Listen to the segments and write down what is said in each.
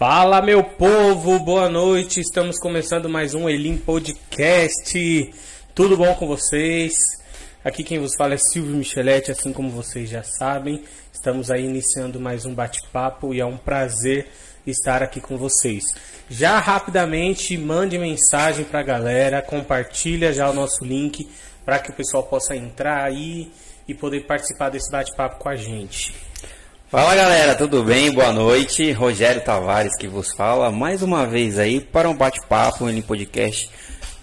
Fala meu povo, boa noite. Estamos começando mais um Elim Podcast. Tudo bom com vocês? Aqui quem vos fala é Silvio Micheletti, assim como vocês já sabem. Estamos aí iniciando mais um bate-papo e é um prazer estar aqui com vocês. Já rapidamente mande mensagem para a galera, compartilha já o nosso link para que o pessoal possa entrar aí e poder participar desse bate-papo com a gente. Fala galera, tudo bem? Boa noite. Rogério Tavares que vos fala mais uma vez aí para um bate-papo em podcast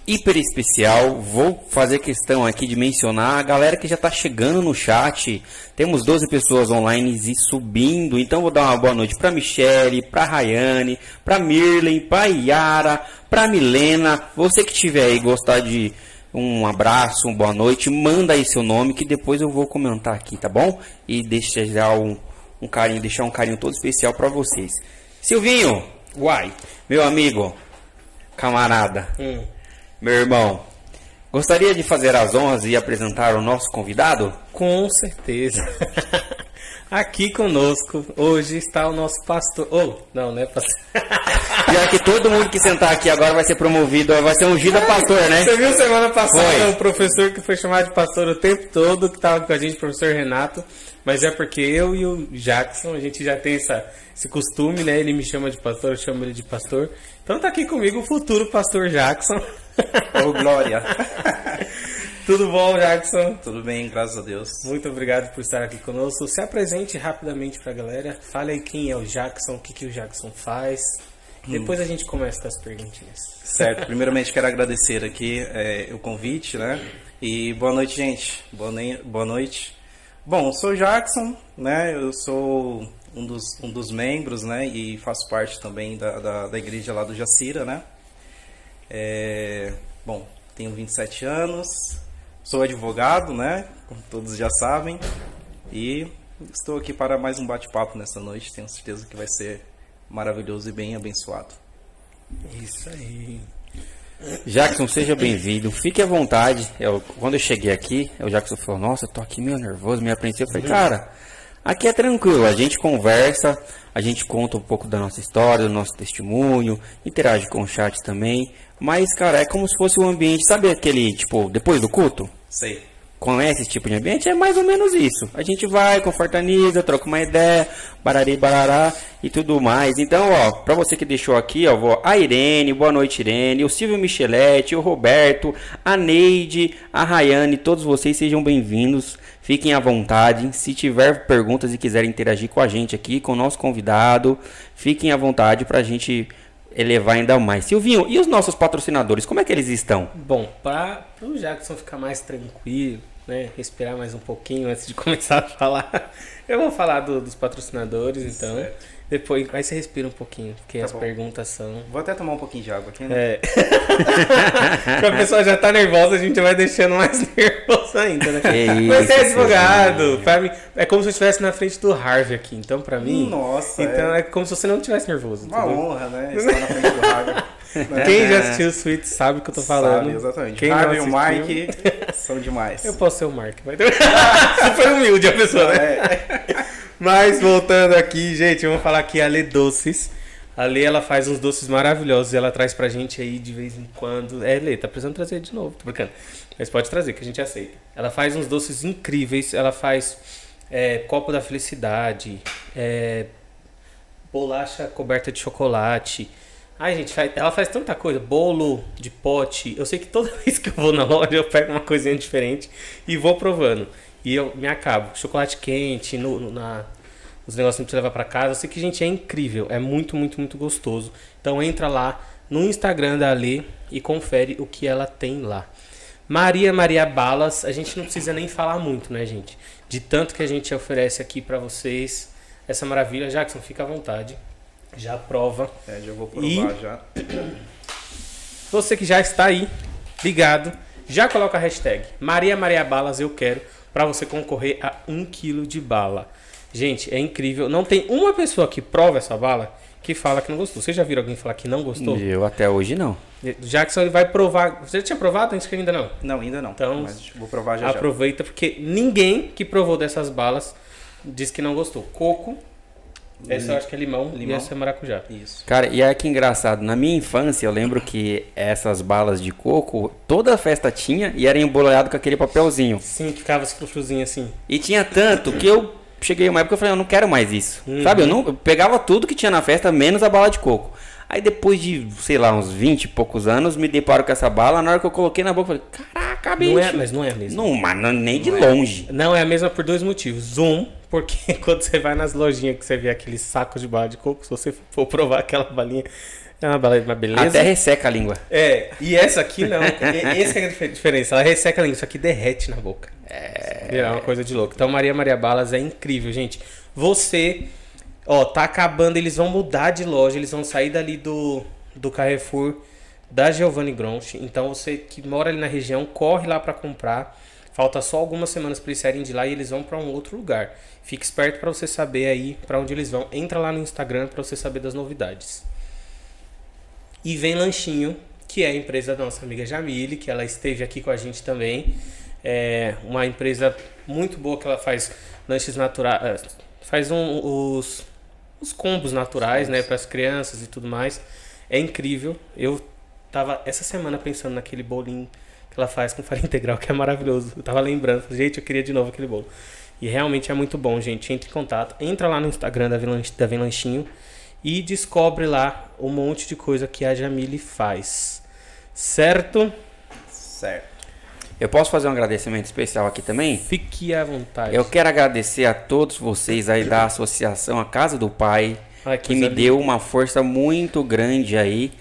hiper especial. Vou fazer questão aqui de mencionar a galera que já está chegando no chat. Temos 12 pessoas online e subindo, então vou dar uma boa noite para Michele, para Rayane, para Mirlen, para Yara, para Milena. Você que tiver aí gostar de um abraço, uma boa noite, manda aí seu nome que depois eu vou comentar aqui, tá bom? E deixa já um um carinho, deixar um carinho todo especial para vocês. Silvinho, Uai. meu amigo, camarada, Hum. meu irmão, gostaria de fazer as honras e apresentar o nosso convidado? Com certeza. Aqui conosco hoje está o nosso pastor. Oh, não, né, pastor? Já que todo mundo que sentar aqui agora vai ser promovido, vai ser ungido a pastor, né? Você viu semana passada Foi. o professor que foi chamado de pastor o tempo todo, que estava com a gente, o professor Renato. Mas é porque eu e o Jackson, a gente já tem essa, esse costume, né? Ele me chama de pastor, eu chamo ele de pastor. Então tá aqui comigo o futuro pastor Jackson. Ô, Glória. Tudo bom, Jackson? Tudo bem, graças a Deus. Muito obrigado por estar aqui conosco. Se apresente rapidamente pra galera. Fale aí quem é o Jackson, o que, que o Jackson faz. Depois a gente começa com as perguntinhas. Certo, primeiramente quero agradecer aqui é, o convite, né? E boa noite, gente. Boa, ne- boa noite. Bom, eu sou Jackson, né? Eu sou um dos, um dos membros, né? E faço parte também da, da, da igreja lá do Jacira, né? É, bom, tenho 27 anos, sou advogado, né? Como todos já sabem. E estou aqui para mais um bate-papo nessa noite. Tenho certeza que vai ser maravilhoso e bem abençoado. Isso aí. Jackson, seja bem-vindo. Fique à vontade. Eu, quando eu cheguei aqui, o Jackson falou: Nossa, eu tô aqui meio nervoso, meio apreensivo. Eu falei: Cara, aqui é tranquilo. A gente conversa, a gente conta um pouco da nossa história, do nosso testemunho, interage com o chat também. Mas, cara, é como se fosse um ambiente, sabe aquele, tipo, depois do culto? Sei. Conhece esse tipo de ambiente? É mais ou menos isso. A gente vai, confortaniza, troca uma ideia, barari, barará e tudo mais. Então, ó, pra você que deixou aqui, ó, vou, a Irene, boa noite, Irene, o Silvio Micheletti, o Roberto, a Neide, a Rayane, todos vocês sejam bem-vindos. Fiquem à vontade. Se tiver perguntas e quiserem interagir com a gente aqui, com o nosso convidado, fiquem à vontade pra gente elevar ainda mais. Silvinho, e os nossos patrocinadores, como é que eles estão? Bom, para o Jackson ficar mais tranquilo, né, respirar mais um pouquinho antes de começar a falar, eu vou falar do- dos patrocinadores, então. Certo. Depois, aí você respira um pouquinho, porque Tá as bom. perguntas são. Vou até tomar um pouquinho de água aqui, né? É. Quando a pessoa já tá nervosa, a gente vai deixando mais nervoso ainda, né? Que Mas você é isso, advogado. Pra mim, é como se eu estivesse na frente do Harvey aqui. Então, pra mim. Nossa, Então é. é como se você não estivesse nervoso. Uma entendeu? honra, né? Estar na frente do Harvey. Né? Quem já assistiu o Suite sabe o que eu tô falando. Sabe, exatamente. Quem Harvey e o Mike são demais. Eu posso ser o Mark. Mas... Você foi humilde a pessoa, né? É, Mas voltando aqui, gente, vamos falar aqui a Lê Doces. A Lê, ela faz uns doces maravilhosos. Ela traz pra gente aí de vez em quando. É, Lê, tá precisando trazer de novo, tô brincando. Mas pode trazer, que a gente aceita. Ela faz uns doces incríveis. Ela faz é, copo da felicidade, é, bolacha coberta de chocolate. Ai, gente, ela faz tanta coisa. Bolo de pote. Eu sei que toda vez que eu vou na loja eu pego uma coisinha diferente e vou provando. E eu me acabo. Chocolate quente, no, no- na, os negócios pra você levar pra casa. Eu sei que, gente, é incrível. É muito, muito, muito gostoso. Então entra lá no Instagram da Alê e confere o que ela tem lá. Maria Maria Balas, a gente não precisa nem falar muito, né, gente? De tanto que a gente oferece aqui pra vocês essa maravilha. Jackson, fica à vontade. Já prova. é, já vou provar E- já. Você que já está aí, ligado, já coloca a hashtag Maria Maria Balas eu quero para você concorrer a um quilo de bala. Gente, é incrível. Não tem uma pessoa que prova essa bala que fala que não gostou. Vocês já viram alguém falar que não gostou? Eu até hoje não. Jackson ele vai provar. Você já tinha provado? Acho que ainda não. Não, ainda não. Então, mas vou provar já já. Aproveita porque ninguém que provou dessas balas diz que não gostou. Coco, Essa eu acho que é limão, e Limão. essa é maracujá. Isso. Cara, e é que engraçado, na minha infância eu lembro que essas balas de coco, toda festa tinha e era embolado com aquele papelzinho. Sim, que ficava esse frufruzinho assim. E tinha tanto que eu cheguei uma época eu falei, eu não quero mais isso. Uhum. Sabe? Eu, não, eu pegava tudo que tinha na festa, menos a bala de coco. Aí depois de, sei lá, uns 20 e poucos anos, me deparo com essa bala. Na hora que eu coloquei na boca, eu falei, caraca, bicho. Não é, mas não é mesmo. Não, mas não- nem de longe. Não é a mesma por dois motivos. Um, porque quando você vai nas lojinhas que você vê aquele saco de bala de coco, se você for provar aquela balinha, é uma bala, uma beleza. Até resseca a língua. É, e essa aqui não. Essa é a dif- diferença. Ela resseca a língua, isso aqui derrete na boca. É. É uma coisa de louco. Então, Maria Maria Balas é incrível, gente. Você, ó, tá acabando, eles vão mudar de loja, eles vão sair dali do, do Carrefour da Giovanni Gronchi. Então, você que mora ali na região, corre lá pra comprar. Falta só algumas semanas pra eles saírem de lá e eles vão pra um outro lugar. Fique esperto pra você saber aí pra onde eles vão. Entra lá no Instagram pra você saber das novidades. E vem Lanchinho, que é a empresa da nossa amiga Jamile, que ela esteve aqui com a gente também. É uma empresa muito boa que ela faz lanches naturais, faz um- os, os combos naturais, né, para as crianças e tudo mais. É incrível. Eu tava essa semana pensando naquele bolinho que ela faz com farinha integral, que é maravilhoso. Eu tava lembrando, gente, eu queria de novo aquele bolo. E realmente é muito bom, gente. Entre em contato, entra lá no Instagram da Vem, da Vem Lanchinho e descobre lá um monte de coisa que a Jamile faz. Certo? Certo. Eu posso fazer um agradecimento especial aqui também? Fique à vontade. Eu quero agradecer a todos vocês aí da associação A Casa do Pai, Ai, que coisa me deu uma força muito grande aí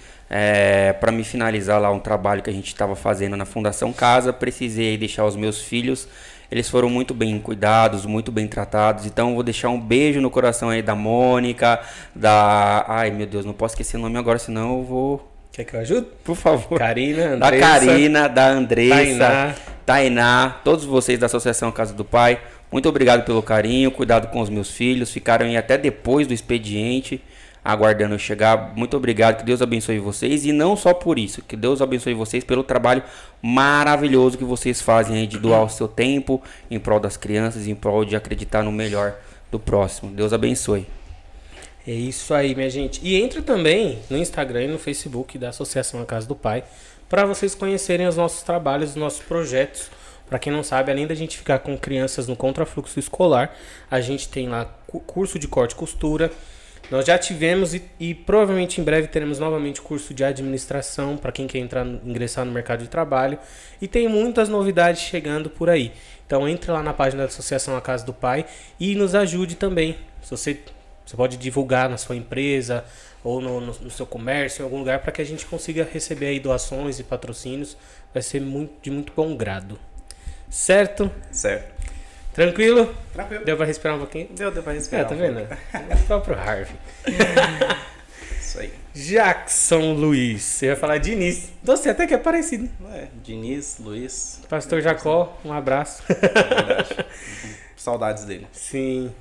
para me finalizar lá um trabalho que a gente estava fazendo na Fundação Casa. Precisei deixar os meus filhos. Eles foram muito bem cuidados, muito bem tratados. Então vou deixar um beijo no coração aí da Mônica, da. Ai meu Deus, não posso esquecer o nome agora, senão eu vou. Quer que eu ajude? Por favor. Karina, Da Andressa. Karina, da Andressa, Tainá. Tainá. todos vocês da Associação Casa do Pai, muito obrigado pelo carinho, cuidado com os meus filhos, ficaram aí até depois do expediente, aguardando eu chegar. Muito obrigado, que Deus abençoe vocês e não só por isso, que Deus abençoe vocês pelo trabalho maravilhoso que vocês fazem aí de doar o seu tempo em prol das crianças, em prol de acreditar no melhor do próximo. Deus abençoe. É isso aí, minha gente. E entra também no Instagram e no Facebook da Associação A Casa do Pai para vocês conhecerem os nossos trabalhos, os nossos projetos. Para quem não sabe, além da gente ficar com crianças no contrafluxo escolar, a gente tem lá cu- curso de corte e costura. Nós já tivemos e, e provavelmente em breve teremos novamente curso de administração para quem quer entrar, ingressar no mercado de trabalho. E tem muitas novidades chegando por aí. Então entre lá na página da Associação A Casa do Pai e nos ajude também. Se você você pode divulgar na sua empresa ou no, no- no seu comércio, em algum lugar, para que a gente consiga receber aí doações e patrocínios. Vai ser muito, de muito bom grado. Certo? Certo. Tranquilo? Tranquilo. Deu para respirar um pouquinho? Deu, deu pra É, respirar. tá um vendo? É o próprio Harvey. Isso aí. Jackson Luiz. Você vai falar Diniz. Você até que é parecido. É, Diniz, Luiz, Pastor Jacó, um abraço. é verdade. Saudades dele. Sim.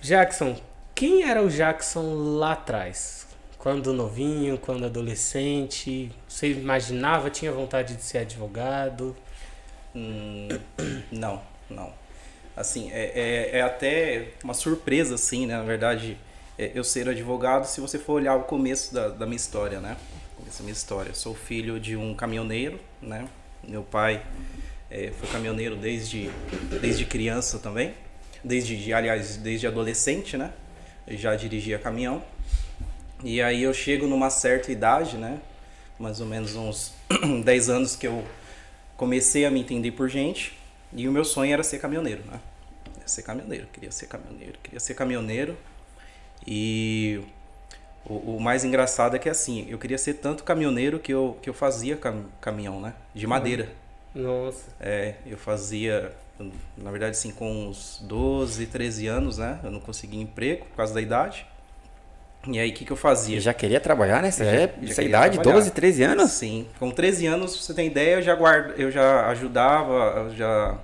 Jackson, quem era o Jackson lá atrás? Quando novinho, quando adolescente? Você imaginava, tinha vontade de ser advogado? Hum, não, não. Assim, é, é, é até uma surpresa, assim, né? Na verdade, é, eu ser advogado, se você for olhar o começo da, da minha história, né? Da minha história. Sou filho de um caminhoneiro, né? Meu pai é, foi caminhoneiro desde, desde criança também. Desde, aliás, desde adolescente, né? Já dirigia caminhão. E aí eu chego numa certa idade, né? Mais ou menos uns 10 anos que eu comecei a me entender por gente e o meu sonho era ser caminhoneiro, né? Ser caminhoneiro, queria ser caminhoneiro, queria ser caminhoneiro. E o, o mais engraçado é que assim, eu queria ser tanto caminhoneiro que eu, que eu fazia cam- caminhão, né? De madeira. Nossa. É, eu fazia, na verdade, assim, com uns 12, 13 anos, né? Eu não conseguia emprego por causa da idade. E aí, o que, que eu fazia? E já queria trabalhar Já- época, já essa queria idade, trabalhar. 12, 13 anos? Sim. Com 13 anos, você tem ideia, eu já, guarda, eu já ajudava, eu já,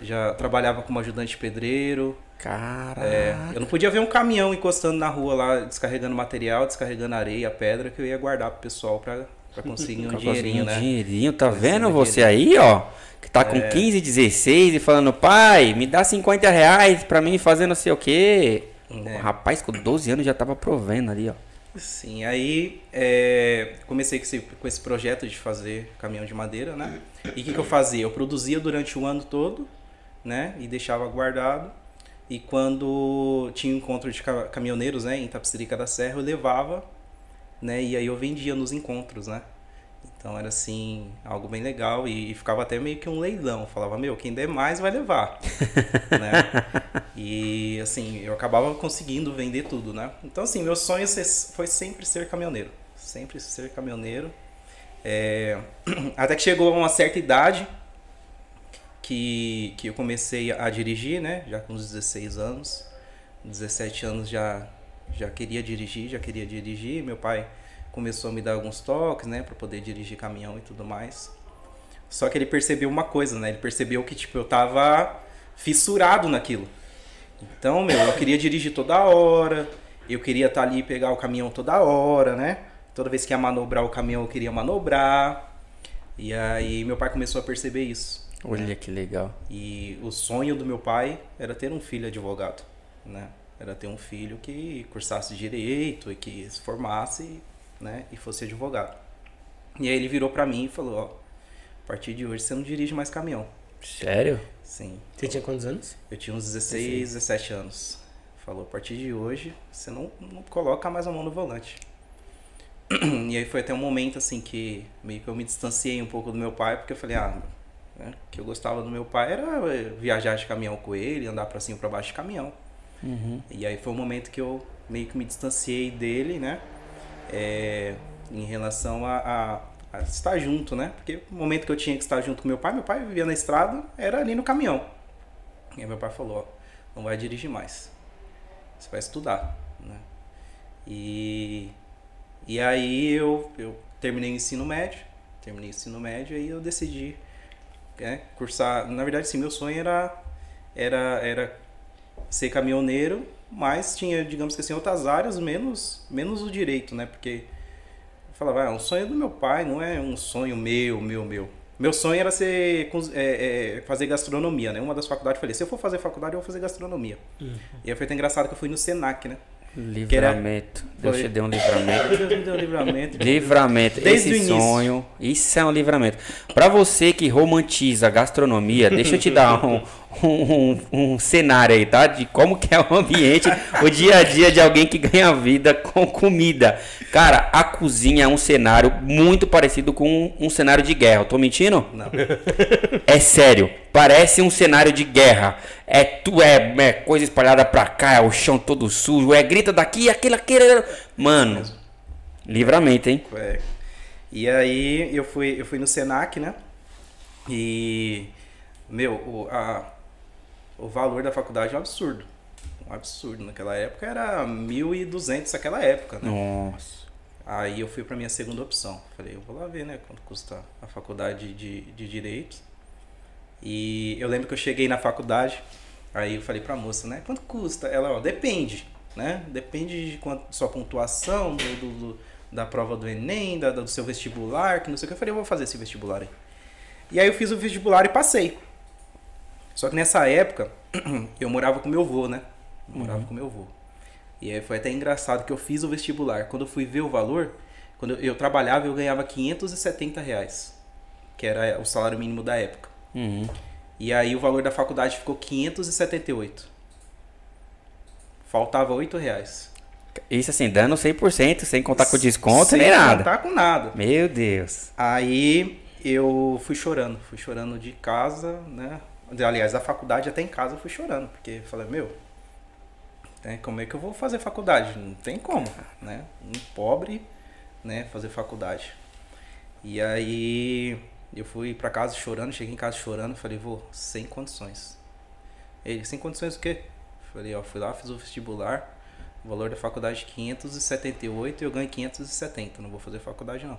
já trabalhava como ajudante pedreiro. Caraca. É, eu não podia ver um caminhão encostando na rua lá, descarregando material, descarregando areia, pedra, que eu ia guardar pro pessoal pra, pra conseguir um Pra dinheirinho, conseguir um né? dinheirinho, tá Conseguir vendo você aí, ó? Que tá É. com 15, 16 e falando, pai, me dá 50 reais pra mim fazer não sei o quê. É. Rapaz, com 12 anos já tava provendo ali, ó. Sim, aí é, comecei com esse, com esse projeto de fazer caminhão de madeira, né? E o que, que eu fazia? Eu produzia durante o ano todo, né? E deixava guardado. E quando tinha um encontro de ca- caminhoneiros, né? Em Tapicerica da Serra, eu levava, né? E aí eu vendia nos encontros, né? Então era assim, algo bem legal e, e ficava até meio que um leilão. Eu falava, meu, quem der mais vai levar. né? E assim, eu acabava conseguindo vender tudo, né? Então assim, meu sonho foi sempre ser caminhoneiro. Sempre ser caminhoneiro. É, Até que chegou a uma certa idade que, que eu comecei a dirigir, né? Já com uns 16 anos. 17 anos já, já queria dirigir, já queria dirigir. Meu pai começou a me dar alguns toques, né? Pra poder dirigir caminhão e tudo mais. Só que ele percebeu uma coisa, né? Ele percebeu que, tipo, eu tava fissurado naquilo. Então, meu, eu queria dirigir toda hora. Eu queria estar ali e pegar o caminhão toda hora, né? Toda vez que ia manobrar o caminhão, eu queria manobrar. E aí, meu pai começou a perceber isso. Olha que legal. E o sonho do meu pai era ter um filho advogado, né? Era ter um filho que cursasse direito e que se formasse, né? E fosse advogado. E aí ele virou pra mim e falou, ó, a partir de hoje você não dirige mais caminhão. Sério? Sim. Você tinha quantos anos? Eu tinha uns 16, 17 anos. Falou, a partir de hoje você não, não coloca mais a mão no volante. E aí foi até um momento assim que meio que eu me distanciei um pouco do meu pai, porque eu falei, ah, né, o que eu gostava do meu pai era eh, viajar de caminhão com ele, andar pra cima e pra baixo de caminhão. Uhum. E aí foi um momento que eu meio que me distanciei dele, né? É, em relação a, a- a estar junto, né? Porque o momento que eu tinha que estar junto com meu pai, meu pai vivia na estrada, era ali no caminhão. E aí meu pai falou, ó, não vai dirigir mais. Você vai estudar, né? E, e aí eu, eu terminei o ensino médio, terminei o ensino médio, aí eu decidi né, cursar. Na verdade, sim, meu sonho era, era, era ser caminhoneiro, mas tinha, digamos que assim, outras áreas, menos, menos o direito, né? Porque eu falava, ah, é um sonho do meu pai, não é um sonho meu, meu, meu. Meu sonho era ser, é, é, fazer gastronomia, né? Uma das faculdades, eu falei, se eu for fazer faculdade, eu vou fazer gastronomia. E aí foi até engraçado que eu fui no Senac, né? Livramento. Deus Foi. te deu um livramento. Deus me deu livramento. Livramento, Desde o esse início. sonho, isso é um livramento. Pra você que romantiza a gastronomia, deixa eu te dar um, um, um cenário aí, tá? De como que é o ambiente, o dia a dia de alguém que ganha vida com comida. Cara, a cozinha é um cenário muito parecido com um, um cenário de guerra. Eu tô mentindo? Não. É sério, parece um cenário de guerra. É tu é, é coisa espalhada pra cá, é o chão todo sujo, é grita daqui, aquele, aquele. Mano, livramento, hein? É. E aí eu fui, eu fui no Senac, né? E, meu, a, o valor da faculdade é um absurdo. Um absurdo. Naquela época era 1.200 naquela época, né? Nossa. Aí eu fui pra minha segunda opção. Falei, eu vou lá ver, né, quanto custa a faculdade de, de Direito. E eu lembro que eu cheguei na faculdade, aí eu falei pra moça, né, quanto custa? Ela, ó, depende, né? Depende de quanto, sua pontuação, do- do- da prova do Enem, da, do seu vestibular, que não sei o que. Eu falei, eu vou fazer esse vestibular aí. E aí eu fiz o vestibular e passei. Só que nessa época, eu morava com meu avô, né? Eu morava com meu avô. E aí foi até engraçado que eu fiz o vestibular. Quando eu fui ver o valor, quando eu, eu trabalhava, eu ganhava 570 reais. Que era o salário mínimo da época. Uhum. E aí o valor da faculdade ficou 578. Faltava 8 reais. Isso assim, dando 100%, sem contar com desconto, Sem nem nada. contar com nada. Meu Deus. Aí eu fui chorando, fui chorando de casa, né? Aliás, da faculdade até em casa eu fui chorando, porque eu falei, meu, né, como é que eu vou fazer faculdade? Não tem como, né? Um pobre, né, fazer faculdade. E aí eu fui pra casa chorando, cheguei em casa chorando, falei, vou, sem condições. Ele, sem condições o quê? Falei, ó, fui lá, fiz o vestibular, o valor da faculdade 578 e eu ganho 570, não vou fazer faculdade não.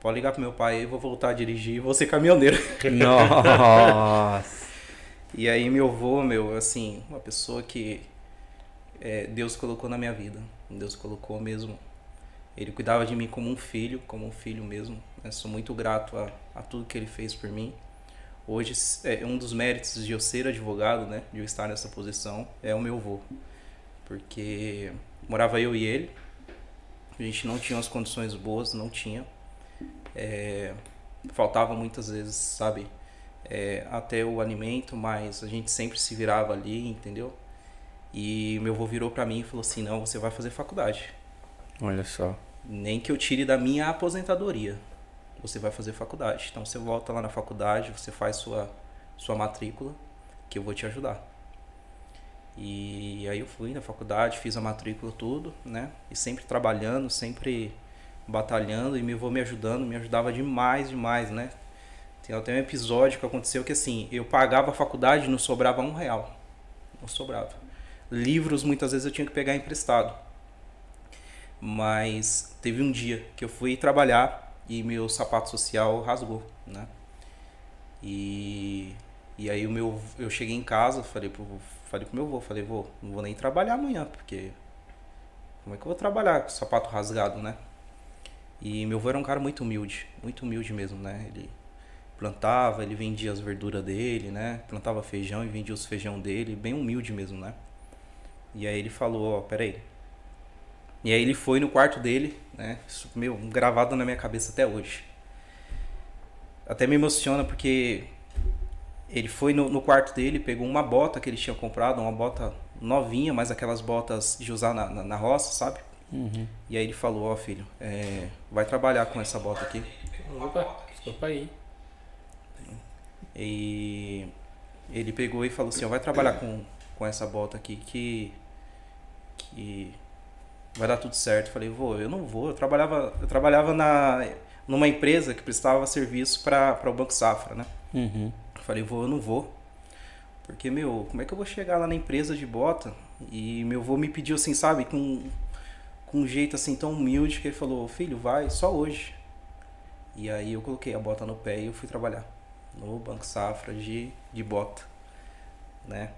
Pode ligar pro meu pai aí, vou voltar a dirigir e vou ser caminhoneiro. Nossa. E aí meu avô, meu, assim, uma pessoa que é, Deus colocou na minha vida. Deus colocou mesmo. Ele cuidava de mim como um filho, como um filho mesmo. né? Sou muito grato a, a tudo que ele fez por mim. Hoje, é um dos méritos de eu ser advogado, né, de eu estar nessa posição, é o meu avô. Porque morava eu e ele. A gente não tinha as condições boas, não tinha. É, faltava muitas vezes, sabe? É, até o alimento, mas a gente sempre se virava ali, entendeu? E meu avô virou para mim e falou assim: Não, você vai fazer faculdade. Olha só. Nem que eu tire da minha aposentadoria. Você vai fazer faculdade. Então você volta lá na faculdade, você faz sua, sua matrícula, que eu vou te ajudar. E aí eu fui na faculdade, fiz a matrícula, tudo, né? E sempre trabalhando, sempre batalhando e meu avô me ajudando, me ajudava demais, demais, né? Tem até um episódio que aconteceu que assim, eu pagava a faculdade e não sobrava um real. Não sobrava. Livros muitas vezes eu tinha que pegar emprestado. Mas teve um dia que eu fui trabalhar e meu sapato social rasgou, né? E, e aí o meu, eu cheguei em casa, falei pro, falei pro meu avô, falei, vô, não vou nem trabalhar amanhã, porque como é que eu vou trabalhar com o sapato rasgado, né? E meu avô era um cara muito humilde, muito humilde mesmo, né? Ele plantava, ele vendia as verduras dele, né? Plantava feijão e vendia os feijão dele, bem humilde mesmo, né? E aí ele falou, ó, peraí. E aí ele foi no quarto dele, né? Isso, meu, gravado na minha cabeça até hoje. Até me emociona porque ele foi no, no, quarto dele, pegou uma bota que ele tinha comprado, uma bota novinha, mas aquelas botas de usar na, na, na roça, sabe? Uhum. E aí ele falou, ó filho, é, vai trabalhar com essa bota aqui. Opa, opa aí. E ele pegou e falou assim, ó, vai trabalhar com, com essa bota aqui que que vai dar tudo certo. falei, vou, eu não vou. Eu trabalhava, eu trabalhava na, numa empresa que prestava serviço para o Banco Safra, né? Uhum. falei, vou, eu não vou. Porque, meu, como é que eu vou chegar lá na empresa de bota e meu avô me pediu assim, sabe, com, com um jeito assim tão humilde que ele falou, filho, vai, só hoje. E aí eu coloquei a bota no pé e eu fui trabalhar no Banco Safra de, de bota, né?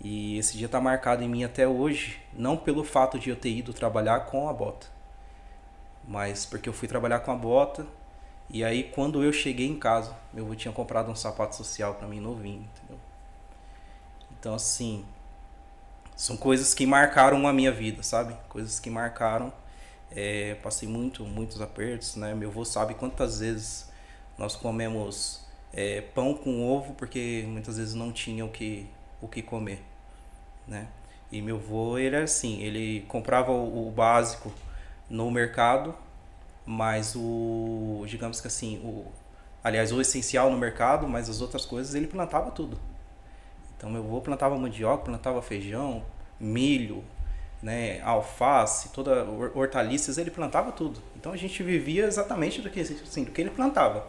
E esse dia está marcado em mim até hoje, não pelo fato de eu ter ido trabalhar com a bota, mas porque eu fui trabalhar com a bota. E aí, quando eu cheguei em casa, meu avô tinha comprado um sapato social para mim novinho, entendeu? Então, assim, são coisas que marcaram a minha vida, sabe? Coisas que marcaram. É, passei muito, muitos apertos, né? Meu avô sabe quantas vezes nós comemos é, pão com ovo porque muitas vezes não tinha o que, o que comer né? E meu avô, era assim, ele comprava o, o básico no mercado, mas o, digamos que assim, o, aliás, o essencial no mercado, mas as outras coisas ele plantava tudo. Então meu avô plantava mandioca, plantava feijão, milho, né, alface, toda hortaliças, ele plantava tudo. Então a gente vivia exatamente do que, assim, do que ele plantava.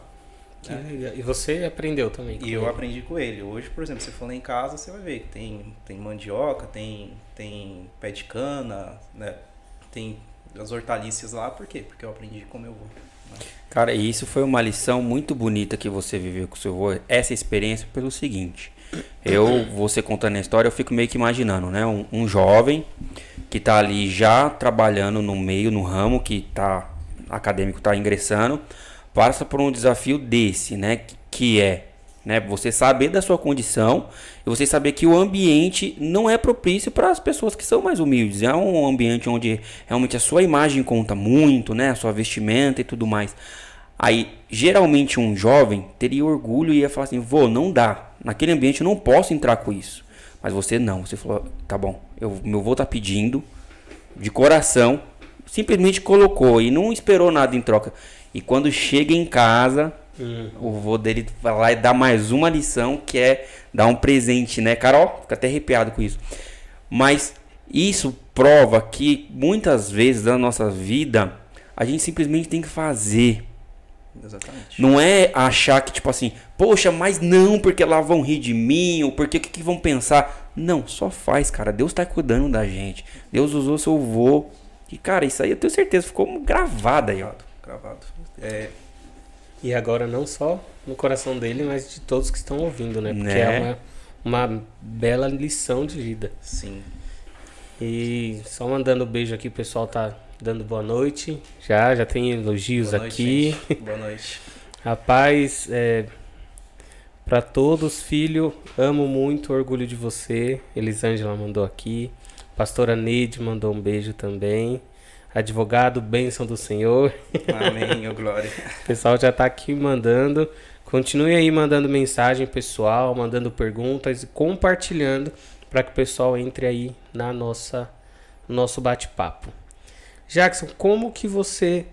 Que é. legal. E você aprendeu também? E eu ele. aprendi com ele. Hoje, por exemplo, se for lá em casa, você vai ver que tem, tem mandioca, tem, tem pé de cana, né? Tem as hortaliças lá. Por quê? Porque eu aprendi com meu avô. Né? Cara, e isso foi uma lição muito bonita que você viveu com seu avô. Essa experiência pelo seguinte. Eu, você contando a história, eu fico meio que imaginando, né? Um, um jovem que tá ali já trabalhando no meio, no ramo que tá acadêmico, tá ingressando passa por um desafio desse, né? Que é né, você saber da sua condição e você saber que o ambiente não é propício para as pessoas que são mais humildes. É um ambiente onde realmente a sua imagem conta muito, né? A sua vestimenta e tudo mais. Aí, geralmente, um jovem teria orgulho e ia falar assim: vou, não dá. Naquele ambiente eu não posso entrar com isso. Mas você não. Você falou: tá bom, eu, meu avô tá pedindo, de coração, simplesmente colocou e não esperou nada em troca. E quando chega em casa, uhum. o vô dele vai lá e dá mais uma lição, que é dar um presente, né, Carol? Fica até arrepiado com isso. Mas isso prova que muitas vezes na nossa vida a gente simplesmente tem que fazer. Exatamente. Não é achar que, tipo assim, poxa, mas não, porque lá vão rir de mim, ou porque o que, que, vão pensar. Não, só faz, cara. Deus tá cuidando da gente. Deus usou seu vô. E, cara, isso aí eu tenho certeza, ficou gravado aí, ó. Gravado. É... E agora não só no coração dele, mas de todos que estão ouvindo, né? Porque é né? é uma, uma bela lição de vida. Sim. E só mandando um beijo aqui, o pessoal tá dando boa noite. Já, já tem elogios boa noite, aqui. Gente. Boa noite. Rapaz, é, para todos, filho, amo muito, orgulho de você. Elisângela mandou aqui. Pastora Neide mandou um beijo também. Advogado, bênção do Senhor. Amém, ô glória. O pessoal já tá aqui mandando. Continue aí mandando mensagem pessoal, mandando perguntas e compartilhando para que o pessoal entre aí na nossa no nosso bate-papo. Jackson, como que você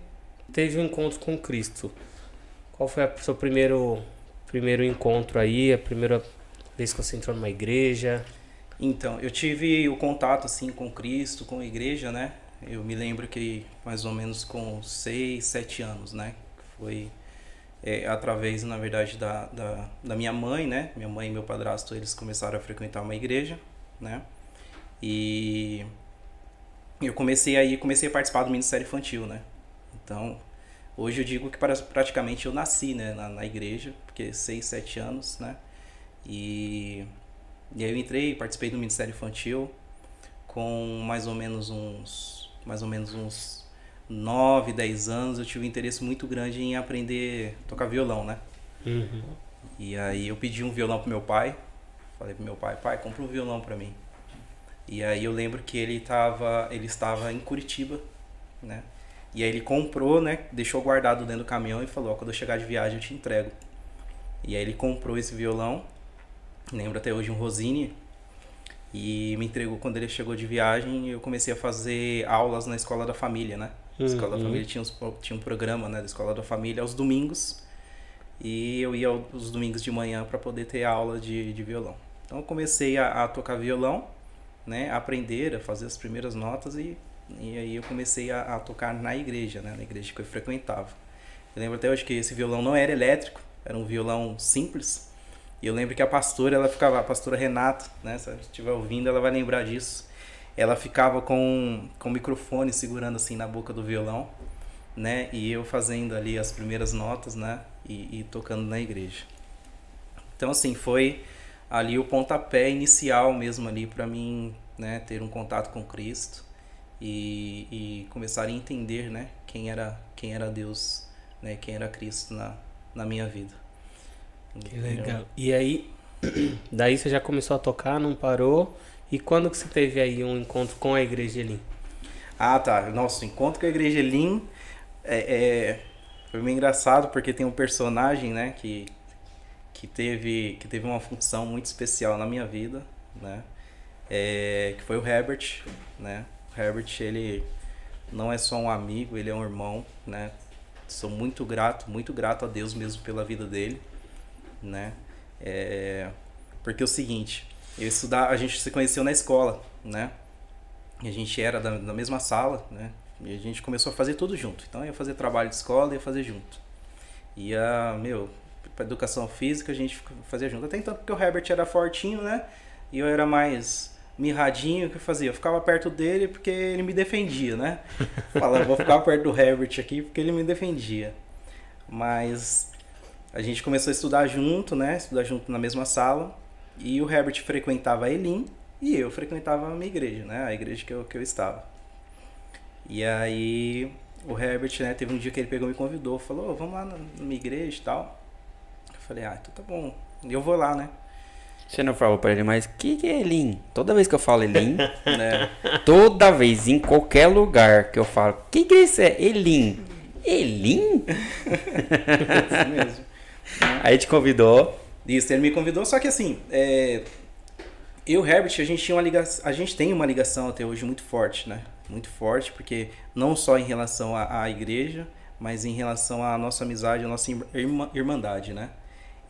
teve um encontro com Cristo? Qual foi o seu primeiro primeiro encontro aí, a primeira vez que você entrou numa igreja? Então, eu tive o contato assim com Cristo, com a igreja, né? Eu me lembro que mais ou menos com 6, 7 anos, né? Foi é, através, na verdade, da, da, da, minha mãe, né? Minha mãe e meu padrasto, eles começaram a frequentar uma igreja, né? E eu comecei aí, comecei a participar do Ministério Infantil, né? Então, hoje eu digo que praticamente eu nasci, né? Na, na igreja, porque 6, 7 anos, né? E, e aí eu entrei, participei do Ministério Infantil com mais ou menos uns mais ou menos uns 9, 10 anos, eu tive um interesse muito grande em aprender a tocar violão, né? Uhum. E aí eu pedi um violão pro meu pai. Falei pro meu pai, pai, compra um violão para mim. E aí eu lembro que ele tava, ele estava em Curitiba, né? E aí ele comprou, né? Deixou guardado dentro do caminhão e falou, ó, quando eu chegar de viagem eu te entrego. E aí ele comprou esse violão. Lembro até hoje um Rosine e me entregou quando ele chegou de viagem. Eu comecei a fazer aulas na escola da família, né? A escola da uhum. família tinha, uns, tinha um programa, né, da escola da família aos domingos. E eu ia os domingos de manhã para poder ter aula de, de violão. Então eu comecei a, a, tocar violão, né, a aprender, a fazer as primeiras notas e, e aí eu comecei a, a tocar na igreja, né, na igreja que eu frequentava. Eu lembro até hoje que esse violão não era elétrico, era um violão simples, e eu lembro que a pastora, ela ficava, a pastora Renata, né? Se ela estiver ouvindo, ela vai lembrar disso. Ela ficava com, com o microfone segurando assim na boca do violão, né? E eu fazendo ali as primeiras notas, né? E, e tocando na igreja. Então, assim, foi ali o pontapé inicial mesmo ali para mim, né? Ter um contato com Cristo e, e começar a entender, né? Quem era, quem era Deus, né? Quem era Cristo na, na minha vida. Que legal. E aí, daí você já começou a tocar, não parou. E quando que você teve aí um encontro com a Igreja Elim? Ah, tá. Nossa, o encontro com a Igreja Elim é, é, foi meio engraçado porque tem um personagem, né, que, que, teve, que teve uma função muito especial na minha vida, né, é, que foi o Herbert, né. O Herbert, ele não é só um amigo, ele é um irmão, né. Sou muito grato, muito grato a Deus mesmo pela vida dele né? É, porque é o seguinte, eu estudar, a gente se conheceu na escola, né? E a gente era da, da mesma sala, né? E a gente começou a fazer tudo junto. Então ia fazer trabalho de escola, ia fazer junto. Ia, meu, para educação física a gente fazia junto. Até então porque o Herbert era fortinho, né? E eu era mais mirradinho, o que eu fazia? Eu ficava perto dele porque ele me defendia, né? Falava, vou ficar perto do Herbert aqui porque ele me defendia. Mas a gente começou a estudar junto, né? Estudar junto na mesma sala. E o Herbert frequentava a Elim e eu frequentava a minha igreja, né? A igreja que eu, que eu estava. E aí o Herbert, né? Teve um dia que ele pegou e me convidou, falou, oh, vamos lá na, minha igreja e tal. Eu falei, ah, então tá bom. E eu vou lá, né? Você não falou pra ele, mas o que, que é Elim? Toda vez que eu falo Elim, né? Toda vez, em qualquer lugar que eu falo, o que, que é isso? É Elim? Elim? isso mesmo. Aí te convidou. Isso, ele me convidou, só que assim, é, eu e o Herbert, a gente, tinha uma ligação, a gente tem uma ligação até hoje muito forte, né? Muito forte, porque não só em relação à, à igreja, mas em relação à nossa amizade, à nossa irma, irmandade, né?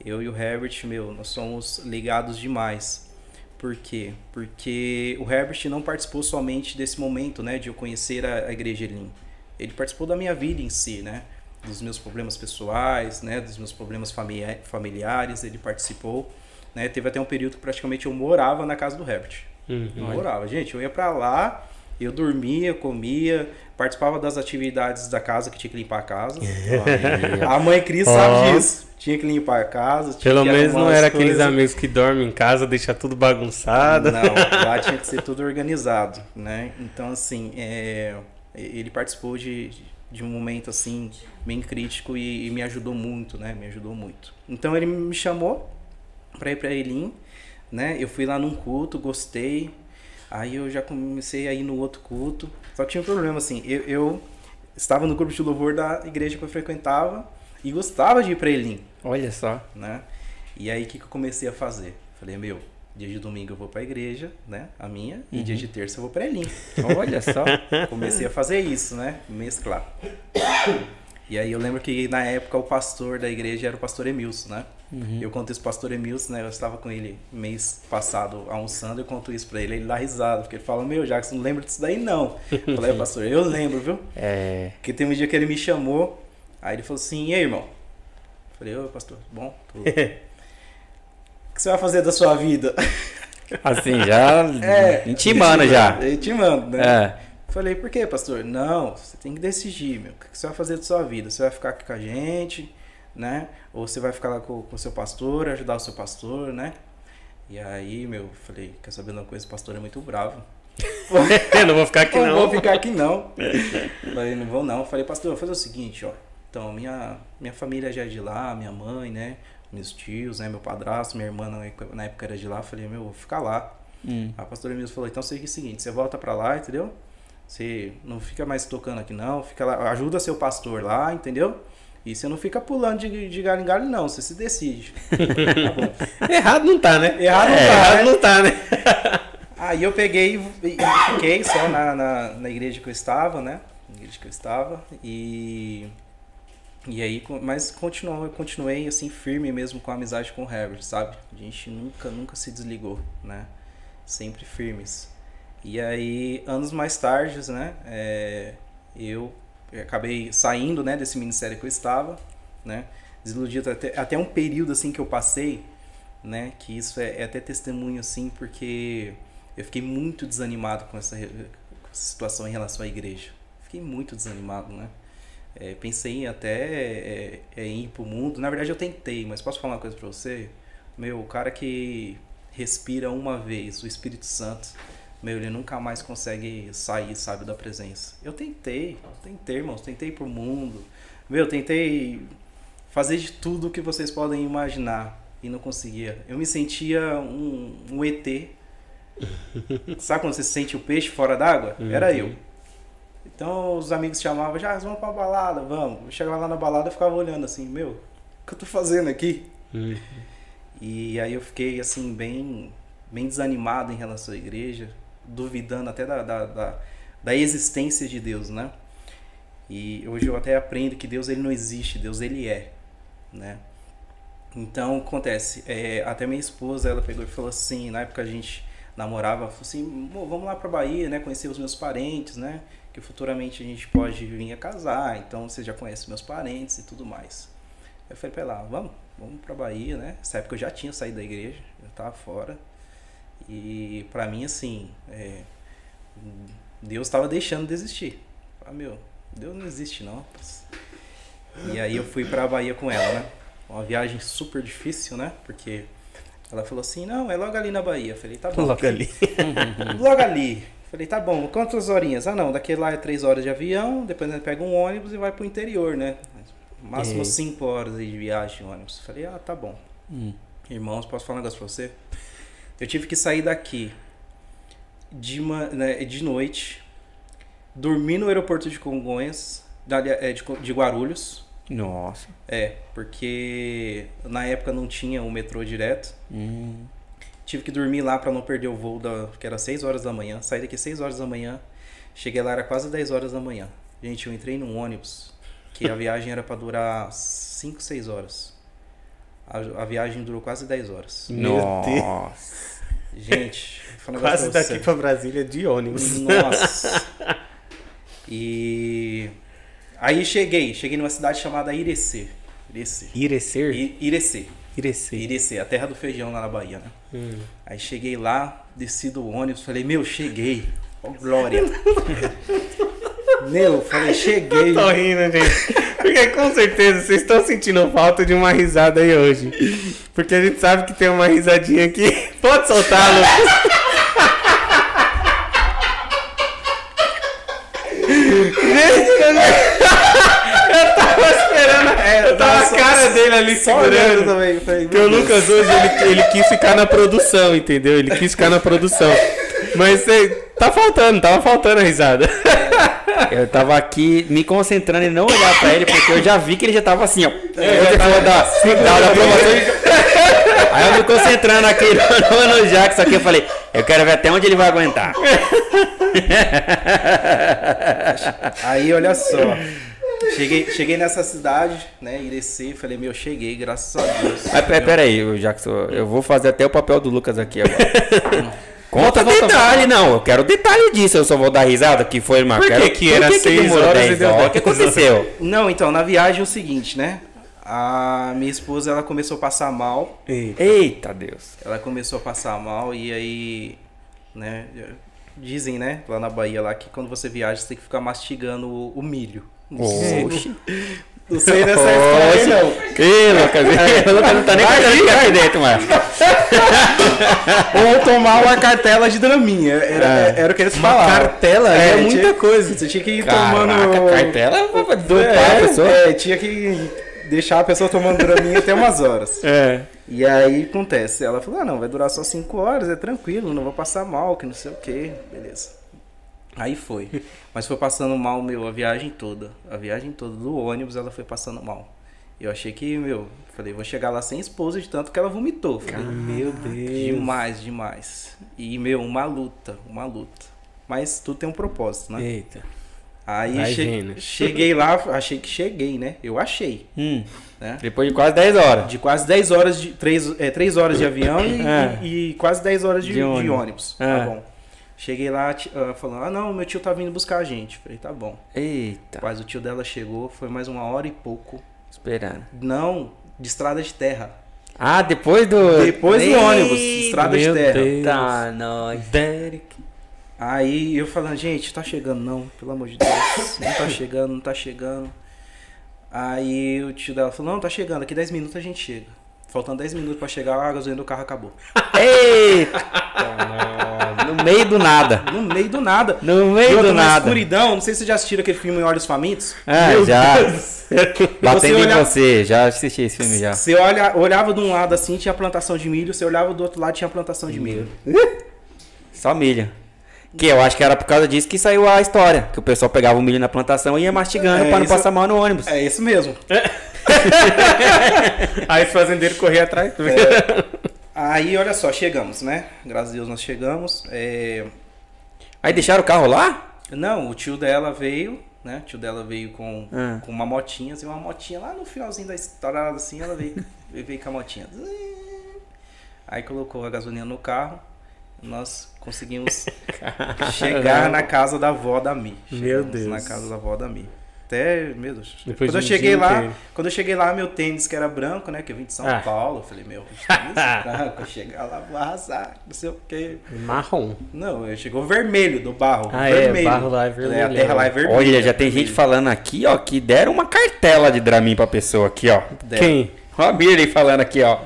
Eu e o Herbert, meu, nós somos ligados demais. Por quê? Porque o Herbert não participou somente desse momento, né, de eu conhecer a, a igreja Elim. Ele participou da minha vida em si, né? Dos meus problemas pessoais, né, dos meus problemas familiares, ele participou, né, teve até um período que praticamente eu morava na casa do Herbert. Uhum. Eu morava, gente, eu ia para lá, eu dormia, comia, participava das atividades da casa que tinha que limpar a casa. a mãe Cris sabe disso. Tinha que limpar a casa. Pelo menos não era aqueles amigos que dormem em casa, deixa tudo bagunçado. Não, lá tinha que ser tudo organizado, né? Então, assim, é, ele participou de, de um momento assim bem crítico e, e, me ajudou muito, né? Me ajudou muito. Então ele me chamou para ir para Elim, né? Eu fui lá num culto, gostei, Aí eu já comecei a ir no outro culto. Só que tinha um problema, assim, eu, eu estava no grupo de louvor da igreja que eu frequentava e gostava de ir pra Elim, Olha só. né? E aí o que, que eu comecei a fazer? Falei, meu, dia de domingo eu vou pra igreja, né? A minha, e dia de terça eu vou pra Elim. Olha só. Comecei a fazer isso, né? Mesclar. E aí eu lembro que na época o pastor da igreja era o pastor Emilson, né? Eu conto isso pro pastor Emilson, né? Eu estava com ele mês passado almoçando, eu conto isso pra ele, ele dá risada, porque ele fala, meu, Jackson, não lembra disso daí não. Eu falei, pastor, eu lembro, viu? É. Porque tem um dia que ele me chamou, aí ele falou assim, e aí, irmão? Eu falei, ô pastor, bom, tudo. o que você vai fazer da sua vida? Assim, já É, intimando já. Intimando, né? É. Falei, por quê, pastor? Não, você tem que decidir, meu. O que você vai fazer da sua vida? Você vai ficar aqui com a gente, né? Ou você vai ficar lá com o seu pastor, ajudar o seu pastor, né? E aí, meu, falei, quer saber uma coisa? O pastor é muito bravo. Eu não vou ficar aqui não não. vou ficar aqui não. Falei, não vou não. Falei, pastor, vou fazer o seguinte, ó. Então, minha, minha família já é de lá, minha mãe, né? Meus tios, né? Meu padrasto, minha irmã na época, era de lá. Falei, meu, vou ficar lá. Hum. A pastora Emílio falou, então seja o seguinte, você volta pra lá, entendeu? Você não fica mais tocando aqui não, fica lá, ajuda seu pastor lá, entendeu? E você não fica pulando de, de galho em galho não, você se decide. tá. Errado não tá, né? Errado não É, tá, Errado né? não tá, né? Aí eu peguei e fiquei só na, na, na igreja que eu estava, né? Na igreja que eu estava. E. E aí, mas continuou, eu continuei assim, firme mesmo com a amizade com o Herbert, sabe? A gente nunca, nunca se desligou, né? Sempre firmes. E aí, anos mais tarde, né? é, eu acabei saindo, né, desse ministério que eu estava, né? Desiludido até, até um período assim que eu passei, né? Que isso é, é até testemunho assim, porque eu fiquei muito desanimado com essa, com essa situação em relação à igreja. Fiquei muito desanimado, né? É, pensei em até é, é, ir pro mundo. Na verdade, eu tentei, mas posso falar uma coisa pra você? Meu, o cara que respira uma vez o Espírito Santo, meu, ele nunca mais consegue sair, sabe, da presença. Eu tentei, tentei, irmãos, tentei pro mundo. Meu, tentei fazer de tudo que vocês podem imaginar e não conseguia. Eu me sentia um, um ET. Sabe quando você sente o peixe fora d'água? Era eu. Então os amigos chamavam, já vamos pra balada, vamos. Eu chegava lá na balada e ficava olhando assim, meu, o que eu tô fazendo aqui? E aí eu fiquei assim, bem, bem desanimado em relação à igreja, duvidando até da, da, da, da existência de Deus, né? E hoje eu até aprendo que Deus ele não existe, Deus ele é, né? Então acontece, é, até minha esposa ela pegou e falou assim, na época a gente namorava, falou assim, "Amor, vamos lá pra Bahia, né? Conhecer os meus parentes, né? Que futuramente a gente pode vir a casar, então você já conhece meus parentes e tudo mais. Eu falei pra ela, vamos, vamos pra Bahia, né? Nessa época eu já tinha saído da igreja, eu tava fora. E pra mim, assim, é, Deus tava deixando de existir. Ah, meu, Deus não existe não. E aí eu fui pra Bahia com ela, né? Uma viagem super difícil, né? Porque ela falou assim, não, é logo ali na Bahia. Eu falei, tá bom. Logo ali. Logo ali. Falei, tá bom, quantas horinhas? Ah, não, daqui lá é três horas de avião, depois a gente pega um ônibus e vai pro interior, né? Máximo cinco horas aí de viagem de ônibus. Falei, ah, tá bom. Hum. Irmãos, posso falar um negócio pra você? Eu tive que sair daqui de, ma- né, de noite, dormir no aeroporto de Congonhas, é, de Guarulhos. Nossa. É, porque na época não tinha o metrô direto. Hum. Tive que dormir lá pra não perder o voo, da, que era 6 horas da manhã. Saí daqui 6 horas da manhã. Cheguei lá, era quase 10 horas da manhã. Gente, eu entrei num ônibus que a viagem era pra durar 5, 6 horas. A, a viagem durou quase 10 horas. Meu Deus. Nossa. Gente, um Quase pra daqui pra Brasília de ônibus. Nossa. E aí cheguei, cheguei numa cidade chamada Irecê. Irecê. Irecer? I- Irecê. Irecer. Irecê, a terra do feijão lá na Bahia, né? Hum. Aí cheguei lá, desci do ônibus, falei, meu, cheguei. Ó, glória. meu, falei, cheguei. Tô rindo, gente. Porque com certeza vocês estão sentindo falta de uma risada aí hoje. Porque a gente sabe que tem uma risadinha aqui. Pode soltar, Lucas. Gente, eu, não- eu tava esperando. É, eu tava a dele ali Só segurando. também. Falei, Porque o. Lucas hoje ele, ele quis ficar na produção, entendeu? Ele quis ficar na produção. Mas você, tá faltando, tava faltando a risada. Eu tava aqui me concentrando em não olhar pra ele, porque eu já vi que ele já tava assim, ó. É, Eu já tava- da, da, da aprovação. Aí eu me concentrando aqui no, no Jackson aqui, eu falei, eu quero ver até onde ele vai aguentar. Aí, olha só. Cheguei, cheguei nessa cidade, né? Irecê, falei, meu, cheguei, graças a Deus. Mas pera, pera aí, ô, Jackson, eu vou fazer até o papel do Lucas aqui agora. Conta Volta, volta, detalhe, não. Eu quero detalhe disso. Eu só vou dar risada que foi, mas Por que que era por seis demorou horas e 10 deu horas? O que 10 aconteceu? Não, então, na viagem é o seguinte, né? A minha esposa, ela começou a passar mal. Eita Deus. Ela começou a passar mal e aí, né? Dizem, né? Lá na Bahia, lá que quando você viaja, você tem que ficar mastigando o, o milho. Não sei- Oxi. Não sei dessa história, aí, não. Que Lucas não tá nem querendo ficar aqui dentro, mano. Ou tomar uma cartela de draminha. Era, É. era o que eles falavam. cartela? É muita tinha- coisa. Você tinha que ir Caraca, tomando. cartela vai dopar a É, pessoa. é, tinha que deixar a pessoa tomando draminha até umas horas. É. E aí acontece, ela falou, ah não, vai durar só 5 horas, é tranquilo, não vou passar mal, que não sei o que, beleza. Aí foi. Mas foi passando mal, meu, a viagem toda. A viagem toda do ônibus, ela foi passando mal. Eu achei que, meu, falei, vou chegar lá sem esposa de tanto que ela vomitou. Falei, Meu Deus. demais, demais. E, meu, uma luta, uma luta. Mas tudo tem um propósito, né? Eita. Aí Vai che- vendo. cheguei lá, achei que cheguei, né? Eu achei, Hum, né? depois de quase 10 horas. De quase 10 horas de. 3, é, 3 horas de avião e, É. e- e quase 10 horas de, De de ônibus. ônibus. É. Tá bom. Cheguei lá ti- ah, falando, ah não, meu tio tá vindo buscar a gente. Falei, tá bom. Eita, Rapaz, o tio dela chegou, foi mais uma hora e pouco. esperando. Não, de estrada de terra. Ah, depois do. Depois do Eita, ônibus, estrada de Meu terra. Deus. Tá, nós. Derek. Aí eu falando, gente, tá chegando não, pelo amor de Deus. Não tá chegando, não tá chegando. Aí o tio dela falou, não, tá chegando, daqui 10 minutos a gente chega. Faltando 10 minutos pra chegar, a gasolina do carro acabou. Eita! no meio do nada. No meio do nada. No meio outra, do na nada. escuridão, não sei se vocês já assistiram aquele filme Olhos Famintos. Ah, Meu já. Do. Batendo Você em olhar- você, já assisti esse filme já. Você olha, olhava de um lado assim, tinha plantação de milho, você olhava do outro lado, tinha plantação de milho. Só milho. Que eu acho que era por causa disso que saiu a história. Que o pessoal pegava o milho na plantação e ia mastigando É, pra não isso- passar mal no ônibus. É isso mesmo. Aí os fazendeiros corriam atrás. Aí, olha só, chegamos, né? Graças a Deus nós chegamos. É, Aí deixaram o carro lá? Não, o tio dela veio, né? O tio dela veio com, Ah. com uma motinha, assim, uma motinha lá no finalzinho da estrada, assim, ela veio, veio com a motinha. Aí colocou a gasolina no carro, nós conseguimos chegar na casa da avó da Mi. Meu Chegamos Deus. Na casa da avó da Mi. Até, meu Deus. Depois quando eu de cheguei lá, inteiro. quando eu cheguei lá, meu tênis que era branco, né? Que eu vim de São Ah. Paulo, eu falei, meu, tênis branco, chegar lá, vou arrasar, não sei o quê. Marrom. Não, eu chegou vermelho do barro. Ah, é, vermelho. barro lá é a vermelho, terra lá é é. vermelha. Olha, já tem gente falando aqui, ó, que deram uma cartela de Dramin pra pessoa aqui, ó. Deram. Quem? Ó a Birley falando aqui, ó.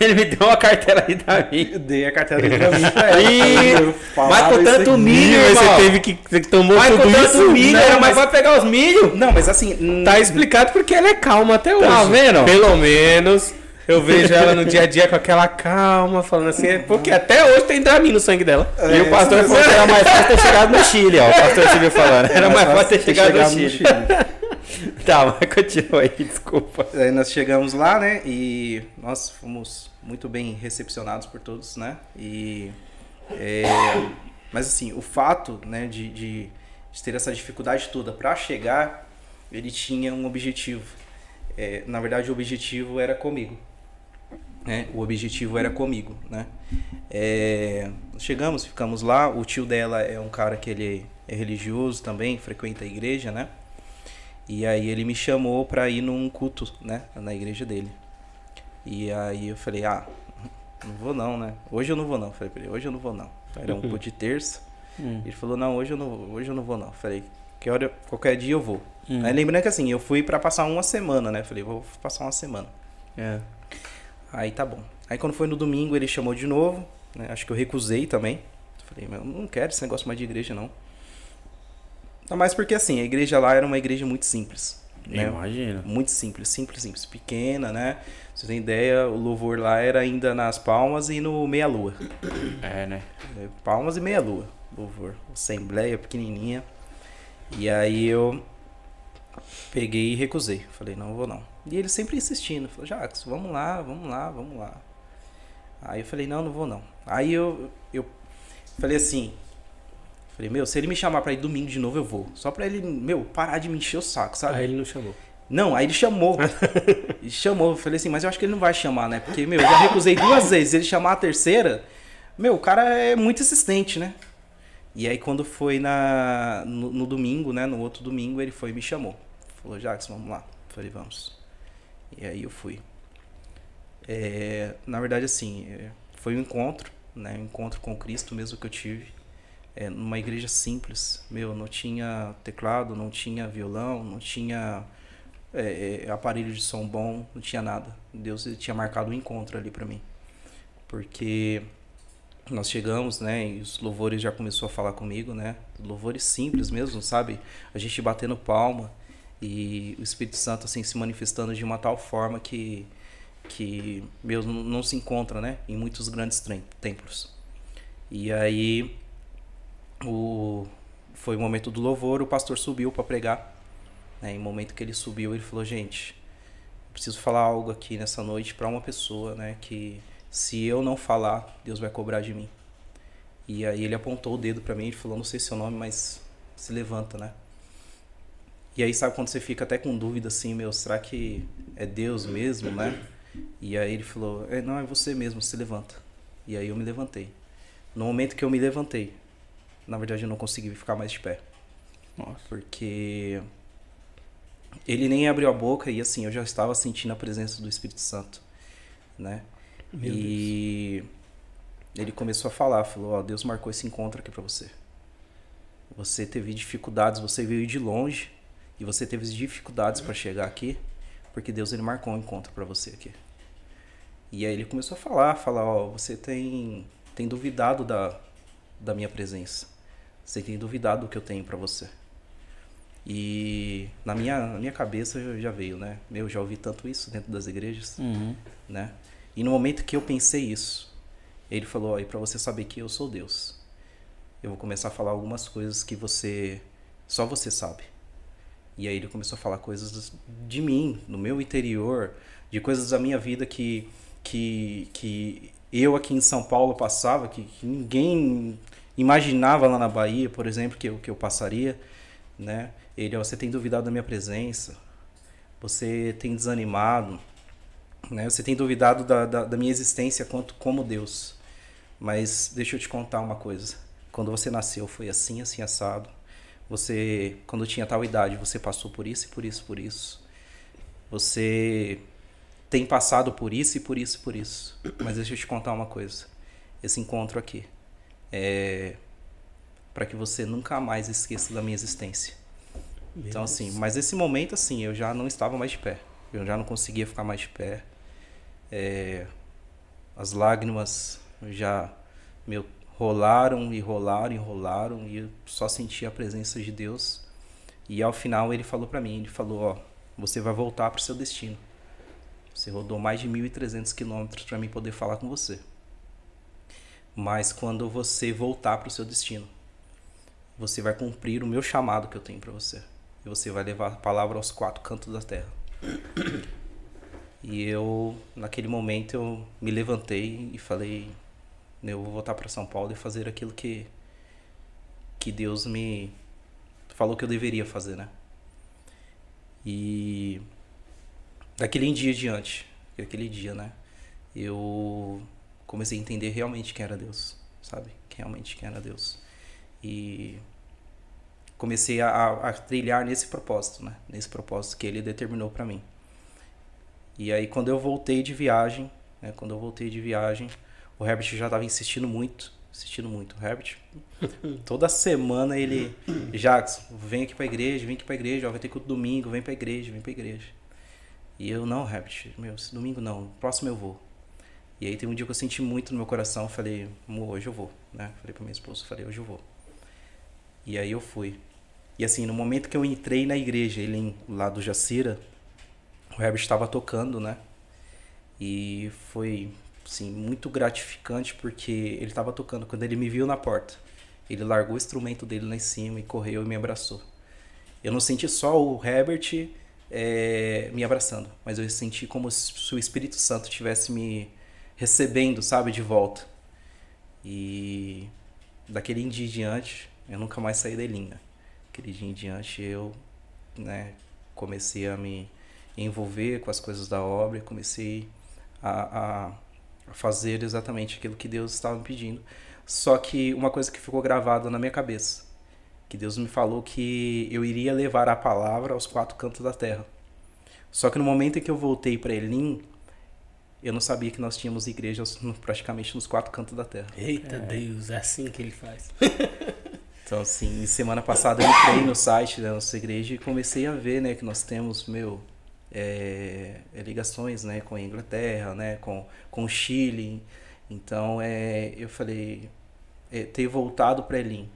Ele me deu uma cartela de Dramin. Eu dei a cartela pra mim pra ela. Falava mas com tanto milho, irmão. você teve que. Você tomou Mas com tudo tanto isso? milho, Não, era, mas mas- vai pegar os milho? Não, mas assim. hum, Tá explicado porque ela é calma até hoje. Tá vendo? Pelo menos eu vejo ela no dia a dia com aquela calma, falando assim, é porque até hoje tem Dramin no sangue dela. e o pastor falou que era mais fácil ter chegado no Chile, ó. O pastor Silvio falando. Era mais fácil ter chegado no Chile. Tá, mas continua aí, desculpa. Aí nós chegamos lá, né? E nós fomos muito bem recepcionados por todos, né? E. é, mas assim, o fato, né, de, de, de ter essa dificuldade toda para chegar, ele tinha um objetivo. É, na verdade, o objetivo era comigo. Né? O objetivo era comigo, né? É, chegamos, ficamos lá. O tio dela é um cara que ele é religioso também, frequenta a igreja, né? E aí ele me chamou pra ir num culto, né, na igreja dele. E aí eu falei, ah, não vou não, né? Hoje eu não vou não. Falei pra ele, hoje eu não vou não. Era um culto de terça. Hum. Ele falou, não, hoje eu não, hoje eu não vou não. Falei, que hora, qualquer dia eu vou. Hum. Aí lembrando que assim, eu fui pra passar uma semana, né? Falei, vou passar uma semana. É. Aí tá bom. Aí quando foi no domingo ele chamou de novo, né? Acho que eu recusei também. Falei, meu, não quero esse negócio mais de igreja não. Ainda mais porque assim, a igreja lá era uma igreja muito simples. Né? Imagina. Muito simples, simples, simples. Pequena, né? Você tem ideia, o louvor lá era ainda nas palmas e no meia-lua. É, né? É, Palmas e meia-lua, louvor. Assembleia pequenininha. E aí eu peguei e recusei. Falei, não vou não. E ele sempre insistindo. Falou, Jacques, vamos lá, vamos lá, vamos lá. Aí eu falei, não, não vou não. Aí eu, eu falei assim, falei, meu, se ele me chamar pra ir domingo de novo, eu vou. Só pra ele, meu, parar de me encher o saco, sabe? Aí ele não chamou. Não, aí ele chamou. Ele chamou. Eu falei assim, mas eu acho que ele não vai chamar, né? Porque, meu, eu já recusei duas vezes. Ele chamar a terceira, meu, o cara é muito insistente, né? E aí quando foi na, no, no domingo, né? No outro domingo, ele foi e me chamou. Falou, Jacques, vamos lá. Eu falei, vamos. E aí eu fui. É, na verdade, assim, é, foi um encontro, né? Um encontro com Cristo mesmo que eu tive. É, numa igreja simples. Meu, não tinha teclado, não tinha violão, não tinha é, é, aparelho de som bom, não tinha nada. Deus tinha marcado um encontro ali pra mim. Porque nós chegamos, né, e os louvores já começou a falar comigo, né? Louvores simples mesmo, sabe? A gente batendo palma e o Espírito Santo assim se manifestando de uma tal forma que que Deus não, se encontra, né, em muitos grandes templos. E aí o foi o momento do louvor, o pastor subiu para pregar. Né? Em momento que ele subiu, ele falou: "Gente, preciso falar algo aqui nessa noite para uma pessoa, né, que se eu não falar, Deus vai cobrar de mim". E aí ele apontou o dedo para mim e falou: "Não sei seu nome, mas se levanta, né?" E aí sabe quando você fica até com dúvida assim, meu, será que é Deus mesmo, né? E aí ele falou: é, "Não, é você mesmo, se levanta". E aí eu me levantei. No momento que eu me levantei, na verdade eu não consegui ficar mais de pé. Nossa. Porque ele nem abriu a boca e assim, eu já estava sentindo a presença do Espírito Santo, né? Meu e ele começou a falar, falou, ó, Deus marcou esse encontro aqui pra você. Você teve dificuldades, você veio de longe e você teve dificuldades para chegar aqui, porque Deus ele marcou um encontro pra você aqui. E aí ele começou a falar, falar, ó, você tem tem duvidado da da minha presença. Você tem duvidado do que eu tenho pra você. E na minha, na minha cabeça já veio, né? Meu, já ouvi tanto isso dentro das igrejas, Uhum. né? E no momento que eu pensei isso, ele falou, ó, e pra você saber que eu sou Deus, eu vou começar a falar algumas coisas que você só você sabe. E aí ele começou a falar coisas de mim, no meu interior, de coisas da minha vida que que que eu aqui em São Paulo passava, que, que ninguém imaginava lá na Bahia, por exemplo, que eu, que eu passaria, né? Ele, ó, você tem duvidado da minha presença, você tem desanimado, né? Você tem duvidado da, da, da minha existência quanto como Deus. Mas deixa eu te contar uma coisa. Quando você nasceu foi assim, assim assado. Você, quando tinha tal idade, você passou por isso e por isso, por isso. Você tem passado por isso e por isso por isso. Mas deixa eu te contar uma coisa. Esse encontro aqui é para que você nunca mais esqueça da minha existência. Então assim, mas esse momento assim, eu já não estava mais de pé. Eu já não conseguia ficar mais de pé. É, as lágrimas já meu rolaram e rolaram e rolaram e eu só sentia a presença de Deus. E ao final ele falou para mim, ele falou, ó, você vai voltar para o seu destino. Você rodou mais de 1.300 quilômetros para mim poder falar com você. Mas quando você voltar para o seu destino, você vai cumprir o meu chamado que eu tenho para você. E você vai levar a palavra aos quatro cantos da terra. E eu, naquele momento, eu me levantei e falei: eu vou voltar para São Paulo e fazer aquilo que que Deus me falou que eu deveria fazer, né? E daquele dia diante, daquele dia, né? Eu comecei a entender realmente quem era Deus, sabe? Realmente quem era Deus. E comecei a, a trilhar nesse propósito, né? Nesse propósito que ele determinou para mim. E aí quando eu voltei de viagem, né? Quando eu voltei de viagem, o Herbert já estava insistindo muito, insistindo muito. O Herbert, toda semana ele, Jackson, vem aqui pra igreja, vem aqui pra igreja, ó, vai ter culto domingo, vem pra igreja, vem pra igreja. E eu, não, Herbert, meu, esse domingo não, próximo eu vou. E aí tem um dia que eu senti muito no meu coração, falei, amor, hoje eu vou, né? Falei pra minha esposa, falei, hoje eu vou. E aí eu fui. E assim, no momento que eu entrei na igreja, ele lá do Jacira, o Herbert estava tocando, né? E foi, assim, muito gratificante porque ele estava tocando. Quando ele me viu na porta, ele largou o instrumento dele lá em cima e correu e me abraçou. Eu não senti só o Herbert é, me abraçando, mas eu senti como se o Espírito Santo estivesse me recebendo, sabe, de volta. E daquele dia em diante, eu nunca mais saí da linha. Aquele dia em diante, eu né, comecei a me envolver com as coisas da obra, comecei a, a, fazer exatamente aquilo que Deus estava me pedindo. Só que uma coisa que ficou gravada na minha cabeça, que Deus me falou que eu iria levar a palavra aos quatro cantos da terra. Só que no momento em que eu voltei para Elim, eu não sabia que nós tínhamos igrejas praticamente nos quatro cantos da terra. Eita é. Deus, é assim que ele faz. então, assim, semana passada eu entrei no site da nossa igreja e comecei a ver, né, que nós temos, meu, é, é, ligações né, com a Inglaterra, né, com, com o Chile. Então é, eu falei, é, ter voltado para Elim,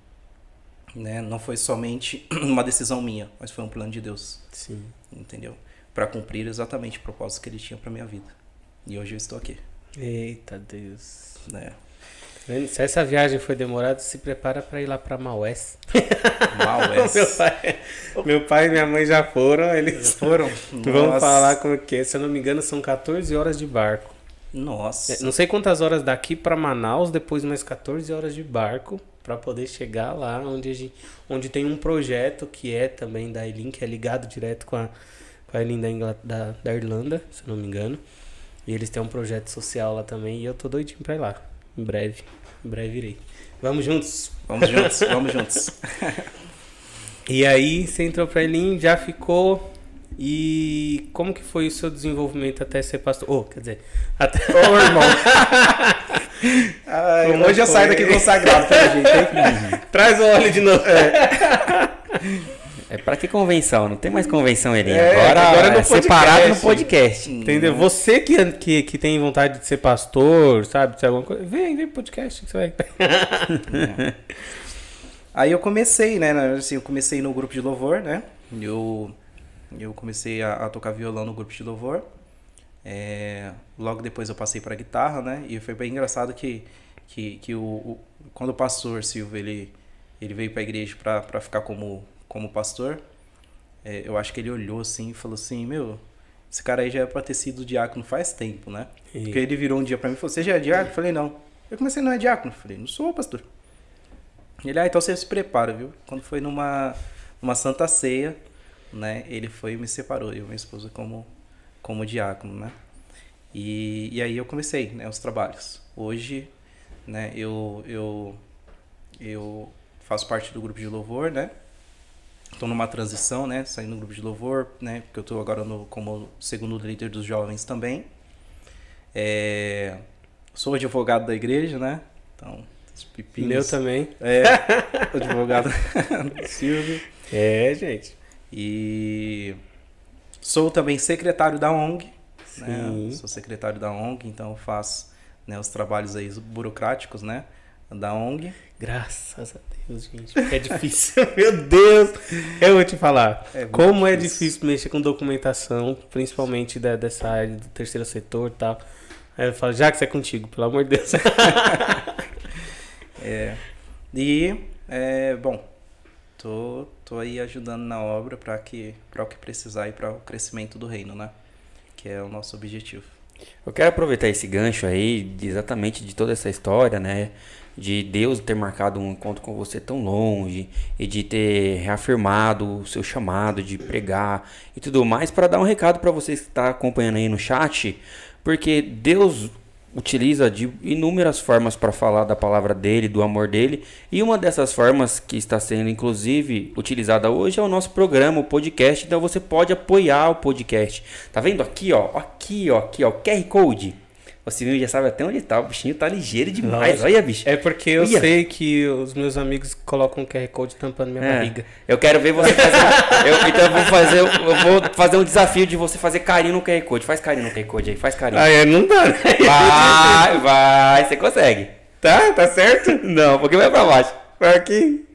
né, não foi somente uma decisão minha, mas foi um plano de Deus. Sim. Entendeu? Para cumprir exatamente o propósito que ele tinha para minha vida. E hoje eu estou aqui. Eita Deus. Né? Se essa viagem foi demorada, se prepara para ir lá para Maués. Maués. meu, pai, meu pai e minha mãe já foram, eles foram. Vamos falar como que é. Se eu não me engano, são 14 horas de barco. Nossa. É, não sei quantas horas daqui para Manaus, depois mais 14 horas de barco para poder chegar lá onde, gente, onde tem um projeto que é também da Elin, que é ligado direto com a, com a Elin da, da, da Irlanda, se eu não me engano. E eles têm um projeto social lá também e eu tô doidinho pra ir lá. Em breve. Em breve irei. Vamos juntos? Vamos juntos, vamos juntos. e aí você entrou pra Elim, já ficou. E como que foi o seu desenvolvimento até ser pastor? Oh, quer dizer, até. Ô, oh, irmão. Ai, hoje eu saio daqui consagrado jeito, hein? Traz o óleo de novo. É. É pra que convenção? Não tem mais convenção, Elinho. É, agora, agora é, é separado no podcast. Entendeu? Você que, que, que tem vontade de ser pastor, sabe? De ser alguma coisa, vem, vem pro podcast que você vai. É. Aí eu comecei, né? Assim, eu comecei no grupo de louvor, né? Eu, eu comecei a, a tocar violão no grupo de louvor. É, logo depois eu passei para guitarra, né? E foi bem engraçado que, que, que o, o quando o pastor Silvio ele, ele veio para a igreja para ficar como como pastor, é, eu acho que ele olhou assim e falou assim: Meu, esse cara aí já é pra ter sido diácono faz tempo, né? E... Porque ele virou um dia pra mim e falou: Você já é diácono? Eu falei: Não. Eu comecei, não é diácono? Eu falei: Não sou, pastor. Ele, ah, então você se prepara, viu? Quando foi numa, numa santa ceia, né? Ele foi e me separou, eu e minha esposa, como, como diácono, né? E, e aí eu comecei, né? Os trabalhos. Hoje, né? Eu, eu, eu faço parte do grupo de louvor, né? Estou numa transição, né? Saindo do grupo de louvor, né? Porque eu estou agora no, como segundo líder dos jovens também. É, sou advogado da igreja, né? Então, os pepinos. Meu também. É, advogado do Silvio. É, gente. E sou também secretário da ONG. Né? Sou secretário da ONG, então faço né, os trabalhos aí burocráticos, né? Da ONG. Graças a Deus, gente. É difícil. Meu Deus! Eu vou te falar. É como é difícil. é difícil mexer com documentação, principalmente da, dessa área do terceiro setor e tal. Aí eu falo, já que isso é contigo, pelo amor de Deus. é. E, é, bom, tô, tô aí ajudando na obra para que, o que precisar e para o crescimento do reino, né? Que é o nosso objetivo. Eu quero aproveitar esse gancho aí, exatamente de toda essa história, né? De Deus ter marcado um encontro com você tão longe e de ter reafirmado o seu chamado de pregar e tudo mais para dar um recado para vocês que está acompanhando aí no chat, porque Deus utiliza de inúmeras formas para falar da palavra dele, do amor dele, e uma dessas formas que está sendo inclusive utilizada hoje é o nosso programa, o podcast, então você pode apoiar o podcast. Tá vendo? Aqui, ó, aqui, ó, aqui, ó, QR Code o Silvio já sabe até onde tá. O bichinho tá ligeiro demais. Nossa. Olha, bicho. É porque eu Olha. sei que os meus amigos colocam um QR Code tampando minha é. barriga. Eu quero ver você fazer. eu, então eu vou fazer. Eu vou fazer um desafio de você fazer carinho no QR Code. Faz carinho no QR Code aí, faz carinho. Ah, é, não dá, né? Vai, vai, você consegue. Tá? Tá certo? Não, porque vai pra baixo. Vai aqui.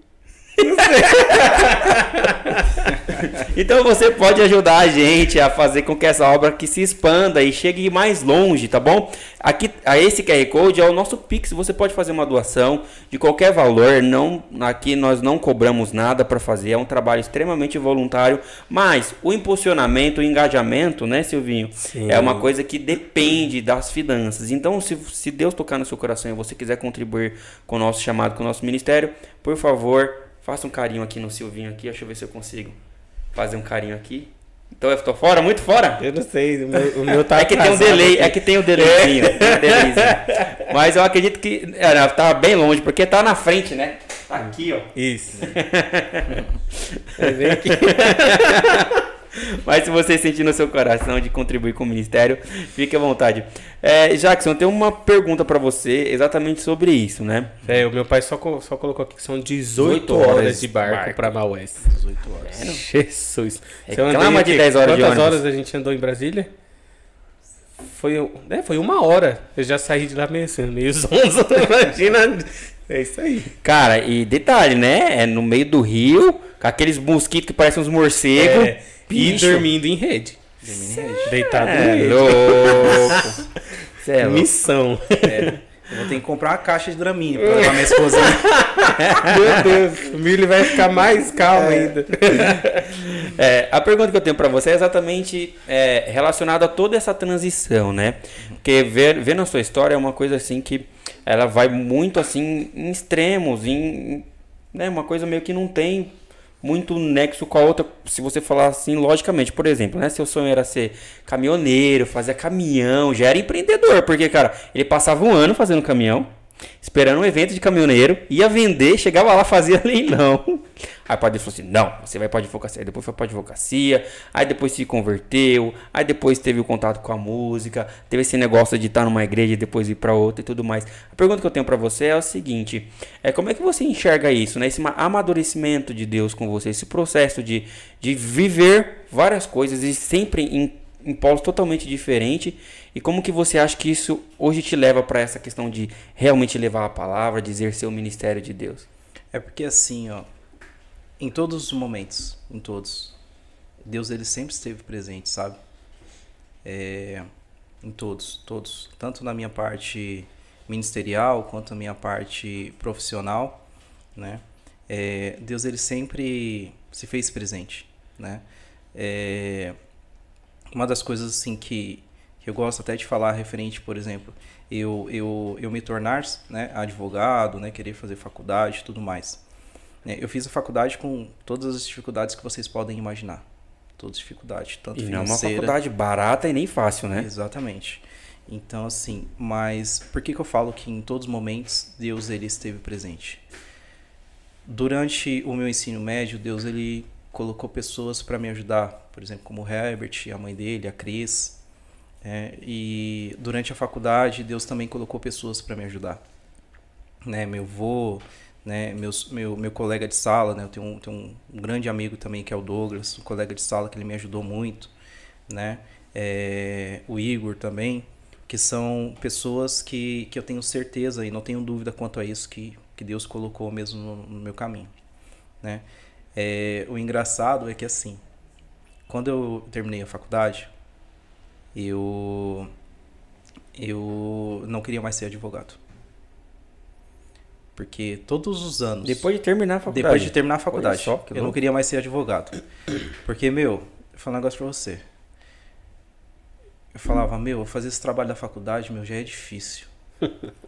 Então você pode ajudar a gente a fazer com que essa obra que se expanda e chegue mais longe, tá bom? Aqui, a esse QR Code é o nosso Pix. Você pode fazer uma doação de qualquer valor. Não, aqui nós não cobramos nada para fazer. É um trabalho extremamente voluntário, mas o impulsionamento, o engajamento, né, Silvinho, Sim. é uma coisa que depende das finanças. Então, se, se Deus tocar no seu coração e você quiser contribuir com o nosso chamado, com o nosso ministério, por favor, faça um carinho aqui no Silvinho aqui. Deixa eu ver se eu consigo fazer um carinho aqui. Então eu tô fora, muito fora? Eu não sei, o meu, o meu tá É que tem um delay, aqui. é que tem um delayzinho, é. um delayzinho. Mas eu acredito que é, tá bem longe, porque tá na frente, né? Tá aqui, ó. Isso. bem aqui. Mas se você sentir no seu coração de contribuir com o ministério, fique à vontade. É, Jackson, tem uma pergunta para você exatamente sobre isso, né? É, o meu pai só, só colocou aqui que são 18, 18 horas de barco, barco. para Maués. 18 horas. É, Jesus. Reclama de 10 horas de ônibus. Quantas horas a gente andou em Brasília? Foi, né, foi uma hora. Eu já saí de lá meio assim, meio zonzo. Imagina. É isso aí. Cara, e detalhe, né? É no meio do rio, com aqueles mosquitos que parecem uns morcegos. É. E dormindo em rede. Dormindo em rede. Deitado é, em rede. Louco. é Missão. É. Eu vou ter que comprar uma caixa de Draminha pra levar minha esposa. Meu Deus, o Milho vai ficar mais calmo é. ainda. É, a pergunta que eu tenho para você é exatamente é, relacionada a toda essa transição, né? Porque ver, vendo a sua história é uma coisa assim que ela vai muito assim em extremos, em, né, uma coisa meio que não tem muito nexo com a outra, se você falar assim, logicamente. Por exemplo, né? Seu sonho era ser caminhoneiro, fazer caminhão, já era empreendedor, porque, cara, ele passava um ano fazendo caminhão esperando um evento de caminhoneiro, ia vender, chegava lá, fazia leilão. Aí o padre falou assim: não, você vai para advocacia. Aí depois foi para advocacia, aí depois se converteu, aí depois teve o contato com a música, teve esse negócio de estar numa igreja e depois ir para outra e tudo mais. A pergunta que eu tenho para você é o seguinte: é como é que você enxerga isso, né? Esse amadurecimento de Deus com você, esse processo de, de viver várias coisas e sempre em, em polos totalmente diferentes e como que você acha que isso hoje te leva para essa questão de realmente levar a palavra, de exercer o ministério de Deus? É porque assim, ó, em todos os momentos, em todos, Deus ele sempre esteve presente, sabe? É, em todos, todos, tanto na minha parte ministerial quanto na minha parte profissional, né? É, Deus ele sempre se fez presente, né? É, uma das coisas assim que que eu gosto até de falar referente, por exemplo, eu, eu, eu me tornar né, advogado, né, querer fazer faculdade e tudo mais. É, eu fiz a faculdade com todas as dificuldades que vocês podem imaginar. Todas as dificuldades, tanto e financeira... não é uma faculdade barata e nem fácil, né? Exatamente. Então, assim, mas por que, que eu falo que em todos os momentos Deus ele esteve presente? Durante o meu ensino médio, Deus ele colocou pessoas para me ajudar, por exemplo, como o Herbert, a mãe dele, a Cris, é, e durante a faculdade, Deus também colocou pessoas para me ajudar. Né, meu avô, né, meus, meu, meu colega de sala, né, eu tenho, um, tenho um, grande amigo também que é o Douglas, um colega de sala que ele me ajudou muito, né, é, o Igor também, que são pessoas que, que eu tenho certeza e não tenho dúvida quanto a isso que, que Deus colocou mesmo no, no meu caminho, né. É, o engraçado é que assim, quando eu terminei a faculdade, eu eu não queria mais ser advogado. Porque todos os anos. Depois de terminar a faculdade. Depois de terminar a faculdade. Só, eu não queria mais ser advogado. Porque, meu, vou falar um negócio pra você. Eu falava, meu, fazer esse trabalho da faculdade, meu, já é difícil.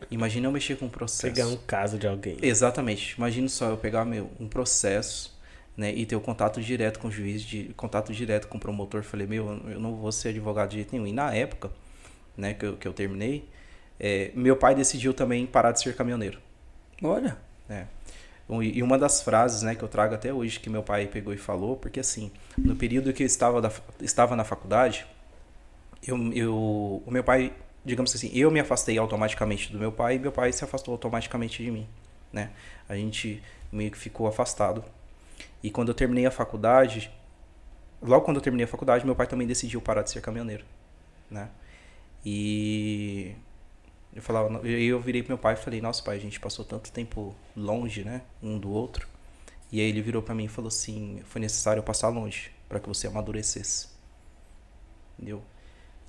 Imagina eu mexer com um processo. Pegar um caso de alguém. Exatamente. Imagina só eu pegar, meu, um processo né, e ter o contato direto com o juiz, de contato direto com o promotor. Falei, meu, eu não vou ser advogado de jeito nenhum. E na época, né, que eu, que eu terminei, é, meu pai decidiu também parar de ser caminhoneiro. Olha. É. E uma das frases, né, que eu trago até hoje que meu pai pegou e falou, porque assim, no período que eu estava, da, estava na faculdade, eu, eu, o meu pai, digamos assim, eu me afastei automaticamente do meu pai e meu pai se afastou automaticamente de mim, né? A gente meio que ficou afastado e quando eu terminei a faculdade, logo quando eu terminei a faculdade, meu pai também decidiu parar de ser caminhoneiro, né? E eu falava, eu virei pro meu pai e falei: "Nossa, pai, a gente passou tanto tempo longe, né, um do outro. E aí ele virou para mim e falou assim: foi necessário eu passar longe para que você amadurecesse. Entendeu?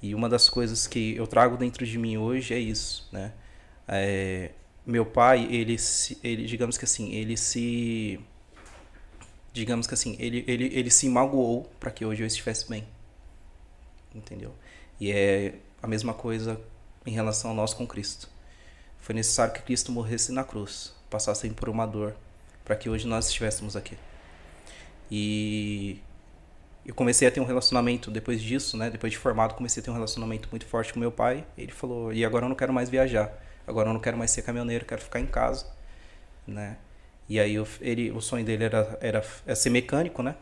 E uma das coisas que eu trago dentro de mim hoje é isso, né? É, meu pai, ele, ele, digamos que assim, ele se, digamos que assim, ele, ele, ele se magoou para que hoje eu estivesse bem, entendeu? E é a mesma coisa em relação a nós com Cristo. Foi necessário que Cristo morresse na cruz, passasse por uma dor, para que hoje nós estivéssemos aqui. E eu comecei a ter um relacionamento depois disso, né? Depois de formado, comecei a ter um relacionamento muito forte com meu pai. Ele falou: "E agora eu não quero mais viajar. Agora eu não quero mais ser caminhoneiro, quero ficar em casa", né? E aí eu, ele, o sonho dele era, era, era ser mecânico, né?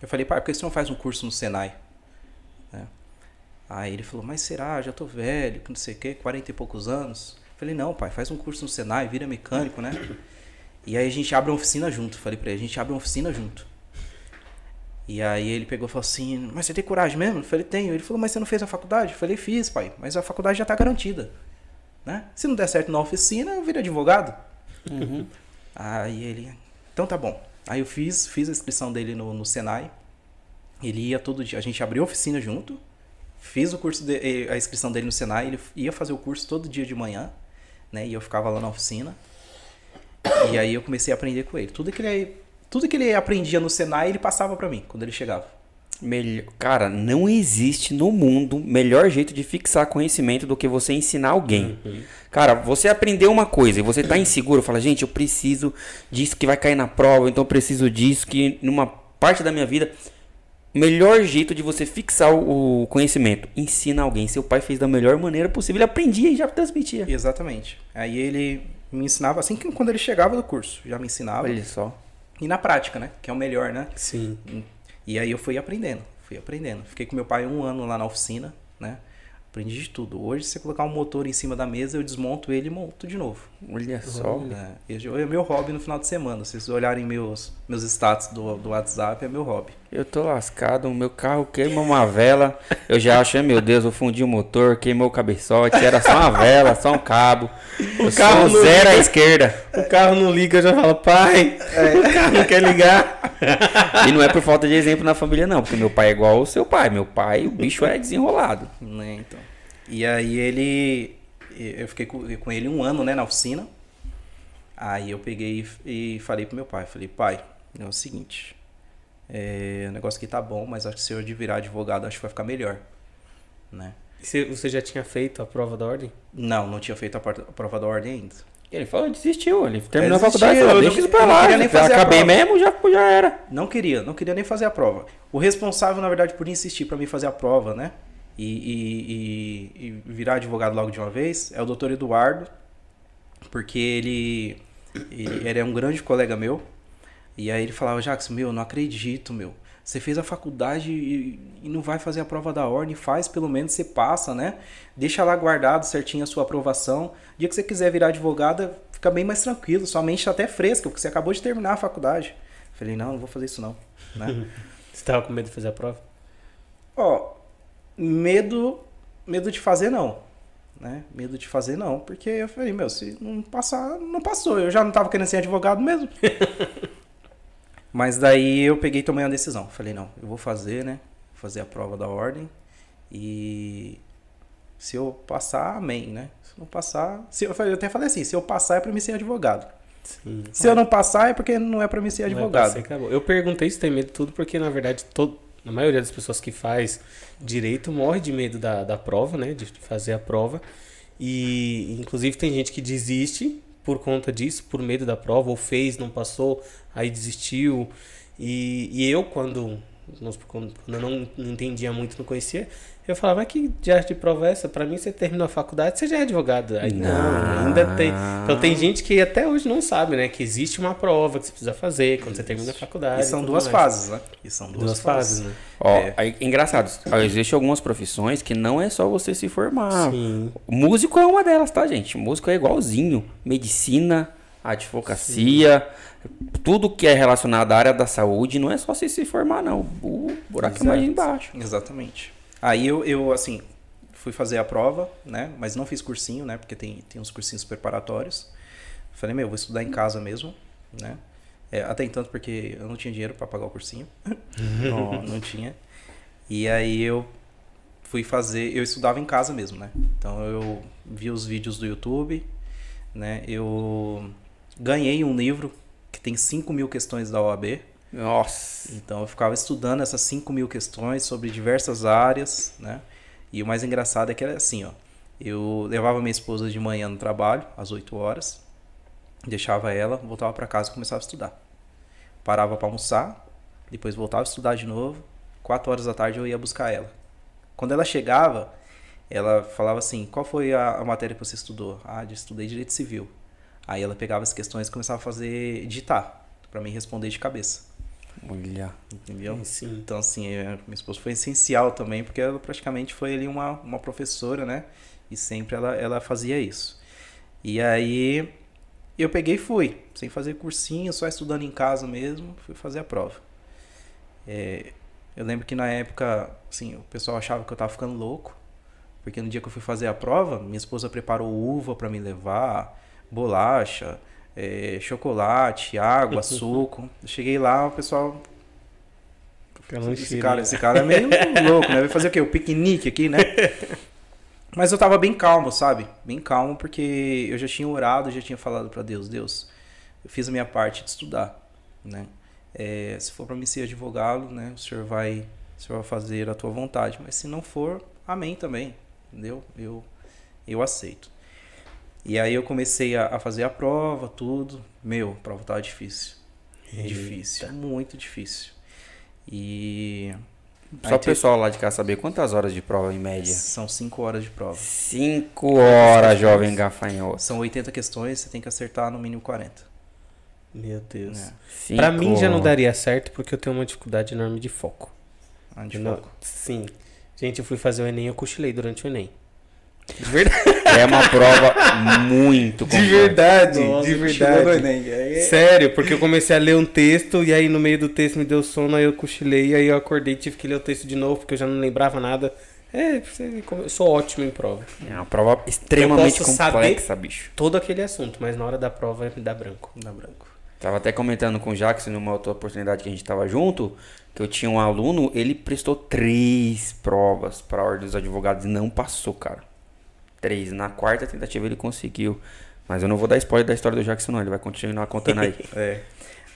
Eu falei: "Pai, por que você não faz um curso no Senai?" Né? Aí ele falou: "Mas será? Já tô velho, não sei o quê, 40 e poucos anos." Eu falei: "Não, pai, faz um curso no Senai, vira mecânico, né?" E aí a gente abre uma oficina junto. Falei pra ele, a gente abre uma oficina junto. E aí ele pegou e falou assim, mas você tem coragem mesmo? Eu falei, tenho. Ele falou, mas você não fez a faculdade? Eu falei, fiz, pai, mas a faculdade já tá garantida. Né? Se não der certo na oficina, eu viro advogado. Uhum. Aí ele, então tá bom. Aí eu fiz, fiz a inscrição dele no, no Senai. Ele ia todo dia, a gente abriu oficina junto. Fiz o curso de, a inscrição dele no Senai, ele ia fazer o curso todo dia de manhã, né? E eu ficava lá na oficina. E aí eu comecei a aprender com ele. Tudo que ele, tudo que ele aprendia no Senai, ele passava para mim quando ele chegava. Melhor, cara, não existe no mundo melhor jeito de fixar conhecimento do que você ensinar alguém. Uhum. Cara, você aprendeu uma coisa e você tá inseguro, fala, gente, eu preciso disso que vai cair na prova, então eu preciso disso que numa parte da minha vida. Melhor jeito de você fixar o conhecimento, ensina alguém. Seu pai fez da melhor maneira possível, ele aprendia e já transmitia. Exatamente. Aí ele me ensinava assim que quando ele chegava do curso, já me ensinava. Olha só. E na prática, né? Que é o melhor, né? Sim. E aí eu fui aprendendo, fui aprendendo. Fiquei com meu pai um ano lá na oficina, né? Aprendi de tudo. Hoje, se você colocar um motor em cima da mesa, eu desmonto ele e monto de novo. Olha só. É, é meu hobby no final de semana. Se vocês olharem meus, meus status do, do WhatsApp, é meu hobby. Eu tô lascado, o meu carro queima uma vela. Eu já acho, meu Deus, eu fundi o motor, queimou o cabeçote, era só uma vela, só um cabo. O eu carro sou zero liga. à esquerda. O carro não liga, eu já falo, pai, é. o carro não quer ligar. e não é por falta de exemplo na família, não, porque meu pai é igual ao seu pai. Meu pai, o bicho é desenrolado. Né, então. E aí ele. Eu fiquei com ele um ano, né, na oficina. Aí eu peguei e falei pro meu pai, falei, pai, é o seguinte, é, o negócio aqui tá bom, mas acho que se eu virar advogado, acho que vai ficar melhor, né? E você já tinha feito a prova da ordem? Não, não tinha feito a prova da ordem ainda. Ele falou, desistiu, ele terminou a faculdade, falou, deixa isso pra lá, nem fazer acabei mesmo, já, já era. Não queria, não queria nem fazer a prova. O responsável, na verdade, por insistir para mim fazer a prova, né? E, e, e, e, virar advogado logo de uma vez é o doutor Eduardo, porque ele, ele, ele é um grande colega meu. E aí ele falava, Jackson, meu, não acredito, meu. Você fez a faculdade e, e, não vai fazer a prova da ordem, faz pelo menos, você passa, né? Deixa lá guardado certinho a sua aprovação. dia que você quiser virar advogada, fica bem mais tranquilo, sua mente está até fresca, porque você acabou de terminar a faculdade. Falei, não, não vou fazer isso não. Né? você tava com medo de fazer a prova? Ó, medo, medo de fazer não. Né? Medo de fazer não, porque eu falei, meu, se não passar, não passou. Eu já não tava querendo ser advogado mesmo. Mas daí eu peguei e tomei uma decisão. Falei, não, eu vou fazer, né? Vou fazer a prova da ordem. E se eu passar, amém, né? Se não passar. Se eu, eu até falei assim, se eu passar é para mim ser advogado. Sim. Se eu não passar é porque não é para mim ser advogado. É eu perguntei se tem medo tudo, porque na verdade todo, a maioria das pessoas que faz direito morre de medo da, da prova, né? De fazer a prova. E inclusive tem gente que desiste por conta disso, por medo da prova, ou fez, não passou, aí desistiu. E, e eu, quando, quando eu não, entendia muito, não conhecia, eu falava, que diacho de prova é essa? Pra mim, você terminou a faculdade, você já é advogado. Aí, não, não, ainda tem. Então, tem gente que até hoje não sabe, né? Que existe uma prova que você precisa fazer quando você termina a faculdade. E são duas mais. fases, né? E são duas, duas fases. fases, né? Ó, é. Aí, engraçado, existem algumas profissões que não é só você se formar. Sim. Músico é uma delas, tá, gente? Músico é igualzinho. Medicina, advocacia, Sim. tudo que é relacionado à área da saúde, não é só você se formar, não. O buraco Exato. é mais embaixo. Exatamente. Aí eu, eu, assim, fui fazer a prova, né? Mas não fiz cursinho, né? Porque tem, tem uns cursinhos preparatórios. Falei, meu, vou estudar em casa mesmo, né? É, até entanto, porque eu não tinha dinheiro para pagar o cursinho. não, não tinha. E aí eu fui fazer. Eu estudava em casa mesmo, né? Então eu vi os vídeos do YouTube, né? Eu ganhei um livro que tem 5 mil questões da OAB. Nossa. Então eu ficava estudando essas 5 mil questões sobre diversas áreas, né? E o mais engraçado é que era assim, ó. Eu levava minha esposa de manhã no trabalho, às 8 horas, deixava ela, voltava para casa e começava a estudar. Parava para almoçar, depois voltava a estudar de novo. 4 horas da tarde eu ia buscar ela. Quando ela chegava, ela falava assim: Qual foi a, a matéria que você estudou? Ah, eu estudei Direito Civil. Aí ela pegava as questões e começava a fazer, digitar, para mim responder de cabeça. Olha. Entendeu? Sim, sim. Então, assim, é, minha esposa foi essencial também, porque ela praticamente foi ali uma, uma professora, né? E sempre ela, ela fazia isso. E aí eu peguei e fui, sem fazer cursinho, só estudando em casa mesmo, fui fazer a prova. É, eu lembro que na época, assim, o pessoal achava que eu tava ficando louco, porque no dia que eu fui fazer a prova, minha esposa preparou uva para me levar, bolacha, é, chocolate, água, suco. Eu cheguei lá, o pessoal. Esse cara, esse cara é meio louco, né? Vai fazer o quê? O piquenique aqui, né? Mas eu tava bem calmo, sabe? Bem calmo, porque eu já tinha orado, já tinha falado para Deus, Deus, eu fiz a minha parte de estudar, né? É, se for para mim ser advogado, né? O senhor vai, o senhor vai fazer a tua vontade. Mas se não for, amém também, entendeu? Eu, eu aceito. E aí eu comecei a, a fazer a prova, tudo. Meu, a prova tava difícil. Eita. Difícil, muito difícil. E Só o pessoal lá de cá saber quantas horas de prova em média. são cinco horas de prova. Cinco horas, jovem gafanhoto. São 80 questões, você tem que acertar no mínimo 40. Meu Deus. É. Cinco Pra mim já não daria certo porque eu tenho uma dificuldade enorme de foco. Ah, de Eu não- foco. Sim. Gente, eu fui fazer o Enem eu cochilei durante o Enem. De verdade. É uma prova muito De complexa. verdade, Nossa, de verdade. no Enem. Aí é- Sério, porque eu comecei a ler um texto e aí no meio do texto me deu sono, aí eu cochilei, aí eu acordei e tive que ler o texto de novo porque eu já não lembrava nada. É, eu sou ótimo em prova. É uma prova extremamente complexa, bicho. Todo aquele assunto, mas na hora da prova me dá branco. Dá branco. Tava até comentando com o Jackson numa outra oportunidade que a gente tava junto, que eu tinha um aluno, ele prestou três provas pra ordem dos advogados e não passou, cara. Três. Na quarta tentativa ele conseguiu. Mas eu não vou dar spoiler da história do Jackson, não. Ele vai continuar contando aí. É.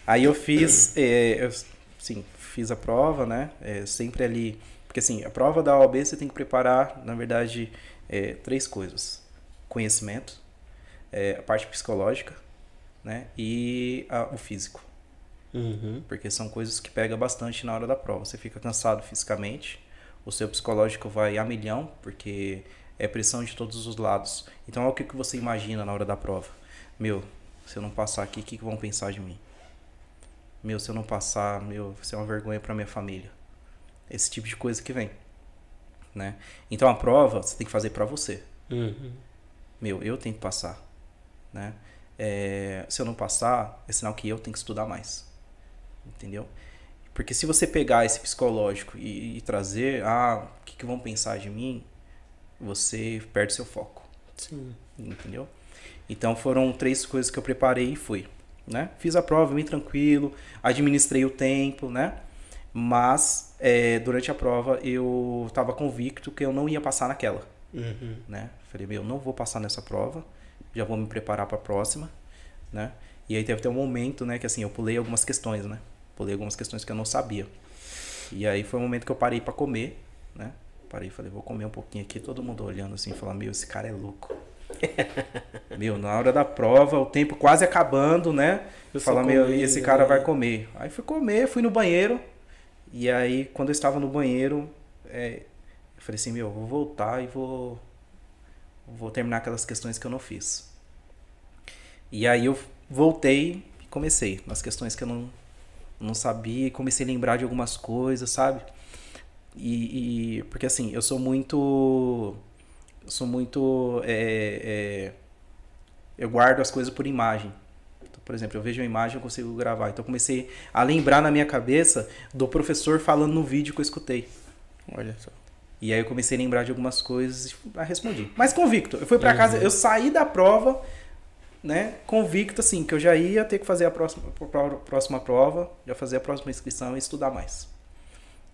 Aí eu fiz, é, eu, sim, fiz a prova, né? É, sempre ali, porque assim, a prova da OAB você tem que preparar, na verdade, é, três coisas: conhecimento, é, a parte psicológica, né? E a- o físico, Uhum. porque são coisas que pega bastante na hora da prova. Você fica cansado fisicamente, o seu psicológico vai a milhão, porque é pressão de todos os lados. Então, é o que, você imagina na hora da prova? Meu, se eu não passar aqui, o que, que vão pensar de mim? Meu, se eu não passar, meu, vai ser uma vergonha para minha família. Esse tipo de coisa que vem, né? Então, a prova você tem que fazer para você. Uhum. Meu, eu tenho que passar, né? É, se eu não passar, é sinal que eu tenho que estudar mais, entendeu? Porque se você pegar esse psicológico e, e trazer, ah, o que, que vão pensar de mim, você perde seu foco, Sim. entendeu? Então foram três coisas que eu preparei e fui, né? Fiz a prova bem tranquilo, administrei o tempo, né? Mas é, durante a prova eu estava convicto que eu não ia passar naquela Uhum. né? Falei, meu, não vou passar nessa prova, já vou me preparar para a próxima, né? E aí teve até um momento, né, que assim, eu pulei algumas questões, né? Pulei algumas questões que eu não sabia. E aí foi o momento que eu parei para comer, né? Parei e falei, vou comer um pouquinho aqui, todo mundo olhando assim, falando, meu, esse cara é louco. meu, na hora da prova, o tempo quase acabando, né? Eu só meu, e esse né? cara vai comer. Aí fui comer, fui no banheiro. E aí, quando eu estava no banheiro, é, eu falei assim, meu, vou voltar e vou vou terminar aquelas questões que eu não fiz. E aí eu voltei e comecei nas questões que eu não, não sabia, comecei a lembrar de algumas coisas, sabe? E, e- porque assim, eu sou muito eu sou muito é, é, eu guardo as coisas por imagem. Então, por exemplo, eu vejo uma imagem eu consigo gravar. Então eu comecei a lembrar na minha cabeça do professor falando no vídeo que eu escutei. Olha só. E aí eu comecei a lembrar de algumas coisas e ah, respondi. Mas convicto. Eu fui pra casa, eu saí da prova né, convicto assim que eu já ia ter que fazer a próxima, a próxima prova, já fazer a próxima inscrição e estudar mais.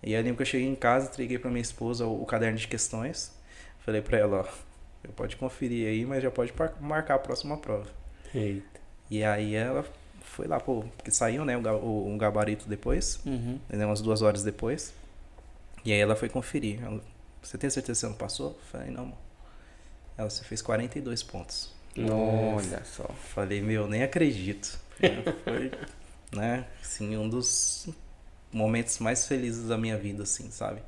E aí eu lembro que eu cheguei em casa, entreguei para minha esposa o, o, caderno de questões. Falei para ela, ó, pode conferir aí, mas já pode marcar a próxima prova. Eita. E aí ela foi lá, pô, porque saiu, né, o, o gabarito depois, uhum. né, umas duas horas depois. E aí ela foi conferir. Ela, você tem certeza que você não passou? Falei, não, Ela, você fez 42 pontos. Olha só. Falei, meu, nem acredito. Foi, né, assim, um dos momentos mais felizes da minha vida, assim, sabe?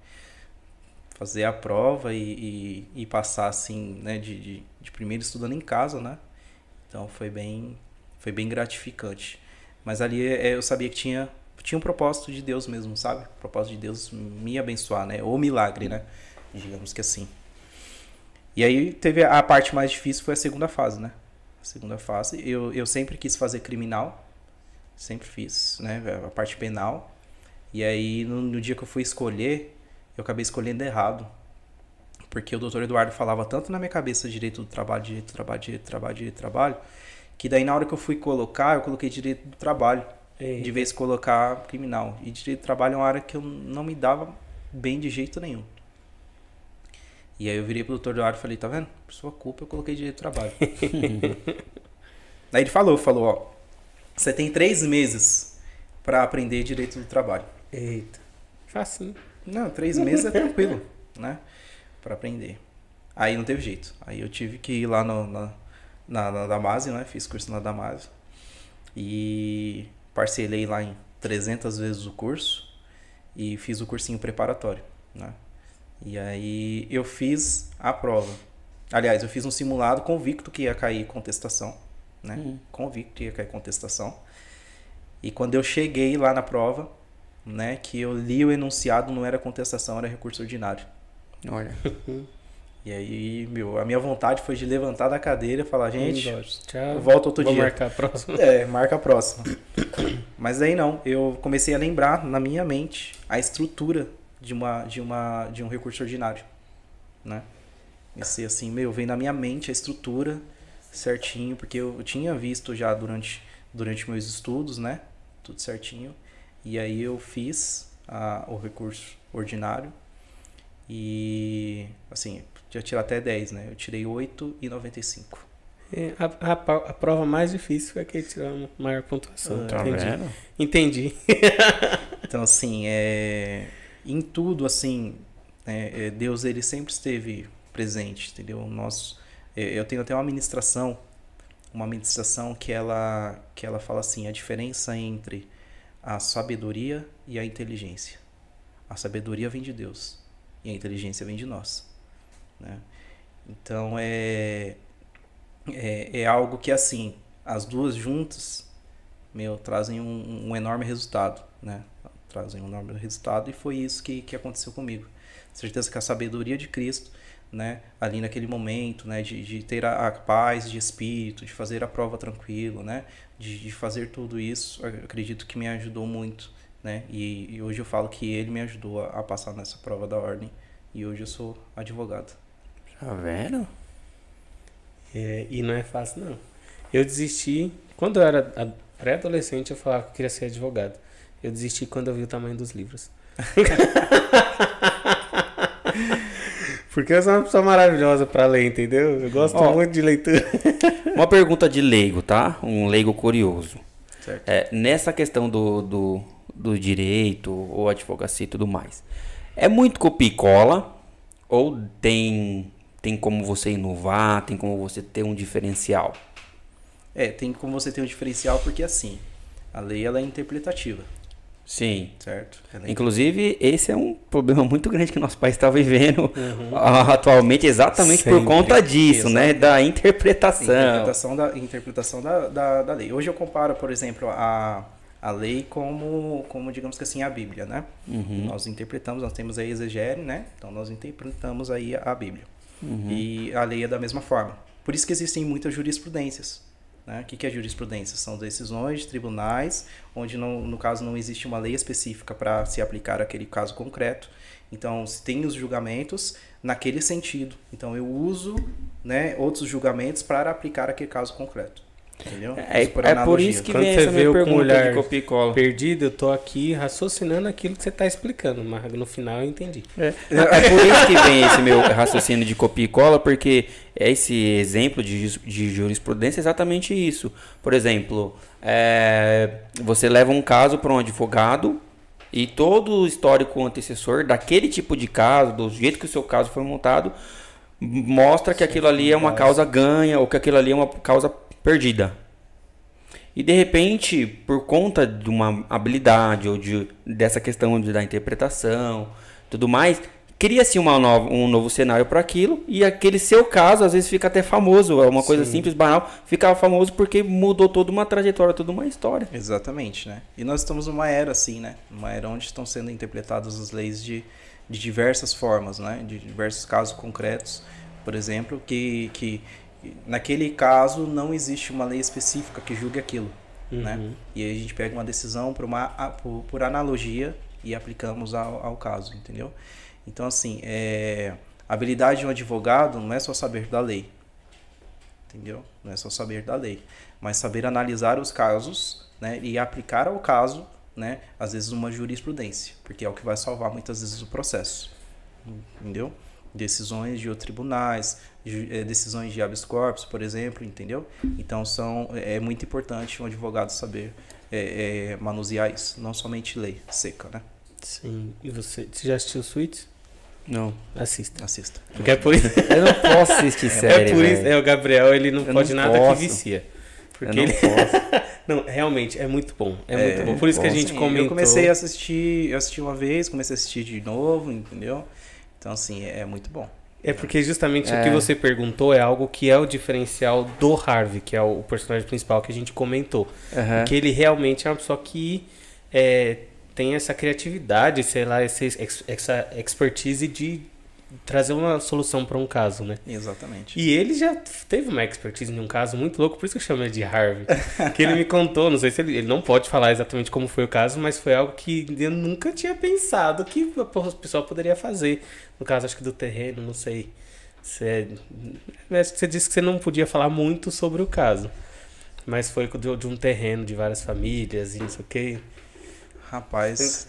Fazer a prova e, e, e passar, assim, né, de, de, de, primeiro estudando em casa, né? Então foi bem, foi bem gratificante. Mas ali é, eu sabia que tinha, tinha um propósito de Deus mesmo, sabe? O propósito de Deus me abençoar, né? Ou milagre, né? Digamos que assim. E aí teve a parte mais difícil foi a segunda fase, né? A segunda fase, eu, eu sempre quis fazer criminal, sempre fiz, né? A parte penal. E aí no, no dia que eu fui escolher, eu acabei escolhendo errado. Porque o doutor Eduardo falava tanto na minha cabeça direito do trabalho, direito do trabalho, direito do trabalho, direito do trabalho, que daí na hora que eu fui colocar, eu coloquei direito do trabalho. De vez colocar criminal. E direito do trabalho é uma área que eu não me dava bem de jeito nenhum. E aí eu virei pro doutor Eduardo e falei, tá vendo? Por sua culpa eu coloquei direito do trabalho. aí ele falou, falou, ó, você tem três meses para aprender direito do trabalho. Eita, facinho. Não, três meses é tranquilo, né? Para aprender. Aí não teve jeito. Aí eu tive que ir lá no, na, na, na Damase, né? Fiz curso na Damase. E parcelei lá em 300 vezes o curso e fiz o cursinho preparatório, né? E aí eu fiz a prova. Aliás, eu fiz um simulado convicto que ia cair contestação, né? Uhum. Convicto que ia cair contestação. E quando eu cheguei lá na prova, né, que eu li o enunciado, não era contestação, era recurso ordinário. Olha. E aí, meu, a minha vontade foi de levantar da cadeira e falar, gente, Tchau. volta outro Vou dia. marcar a próxima. É, marca a próxima. Mas aí não, eu comecei a lembrar na minha mente a estrutura de uma de uma de um recurso ordinário, né? Comecei assim, meu, vem na minha mente a estrutura certinho, porque eu tinha visto já durante durante meus estudos, né? Tudo certinho. E aí eu fiz a, o recurso ordinário e assim, já tirar até 10, né? Eu tirei 8,95. É, a, a, a prova mais difícil é que tirar uma maior pontuação. Ah, tá entendi. vendo? Entendi. então, assim, é, em tudo, assim, é, é, Deus ele sempre esteve presente, entendeu? Nós, é, eu tenho até uma ministração, uma ministração que ela, que ela fala assim, a diferença entre a sabedoria e a inteligência. A sabedoria vem de Deus e a inteligência vem de nós, né? Então é, é, é algo que assim as duas juntas meu trazem um, um enorme resultado, né? trazem um enorme resultado e foi isso que, que aconteceu comigo. Certeza que a sabedoria de Cristo, né, ali naquele momento, né, de, de ter a, a paz de espírito, de fazer a prova tranquilo, né, de, de fazer tudo isso, acredito que me ajudou muito, né, e, e hoje eu falo que ele me ajudou a, a, passar nessa prova da ordem e hoje eu sou advogado. Tá vendo? É, e não é fácil não. Eu desisti quando eu era pré-adolescente eu falava que eu queria ser advogado. Eu desisti quando eu vi o tamanho dos livros. Porque eu sou uma pessoa maravilhosa para ler, entendeu? Eu gosto oh, muito de leitura. uma pergunta de leigo, tá? Um leigo curioso. É, nessa questão do, do, do direito ou advocacia e tudo mais, é muito copia e cola? Ou tem, tem como você inovar, tem como você ter um diferencial? É, tem como você ter um diferencial porque assim, a lei ela é interpretativa. Sim. Certo. Inclusive, esse é um problema muito grande que nosso país está vivendo uhum. atualmente, exatamente Sempre. por conta disso, né? Da interpretação. Interpretação, da, interpretação da, da, da, lei. Hoje eu comparo, por exemplo, a, a lei como, como, digamos que assim, a Bíblia, né? Uhum. Nós interpretamos, nós temos a exegere, né? Então, nós interpretamos aí a Bíblia. Uhum. E a lei é da mesma forma. Por isso que existem muitas jurisprudências. Né? O que é jurisprudência? São decisões de tribunais, onde não, no caso não existe uma lei específica para se aplicar aquele caso concreto. Então, se tem os julgamentos naquele sentido. Então, eu uso né, outros julgamentos para aplicar aquele caso concreto. Entendeu? É, Isso é por analogia. isso que Quando vem você essa minha pergunta olhar de copia e cola. Perdido, eu tô aqui raciocinando aquilo que você tá explicando, mas no final eu entendi. É. Não, é por isso que vem esse meu raciocínio de copia e cola, porque esse exemplo de, de jurisprudência é exatamente isso. Por exemplo, é, você leva um caso para um advogado e todo o histórico antecessor daquele tipo de caso, do jeito que o seu caso foi montado, mostra que aquilo ali é uma causa ganha ou que aquilo ali é uma causa perdida. E de repente, por conta de uma habilidade ou de, dessa questão de, da interpretação, tudo mais, cria-se uma nova, um novo cenário para aquilo e aquele seu caso às vezes fica até famoso, é uma coisa Sim. simples, banal, ficava famoso porque mudou toda uma trajetória, toda uma história. Exatamente, né? E nós estamos numa era assim, né? Uma era onde estão sendo interpretadas as leis de, de diversas formas, né? De diversos casos concretos, por exemplo, que, que naquele caso não existe uma lei específica que julgue aquilo, né? Uhum. E aí a gente pega uma decisão por, uma, por, por analogia e aplicamos ao, ao caso, entendeu? Então, assim, é, a habilidade de um advogado não é só saber da lei, entendeu? Não é só saber da lei, mas saber analisar os casos, né, e aplicar ao caso, né, às vezes uma jurisprudência, porque é o que vai salvar muitas vezes o processo, entendeu? Decisões de tribunais, eh, decisões de habeas corpus, por exemplo, entendeu? Então são é muito importante um advogado saber eh, eh, manusear isso, não somente lei seca, né? Sim. E você, você já assistiu Suits? Não. Assista. Assista. Porque é por isso. Eu não posso assistir série, é por isso. velho. É, o Gabriel, ele não Eu pode não nada posso. que vicia. Eu Porque não ele. posso. Não, realmente, é muito bom. É, É, muito bom. Por isso que a bom, gente Sim, comentou. Eu comecei a assistir, eu assisti uma vez, comecei a assistir de novo, entendeu? Então assim, é muito bom. É porque justamente o É. que você perguntou é algo que é o diferencial do Harvey, que é o personagem principal que a gente comentou. Aham. Que ele realmente é uma pessoa que é, tem essa criatividade, sei lá, essa, essa expertise de trazer uma solução para um caso, né? Exatamente. E ele já teve uma expertise em um caso muito louco, por isso que eu chamo ele de Harvey. que ele me contou, não sei se ele, ele não pode falar exatamente como foi o caso, mas foi algo que eu nunca tinha pensado que a pessoa poderia fazer. No caso, acho que do terreno, não sei. Você, acho que você disse que você não podia falar muito sobre o caso. Mas foi de, de um terreno de várias famílias e não sei o quê. Rapaz,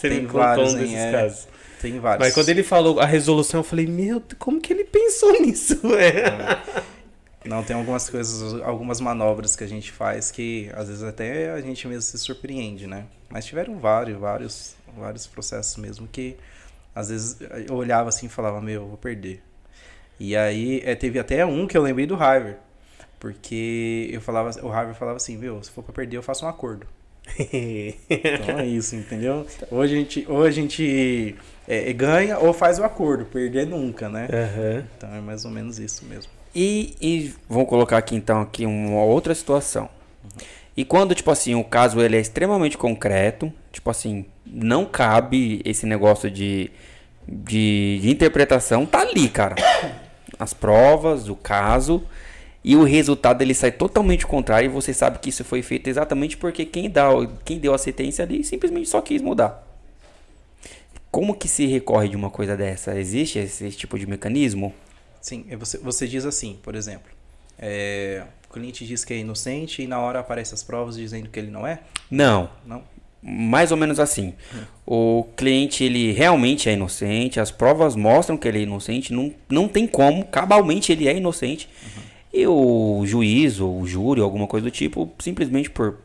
Tem contou vários, hein, desses é. casos. tem vários. Mas quando ele falou a resolução, eu falei, meu, como que ele pensou nisso? É. Não, tem algumas coisas, algumas manobras que a gente faz que às vezes até a gente mesmo se surpreende, né? Mas tiveram vários, vários, vários processos mesmo que às vezes eu olhava assim e falava, meu, eu vou perder. E aí eh, teve até um que eu lembrei do Harvard. Porque eu falava, o Harvard falava assim, meu, se for pra perder, eu faço um acordo. Então é isso, entendeu? Ou a gente, ou a gente eh, ganha ou faz o acordo, perder nunca, né? Aham. Então é mais ou menos isso mesmo. E, e vamos colocar aqui então aqui uma outra situação. E quando, tipo assim, o caso ele é extremamente concreto, tipo assim, não cabe esse negócio de, de, de interpretação, tá ali, cara. As provas, o caso, e o resultado ele sai totalmente contrário, e você sabe que isso foi feito exatamente porque quem, dá, quem deu a sentença ali simplesmente só quis mudar. Como que se recorre de uma coisa dessa? Existe esse tipo de mecanismo? Sim, é você, você diz assim, por exemplo, é, o cliente diz que é inocente e na hora aparecem as provas dizendo que ele não é? Não. Não? Mais ou menos assim. O cliente, ele realmente é inocente, as provas mostram que ele é inocente, não, não tem como, cabalmente ele é inocente. E o juiz, ou o júri, alguma coisa do tipo, simplesmente por,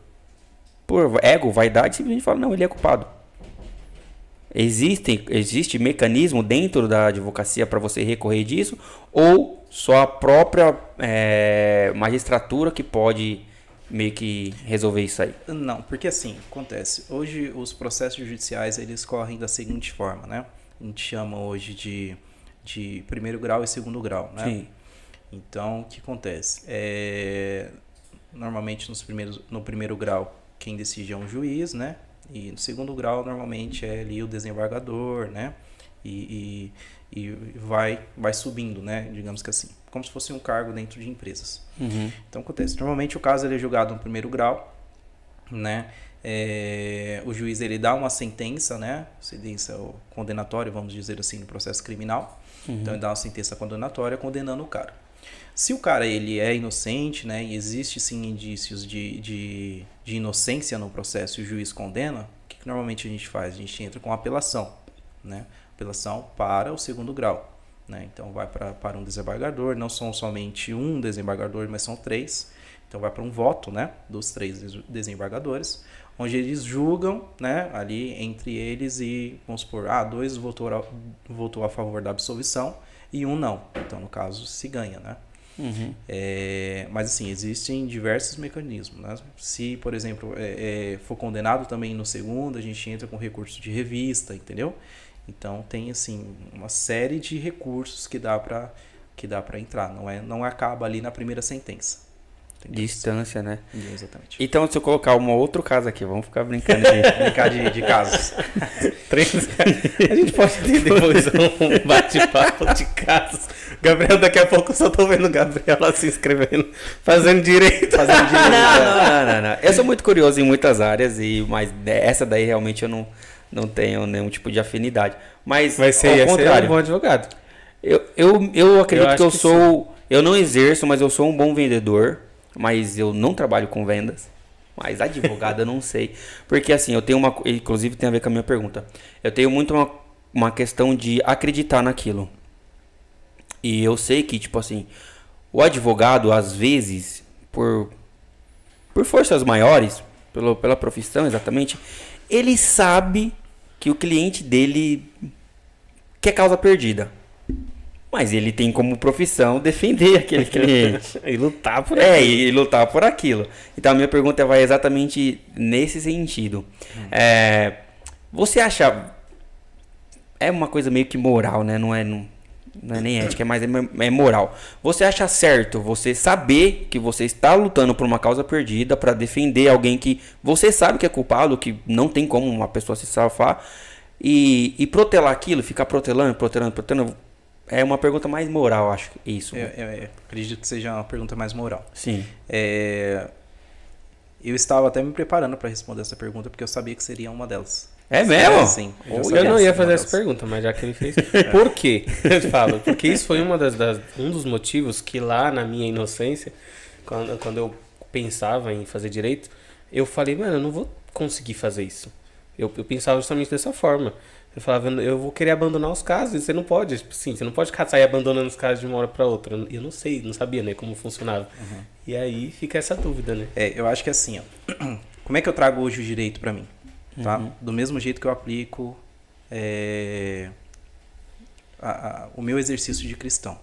por ego, vaidade, simplesmente fala, não, ele é culpado. Existem, existe mecanismo dentro da advocacia para você recorrer disso? Ou só a própria eh, magistratura que pode meio que resolver isso aí? Não, porque assim, acontece. Hoje os processos judiciais eles correm da seguinte forma, né? A gente chama hoje de, de primeiro grau e segundo grau, né? Sim. Então, o que acontece? É, normalmente nos primeiros, no primeiro grau, quem decide é um juiz, né? E no segundo grau, normalmente é ali o desembargador, né? E, e, e vai, vai subindo, né? Digamos que assim, como se fosse um cargo dentro de empresas. Uhum. Então acontece. Normalmente o caso ele é julgado no primeiro grau, né? É, o juiz ele dá uma sentença, né? Sentença condenatória, vamos dizer assim, no processo criminal. Então ele dá uma sentença condenatória condenando o cara. Se o cara ele é inocente, né, e existe sim indícios de, de, de inocência no processo e o juiz condena, o que, que normalmente a gente faz? A gente entra com apelação, né? Apelação para o segundo grau. Né? Então vai pra, para um desembargador, não são somente um desembargador, mas são três. Então vai para um voto né, dos três desembargadores, onde eles julgam né, ali entre eles e, vamos supor, ah, dois votou a, votou a favor da absolvição e um não. Então, no caso, se ganha, né? Uhum. É, mas assim, existem diversos mecanismos. Né? Se, por exemplo, é, é, for condenado também no segundo, a gente entra com recurso de revista, entendeu? Então tem assim uma série de recursos que dá para que dá para entrar, não é não acaba ali na primeira sentença. Distância, né? Exatamente. Então, se eu colocar um outro caso aqui, vamos ficar brincando de, brincar de, de casos. Três. A gente pode ter depois um bate-papo de casos. Gabriel, daqui a pouco eu só tô vendo o Gabriel lá se inscrevendo, fazendo direito. Fazendo direito. não, não, não, não, Eu sou muito curioso em muitas áreas, e mas essa daí realmente eu não não tenho nenhum tipo de afinidade. Mas, Vai ser, ao contrário, um bom advogado. Eu, eu, eu acredito eu que eu que sou. Sim. Eu não exerço, mas eu sou um bom vendedor. Mas eu não trabalho com vendas. Mas advogado eu não sei. Porque assim, eu tenho uma. Inclusive tem a ver com a minha pergunta. Eu tenho muito uma, uma questão de acreditar naquilo. E eu sei que, tipo assim, o advogado, às vezes, por, por forças maiores, pelo, pela profissão exatamente, ele sabe que o cliente dele quer causa perdida. Mas ele tem como profissão defender aquele cliente. e lutar por é, aquilo. É, e lutar por aquilo. Então a minha pergunta vai exatamente nesse sentido. Hum. É, você acha. É uma coisa meio que moral, né? Não é. Não, não é nem ética, é mais é moral. Você acha certo você saber que você está lutando por uma causa perdida para defender alguém que você sabe que é culpado, que não tem como uma pessoa se safar e, e protelar aquilo, ficar protelando, protelando, protelando? É uma pergunta mais moral, acho isso. Eu, eu, eu acredito que seja uma pergunta mais moral. Sim. É, eu estava até me preparando para responder essa pergunta porque eu sabia que seria uma delas. É mesmo? É, sim. Eu, eu não ia fazer essa pergunta, mas já que ele fez. Por quê? Eu falo, porque isso foi uma das, das, um dos motivos que lá na minha inocência, quando, quando eu pensava em fazer direito, eu falei, mano, eu não vou conseguir fazer isso. Eu, eu pensava justamente dessa forma. Eu falava, eu vou querer abandonar os casos, e você não pode, tipo, sim, você não pode sair abandonando os casos de uma hora para outra. Eu não sei, não sabia, né, como funcionava. Uhum. E aí fica essa dúvida, né? É, eu acho que é assim, ó. Como é que eu trago hoje o direito para mim? Tá? Uhum. Do mesmo jeito que eu aplico é, a, a, o meu exercício de cristão.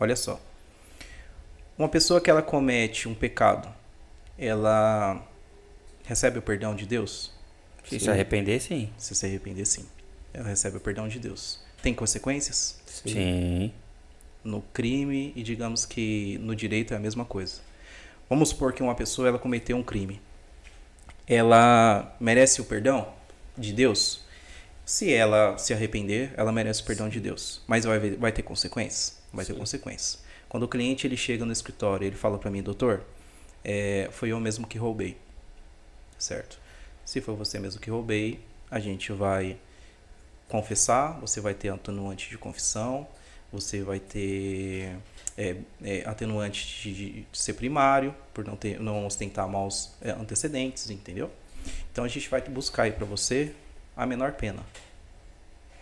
Olha só. Uma pessoa que ela comete um pecado, ela recebe o perdão de Deus? Se se arrepender, sim. Se se arrepender, sim. Ela recebe o perdão de Deus. Tem consequências? Sim. sim. No crime e digamos que no direito é a mesma coisa. Vamos supor que uma pessoa ela cometeu um crime ela merece o perdão de Deus? Se ela se arrepender, ela merece o perdão de Deus. Mas vai, vai ter consequências? Vai Sim. ter consequências. Quando o cliente ele chega no escritório, ele fala para mim, doutor, é, foi eu mesmo que roubei, certo? Se foi você mesmo que roubei, a gente vai confessar, você vai ter atenuante de confissão, você vai ter é, é, atenuante de, ser primário, por não, ter, não ostentar maus é, antecedentes, entendeu? Então a gente vai buscar aí para você a menor pena.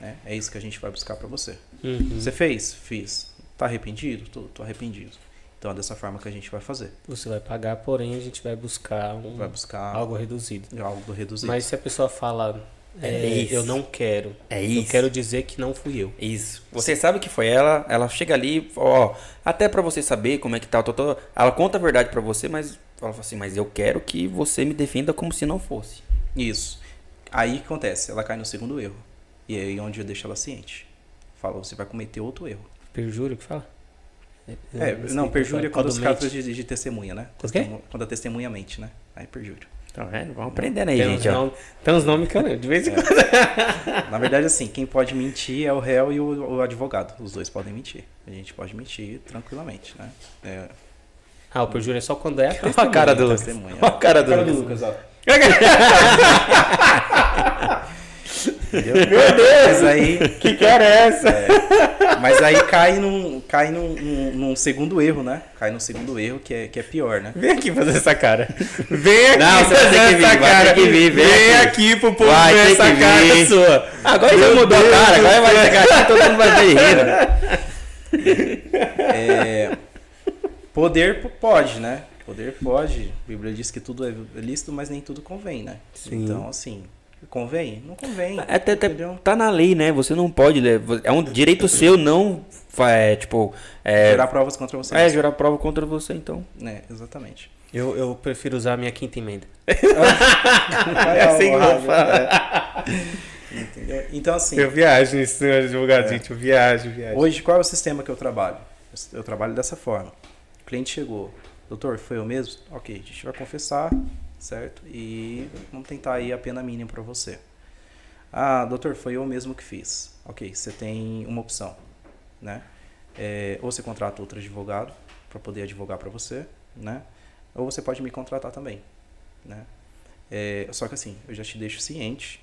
Né? É isso que a gente vai buscar para você. Uhum. Você fez? Fiz. Tá arrependido? Tô, tô arrependido. Então é dessa forma que a gente vai fazer. Você vai pagar, porém a gente vai buscar, um, vai buscar algo reduzido. Algo reduzido. Mas se a pessoa fala é, é eu não quero. É isso. Eu quero dizer que não fui eu. Isso. Você sabe que foi ela, ela chega ali, ó, até para você saber como é que tá, tô, tô, ela conta a verdade para você, mas ela fala assim, mas eu quero que você me defenda como se não fosse. Isso. Aí que acontece, ela cai no segundo erro. E é aí onde eu deixo ela ciente. Fala, você vai cometer outro erro. Perjúrio que fala? É, não, perjúrio é quando se trata de, de, testemunha, né? Quando a testemunha mente, né? Aí perjúrio. Tá vendo? Vamos aprendendo aí, tem gente. Nome, tem uns nomes que eu lembro, de vez em é. quando. Na verdade, assim, quem pode mentir é o réu e o, o, advogado. Os dois podem mentir. A gente pode mentir tranquilamente, né? É... Ah, o perjúrio é só quando é a testemunha. Olha a cara do Lucas. Olha a cara do, cara do Lucas, ó. Entendeu? Meu Deus! Mas aí, que cara é essa? É, mas aí cai, num, cai num, num, num, segundo erro, né? Cai num segundo erro que é, que é pior, né? Vem aqui fazer essa cara. Vem aqui Não, fazer essa vir, cara. Que vir, vem, vem aqui. aqui pro povo vai ver essa cara sua. Agora já mudou a cara, agora vai chegar aqui todo mundo vai ver rindo. É, poder pode, né? Poder pode. A Bíblia diz que tudo é lícito, mas nem tudo convém, né? Sim. Então, assim, convém? Não convém. É, até, até tá na lei, né? Você não pode. É um direito seu não. É, tipo. É, gerar provas contra você. É, gerar prova contra você, então. É, exatamente. Eu, eu prefiro usar a minha quinta emenda. é assim que eu falo. Entendeu? Então, assim. Eu viajo nisso, senhor advogado, é. gente. Eu viajo, viajo. Hoje, qual é o sistema que eu trabalho? Eu trabalho dessa forma. O cliente chegou. Doutor, foi eu mesmo? Ok, a gente vai confessar, certo? E vamos tentar aí a pena mínima para você. Ah, doutor, foi eu mesmo que fiz. Ok, você tem uma opção, né? É, ou você contrata outro advogado para poder advogar para você, né? Ou você pode me contratar também, né? É, só que assim, eu já te deixo ciente,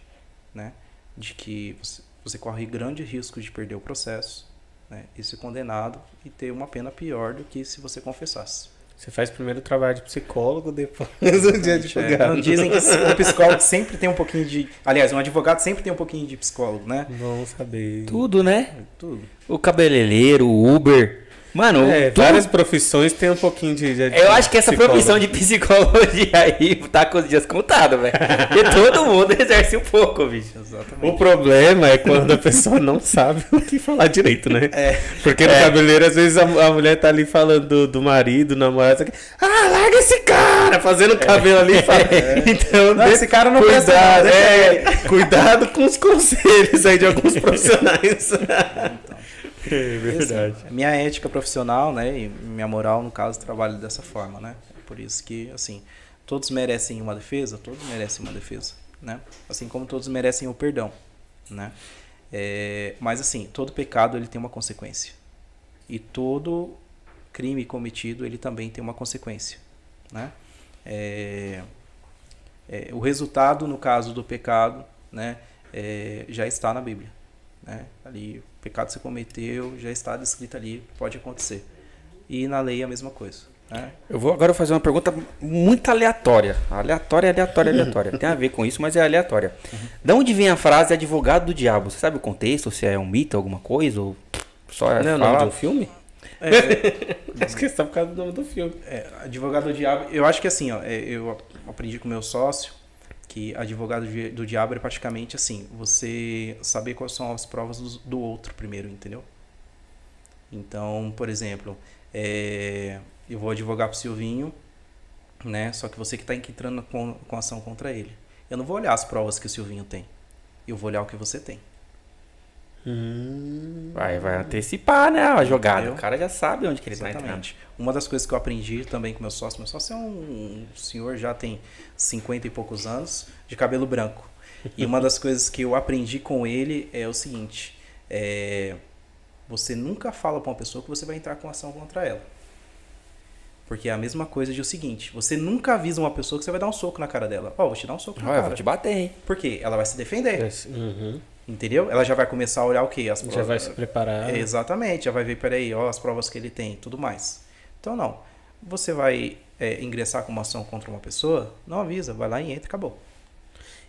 né? De que você, você corre grande risco de perder o processo, né? E ser condenado e ter uma pena pior do que se você confessasse. Você faz primeiro o trabalho de psicólogo, depois o dia de advogado. É. Dizem que o psicólogo sempre tem um pouquinho de. Aliás, um advogado sempre tem um pouquinho de psicólogo, né? Bom saber. Tudo, né? Tudo. O cabeleireiro, o Uber. Mano, é, várias profissões têm um pouquinho de. de eu acho que essa psicólogo. profissão de psicologia aí tá com os dias contados, velho. Porque todo mundo exerce um pouco, bicho. Exatamente. O problema é quando a pessoa não sabe o que falar direito, né? É. Porque no é. cabeleireiro, às vezes a, a, mulher tá ali falando do, do marido, do namorado, aqui, ah, larga esse cara, fazendo cabelo ali. É. Fala, Então, não, esse cara não cuidado, é, cuidado com os conselhos aí de alguns profissionais. Então. É verdade. Assim, minha ética profissional, né, e minha moral, no caso, trabalho dessa forma, né? Por isso que, assim, todos merecem uma defesa, todos merecem uma defesa, né? Assim como todos merecem o perdão, né? É, mas, assim, todo pecado, ele tem uma consequência. E todo crime cometido, ele também tem uma consequência, né? É, é, o resultado, no caso do pecado, né, é, já está na Bíblia. Né? Ali pecado que você cometeu já está descrito ali, pode acontecer. E na lei é a mesma coisa. Né? Eu vou agora fazer uma pergunta muito aleatória. Aleatória, aleatória, aleatória. Tem a ver com isso, mas é aleatória. Uhum. Da onde vem a frase advogado do diabo? Você sabe o contexto? Se é um mito, alguma coisa? Ou só é Não, fala... de um filme? É, acho que está por causa do nome do filme. É, advogado do diabo. Eu acho que assim, ó, é, eu aprendi com meu sócio que advogado do diabo é praticamente assim, você saber quais são as provas do, do outro primeiro, entendeu? Então, por exemplo, é, eu vou advogar pro Silvinho, né? Só que você que está entrando com, com ação contra ele. Eu não vou olhar as provas que o Silvinho tem. Eu vou olhar o que você tem. Hum. Vai, vai antecipar, né? A jogada. Entendeu? O cara já sabe onde que ele está entrando. Uma das coisas que eu aprendi também com meu sócio, meu sócio é um senhor já tem 50 e poucos anos, de cabelo branco. E uma das coisas que eu aprendi com ele é o seguinte: é, você nunca fala para uma pessoa que você vai entrar com ação contra ela. Porque é a mesma coisa de o seguinte: você nunca avisa uma pessoa que você vai dar um soco na cara dela. Ó, oh, vou te dar um soco na oh, cara. Eu vou te bater, hein? Por quê? Ela vai se defender. Uhum. Entendeu? Ela já vai começar a olhar o quê? As provas. Já vai se preparar. É, exatamente, já vai ver, peraí, ó, as provas que ele tem tudo mais. Então, não. Você vai é, ingressar com uma ação contra uma pessoa, não avisa, vai lá e entra e acabou.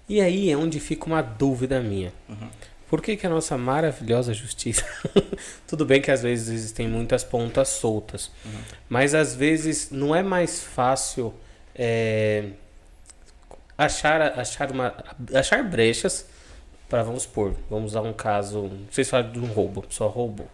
E aí é onde fica uma dúvida minha. Uhum. Por que, que a nossa maravilhosa justiça. Tudo bem que às vezes existem muitas pontas soltas, uhum. mas às vezes não é mais fácil é, achar, achar, uma, achar brechas para, vamos supor, vamos usar um caso, não sei se fala de um roubo, só roubou.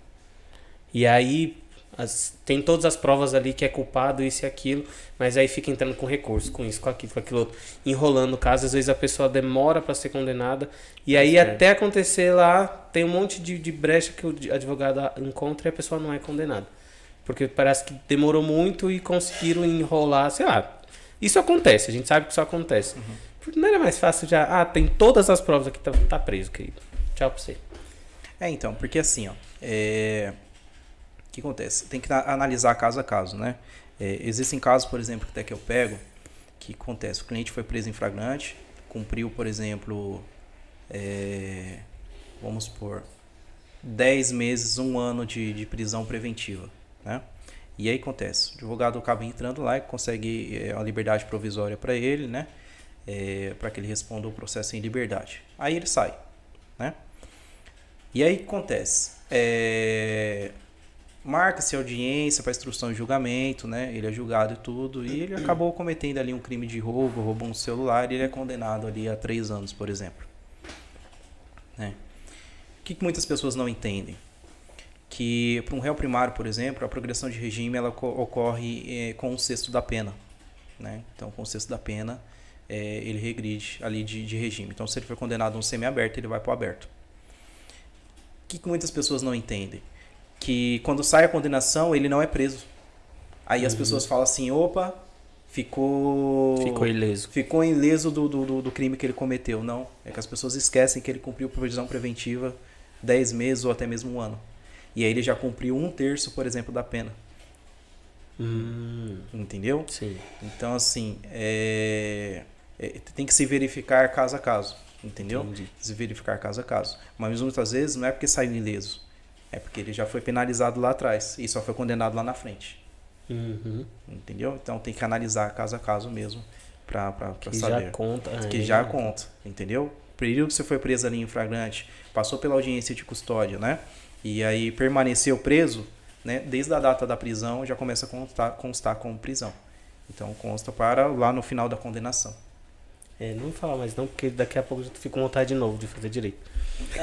E aí as, tem todas as provas ali que é culpado, isso e aquilo, mas aí fica entrando com recurso, com isso, com aquilo, com aquilo outro, enrolando o caso. Às vezes a pessoa demora para ser condenada, e aí é. até acontecer lá, tem um monte de, de brecha que o advogado encontra e a pessoa não é condenada. Porque parece que demorou muito e conseguiram enrolar, sei lá. Isso acontece, a gente sabe que isso acontece. Uhum. Não era mais fácil já. Ah, tem todas as provas aqui, tá, tá preso, querido. Tchau pra você. É, então, porque assim, ó. É... O que acontece? Tem que analisar caso a caso, né? É, existem casos, por exemplo, até que eu pego, que acontece, o cliente foi preso em flagrante, cumpriu, por exemplo, é, vamos supor, 10 meses, um ano de, de prisão preventiva, né? E aí acontece, o advogado acaba entrando lá e consegue é, a liberdade provisória para ele, né? É, para que ele responda o processo em liberdade. Aí ele sai, né? E aí acontece, é, marca-se audiência para instrução de julgamento, né? Ele é julgado e tudo, e ele acabou cometendo ali um crime de roubo, roubou um celular, e ele é condenado ali a três anos, por exemplo. Né? O que, que muitas pessoas não entendem? que para um réu primário, por exemplo, a progressão de regime ela ocorre é, com o sexto da pena. Né? Então, com o sexto da pena, é, ele regride ali de, de, regime. Então, se ele for condenado a um semiaberto, ele vai para o aberto. O que, que, muitas pessoas não entendem? Que quando sai a condenação, ele não é preso. Aí uhum. as pessoas falam assim, opa, ficou... Ficou ileso. Ficou ileso do, do, do crime que ele cometeu. Não, é que as pessoas esquecem que ele cumpriu prisão preventiva 10 meses ou até mesmo um ano. E aí ele já cumpriu um terço, por exemplo, da pena. Hum. Entendeu? Sim. Então, assim, é... É, tem que se verificar caso a caso. Entendeu? Entendi. Se verificar caso a caso. Mas muitas vezes não é porque saiu ileso. É porque ele já foi penalizado lá atrás e só foi condenado lá na frente. Uhum. Entendeu? Então tem que analisar caso a caso mesmo para que saber. Já conta. Que já conta. Entendeu? Período que você foi preso ali em flagrante, passou pela audiência de custódia, né? E aí permaneceu preso, né? Desde a data da prisão já começa a constar, constar como prisão. Então consta para lá no final da condenação. É, não vou falar mais não, porque daqui a pouco eu fico com vontade de novo de fazer direito.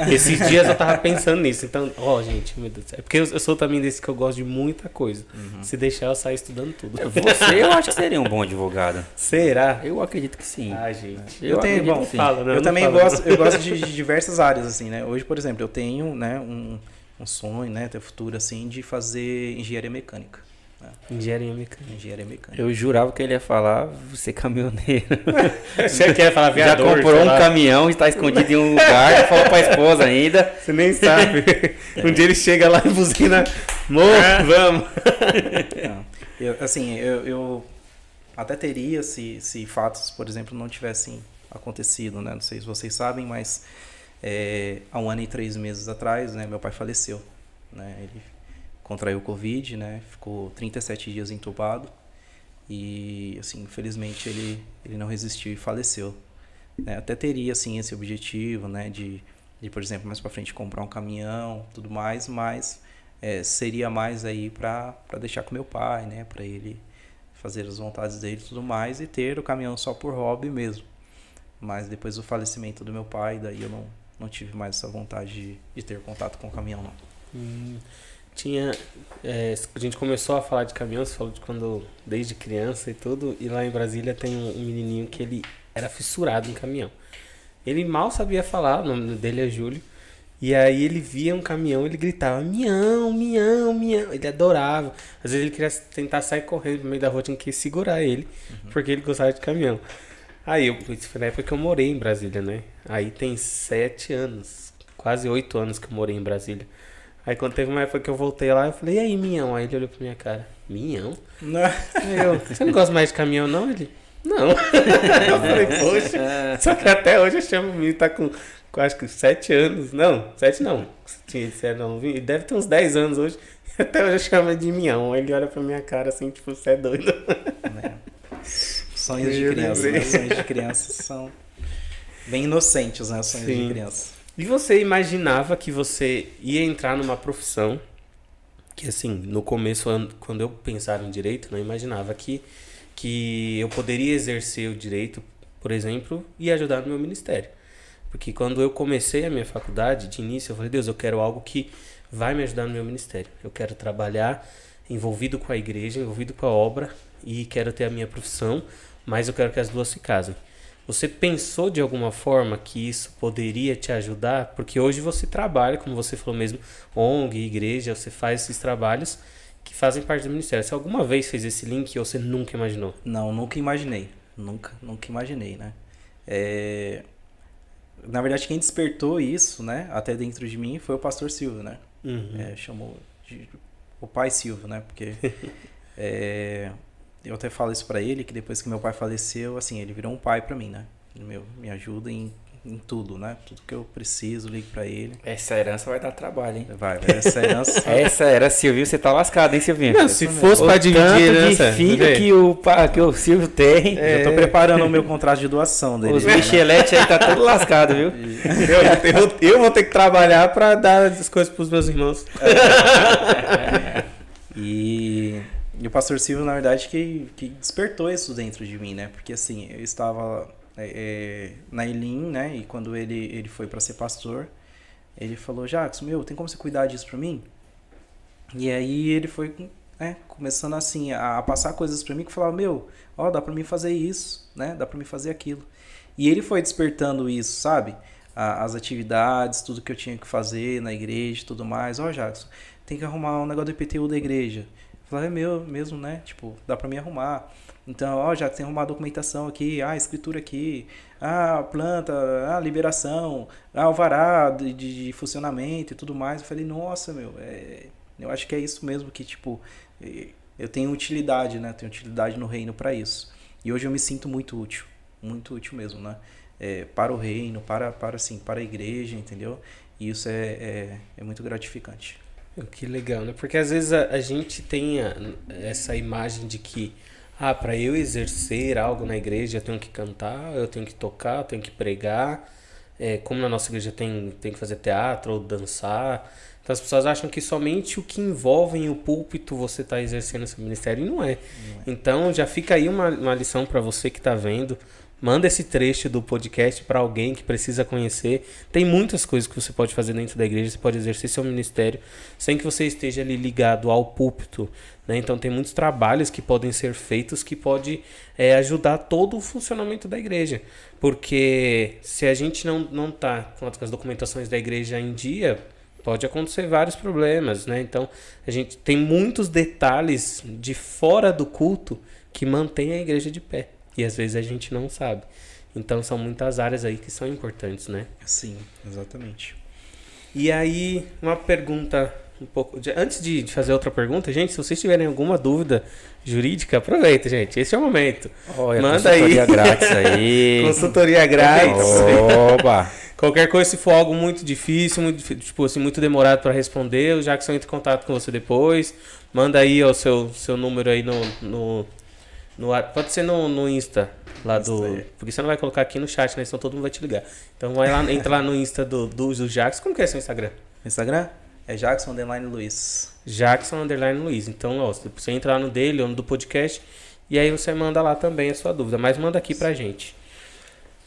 Esses dias eu tava pensando nisso. Então, ó, oh, gente, meu Deus. É porque eu, eu, sou também desse que eu gosto de muita coisa. Uhum. Se deixar, eu saio estudando tudo. Você, eu acho que seria um bom advogado. Será? Eu acredito que sim. Ah, gente. Eu, eu tenho, bom, fala, não, eu não também fala, gosto, eu gosto de, de, diversas áreas, assim, né? Hoje, por exemplo, eu tenho, né, um um sonho, né, ter futuro assim, de fazer engenharia mecânica. Né? Engenharia mecânica. Engenharia mecânica. Eu jurava que ele ia falar você caminhoneiro. você quer falar viador? Já comprou um lá. caminhão, está escondido em um lugar, falou pra esposa ainda. Você nem sabe. um dia ele chega lá e buzina, amor, é. vamos. eu, assim, eu, eu, até teria se, se fatos, por exemplo, não tivessem acontecido, né? Não sei se vocês sabem, mas é, há um ano e três meses atrás, né, meu pai faleceu. Né? Ele contraiu Covid, né? Ficou 37 dias entubado. E, assim, infelizmente ele, ele não resistiu e faleceu. Né? Até teria, assim, esse objetivo, né? De, de por exemplo, mais para frente comprar um caminhão, tudo mais, mas é, seria mais aí para deixar com meu pai, né? Para ele fazer as vontades dele e tudo mais e ter o caminhão só por hobby mesmo. Mas depois do falecimento do meu pai, daí eu não, não tive mais essa vontade de, de ter contato com o caminhão, não. Hum, tinha. É, a gente começou a falar de caminhão, você falou de quando. desde criança e tudo, e lá em Brasília tem um, um menininho que ele era fissurado em caminhão. Ele mal sabia falar, o nome dele é Júlio. E aí ele via um caminhão, ele gritava, mião, mião, mião. Ele adorava. Às vezes ele queria tentar sair correndo no meio da rua, tinha que segurar ele, uhum. porque ele gostava de caminhão. Aí, eu, isso foi na época que eu morei em Brasília, né? Aí tem sete anos, quase oito anos que eu morei em Brasília. Aí quando teve uma época que eu voltei lá, eu falei, e aí, Minhão? Aí ele olhou pra minha cara, Minhão? Não. Eu, você não gosta mais de caminhão, não? Ele, não. eu falei, poxa. Só que até hoje eu chamo o menino, tá com, com acho que sete anos. Não, sete não. Tinha disseram não, ele deve ter uns dez anos hoje. Até hoje eu chamo ele de Minhão. Aí ele olha pra minha cara assim, tipo, você é doido. É. Sonhos de criança, né? Sonhos de criança são bem inocentes, né? Sonhos Sim. de criança. E você imaginava que você ia entrar numa profissão que, assim, no começo, quando eu pensava em direito, não imaginava que, que eu poderia exercer o direito, por exemplo, e ajudar no meu ministério. Porque quando eu comecei a minha faculdade, de início, eu falei, Deus, eu quero algo que vai me ajudar no meu ministério. Eu quero trabalhar envolvido com a igreja, envolvido com a obra, e quero ter a minha profissão, mas eu quero que as duas se casem. Você pensou de alguma forma que isso poderia te ajudar? Porque hoje você trabalha, como você falou mesmo, ONG, igreja, você faz esses trabalhos que fazem parte do ministério. Você alguma vez fez esse link ou você nunca imaginou? Não, nunca imaginei. Nunca, nunca imaginei, né? É... Na verdade, quem despertou isso, né, até dentro de mim, foi o pastor Silvio, né? Uhum. É, chamou de... o pai Silvio, né? Porque é eu até falo isso para ele, que depois que meu pai faleceu, assim, ele virou um pai para mim, né? Meu, me ajuda em em tudo, né? Tudo que eu preciso, ligo pra ele. Essa herança vai dar trabalho, hein? Vai, vai. Essa herança. Essa era, Silvio, você tá lascado, hein, Silvinho? Não, se fosse tanto dividir de herança, filho que o, que o Silvio tem. Eu tô preparando o meu contrato de doação dele. Os né? Michelete aí tá tudo lascado, viu? Eu, eu- eu vou ter que trabalhar pra dar as coisas pros meus irmãos. E, e o pastor Silvio, na verdade, que, que despertou isso dentro de mim, né? Porque assim, eu estava é, é, na Elim, né? E quando ele, ele foi para ser pastor, ele falou, Jacques, meu, tem como você cuidar disso pra mim? E aí ele foi né, começando assim a, passar coisas pra mim que falava, meu, ó, dá pra mim fazer isso, né? Dá pra mim fazer aquilo. E ele foi despertando isso, sabe? As atividades, tudo que eu tinha que fazer na igreja e tudo mais. Ó, Jackson, tem que arrumar um negócio do IPTU da igreja. Eu falava, é meu mesmo, né? Tipo, dá pra mim arrumar. Então, ó, já tem arrumar a documentação aqui, ah, escritura aqui, ah, planta, ah, liberação, ah, alvará de, de, funcionamento e tudo mais. Eu falei, nossa, meu, é, eu acho que é isso mesmo que, tipo, eu tenho utilidade, né? Tenho utilidade no reino para isso. E hoje eu me sinto muito útil, muito útil mesmo, né? É, para o reino, para, para assim, para a igreja, entendeu? E isso é, é, é muito gratificante. Que legal, né? Porque às vezes a, a gente tem a- essa imagem de que, ah, para eu exercer algo na igreja, eu tenho que cantar, eu tenho que tocar, eu tenho que pregar. É, como na nossa igreja tem, tem que fazer teatro ou dançar. Então as pessoas acham que somente o que envolve em o púlpito você está exercendo esse ministério e não é. Então já fica aí uma, uma lição para você que está vendo. Manda esse trecho do podcast para alguém que precisa conhecer. Tem muitas coisas que você pode fazer dentro da igreja, você pode exercer seu ministério sem que você esteja ali ligado ao púlpito. Né? Então tem muitos trabalhos que podem ser feitos que pode é, ajudar todo o funcionamento da igreja. Porque se a gente não, não tá com as documentações da igreja em dia, pode acontecer vários problemas, né? Então, a gente tem muitos detalhes de fora do culto que mantém a igreja de pé. E às vezes a gente não sabe. Então, são muitas áreas aí que são importantes, né? Sim, exatamente. E aí, uma pergunta um pouco. de- Antes de de fazer outra pergunta, gente, se vocês tiverem alguma dúvida jurídica, aproveita, gente. Esse é o momento. Olha, Manda aí. consultoria grátis aí. Consultoria grátis. Oba! Qualquer coisa, se for algo muito difícil, muito, tipo assim, muito demorado para responder, o Jackson entra em contato com você depois. Manda aí o seu, seu número aí no. no, no ar- pode ser no, no Insta. Lá do. É. Porque você não vai colocar aqui no chat, né? Senão todo mundo vai te ligar. Então vai lá, entra lá no Insta do, do, do Jackson. Como que é seu Instagram? Instagram é Jackson Underline Luiz. Jackson Underline Luiz. Então, ó, você entra lá no dele ou no do podcast. E aí você manda lá também a sua dúvida. Mas manda aqui pra gente.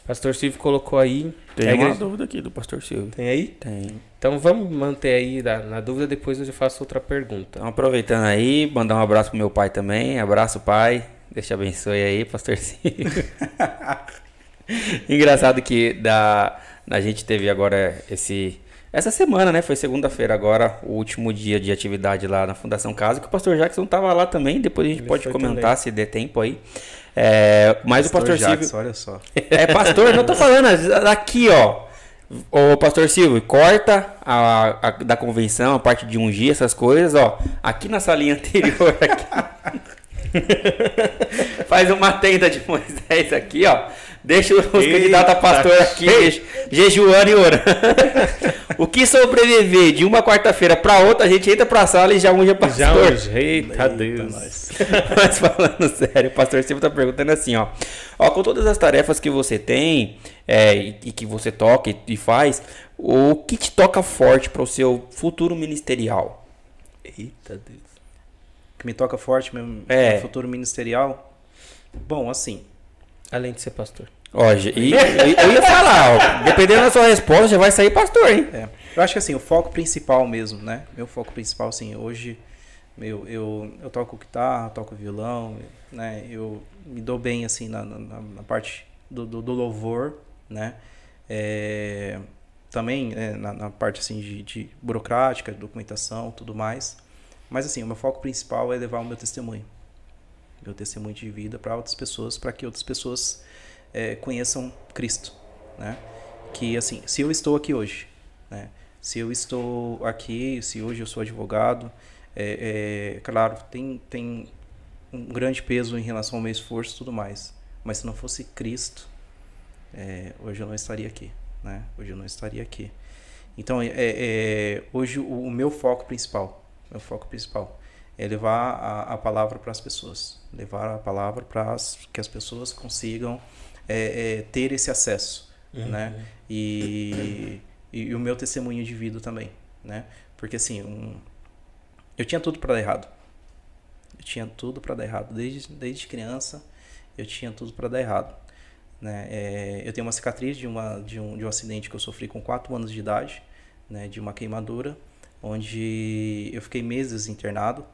Pastor Silvio colocou aí. Tem a uma igreja- dúvida aqui do pastor Silvio. Tem aí? Tem. Então vamos manter aí na, na dúvida, depois eu já faço outra pergunta. Então, aproveitando aí, mandar um abraço pro meu pai também. Abraço, pai. Deus te abençoe aí, pastor Silvio. Engraçado que da, a gente teve agora esse. Essa semana, né? Foi segunda-feira agora, o último dia de atividade lá na Fundação Casa, que o pastor Jackson tava lá também. Depois a gente Ele pode comentar se der tempo aí. É, mas o pastor Silvio. Jackson, olha só. É, pastor, não tô falando, aqui, ó. Ô, pastor Silvio, corta a, a- da convenção, a parte de ungir, essas coisas, ó. Aqui na salinha anterior, aqui. Faz uma tenda de Moisés aqui, ó. Deixa os candidatos a pastor aqui, je- jejuando e orando. o que sobreviver de uma quarta-feira pra outra, a gente entra pra sala e já unge a Já pastor. hoje, eita Deus. nós. Mas falando sério, o pastor Silvio tá perguntando assim, ó. Ó, com todas as tarefas que você tem é, e, e que você toca e, e faz, o que te toca forte para o seu futuro ministerial? Eita Deus. Que me toca forte meu, É. meu futuro ministerial. Bom, assim, Além de ser pastor. Ó, e, e- eu ia falar, ó, dependendo da sua resposta, já vai sair pastor, hein? É, eu acho que assim, o foco principal mesmo, né? Meu foco principal, assim, hoje meu, eu, eu toco guitarra, toco violão, né? Eu me dou bem, assim, na, na, na parte do, do, do louvor, né? É, também é, na, na parte, assim, de, de burocrática, documentação, tudo mais. Mas, assim, o meu foco principal é levar o meu testemunho. Meu testemunho de vida para outras pessoas, para que outras pessoas é, conheçam Cristo, né? Que, assim, se eu estou aqui hoje, né? Se eu estou aqui, se hoje eu sou advogado, é, é, claro, tem, tem um grande peso em relação ao meu esforço e tudo mais. Mas se não fosse Cristo, é, hoje eu não estaria aqui. né? Hoje eu não estaria aqui. Então, é, é hoje o, o, meu foco principal, meu foco principal é levar a, a palavra para as pessoas, levar a palavra para que as pessoas consigam é, é, ter esse acesso, uhum. né? E, e, e, o meu testemunho de vida também, né? Porque assim, um, eu tinha tudo para dar errado. Eu tinha tudo para dar errado desde desde criança. Eu tinha tudo para dar errado. Né? É, eu tenho uma cicatriz de, uma, de, um, de um acidente que eu sofri com 4 anos de idade, né? de uma queimadura, onde eu fiquei meses internado,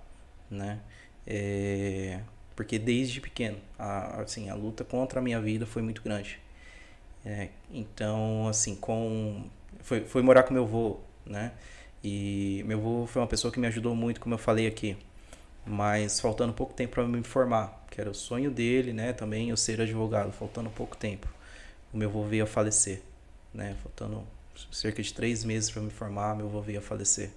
né? É, porque desde pequeno, a, assim, a luta contra a minha vida foi muito grande. É, então, assim, com foi, foi morar com meu avô, né? E meu avô foi uma pessoa que me ajudou muito, como eu falei aqui. Mas faltando pouco tempo para me formar, que era o sonho dele, né? Também eu ser advogado, faltando pouco tempo. O meu avô veio a falecer, né? Faltando cerca de três meses para me formar, meu avô veio a falecer.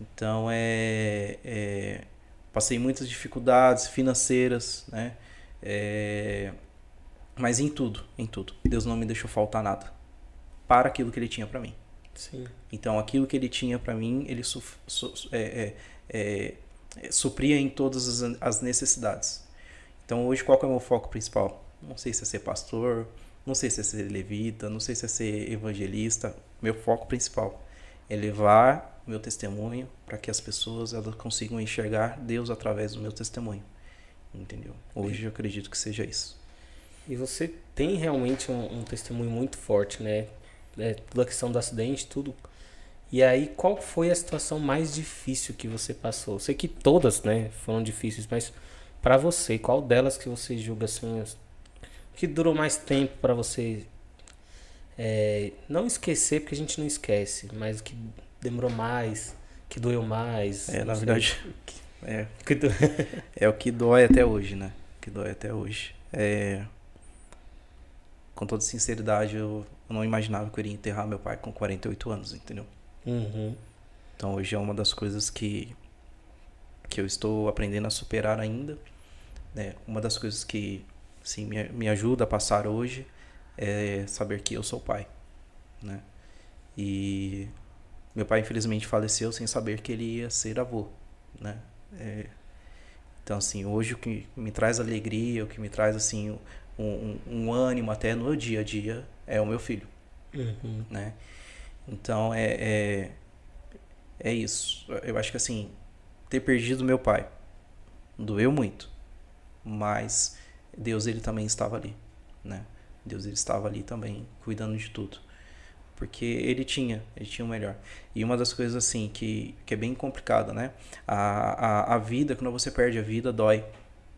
Então é, é passei muitas dificuldades financeiras, né? É, mas em tudo, em tudo, Deus não me deixou faltar nada para aquilo que Ele tinha para mim. Sim. Então aquilo que Ele tinha para mim, Ele su, su, é, é, é, supria em todas as, as necessidades. Então hoje qual é o meu foco principal? Não sei se é ser pastor, não sei se é ser levita, não sei se é ser evangelista. Meu foco principal é levar meu testemunho para que as pessoas elas consigam enxergar Deus através do meu testemunho. Entendeu? Hoje eu acredito que seja isso. E você tem realmente um, um testemunho muito forte, né? É, toda a questão do acidente, tudo. E aí, qual foi a situação mais difícil que você passou? Eu sei que todas, né, foram difíceis, mas para você, qual delas que você julga assim que durou mais tempo para você é, não esquecer, porque a gente não esquece, mas que demorou mais, que doeu mais. É, na verdade, é, é o que dói até hoje, né? O que dói até hoje. É, com toda sinceridade, eu, eu não imaginava que eu iria enterrar meu pai com 48 anos, entendeu? Uhum. Então hoje é uma das coisas que que eu estou aprendendo a superar ainda. Né? Uma das coisas que sim, me, me ajuda a passar hoje é saber que eu sou pai. Né? E meu pai infelizmente faleceu sem saber que ele ia ser avô. Né? É, então assim, hoje o que me traz alegria, o que me traz assim um, um, um ânimo até no dia a dia é o meu filho. Uhum. Né? Então é, é, é isso. Eu acho que assim, ter perdido meu pai doeu muito, mas Deus ele também estava ali, né? Deus ele estava ali também cuidando de tudo. Porque ele tinha, ele tinha o melhor. E uma das coisas assim que, que é bem complicada, né? A, a, a vida, quando você perde a vida, dói.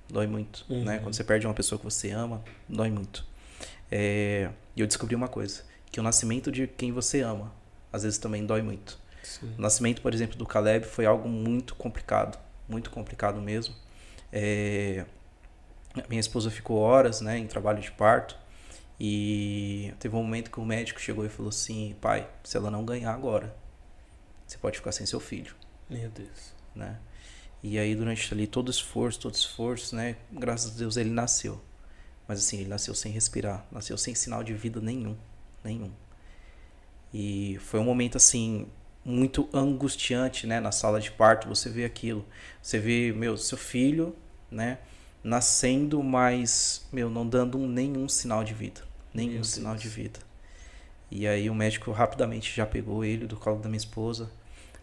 Dói muito, né? uhum. né? Quando você perde uma pessoa que você ama, dói muito. É, e eu descobri uma coisa, que o nascimento de quem você ama, às vezes também dói muito. Sim. O nascimento, por exemplo, do Caleb foi algo muito complicado, muito complicado mesmo. É, minha esposa ficou horas, né, em trabalho de parto. E teve um momento que o médico chegou e falou assim: "Pai, se ela não ganhar agora, você pode ficar sem seu filho". Meu Deus, né? E aí durante ali todo esforço, todo esforço, né, graças a Deus ele nasceu. Mas assim, ele nasceu sem respirar, nasceu sem sinal de vida nenhum, nenhum. E foi um momento assim muito angustiante, né, na sala de parto, você vê aquilo. Você vê, meu, seu filho, né, nascendo, mas, meu, não dando nenhum sinal de vida. Nenhum meu sinal Deus. de vida. E aí o médico rapidamente já pegou ele do colo da minha esposa,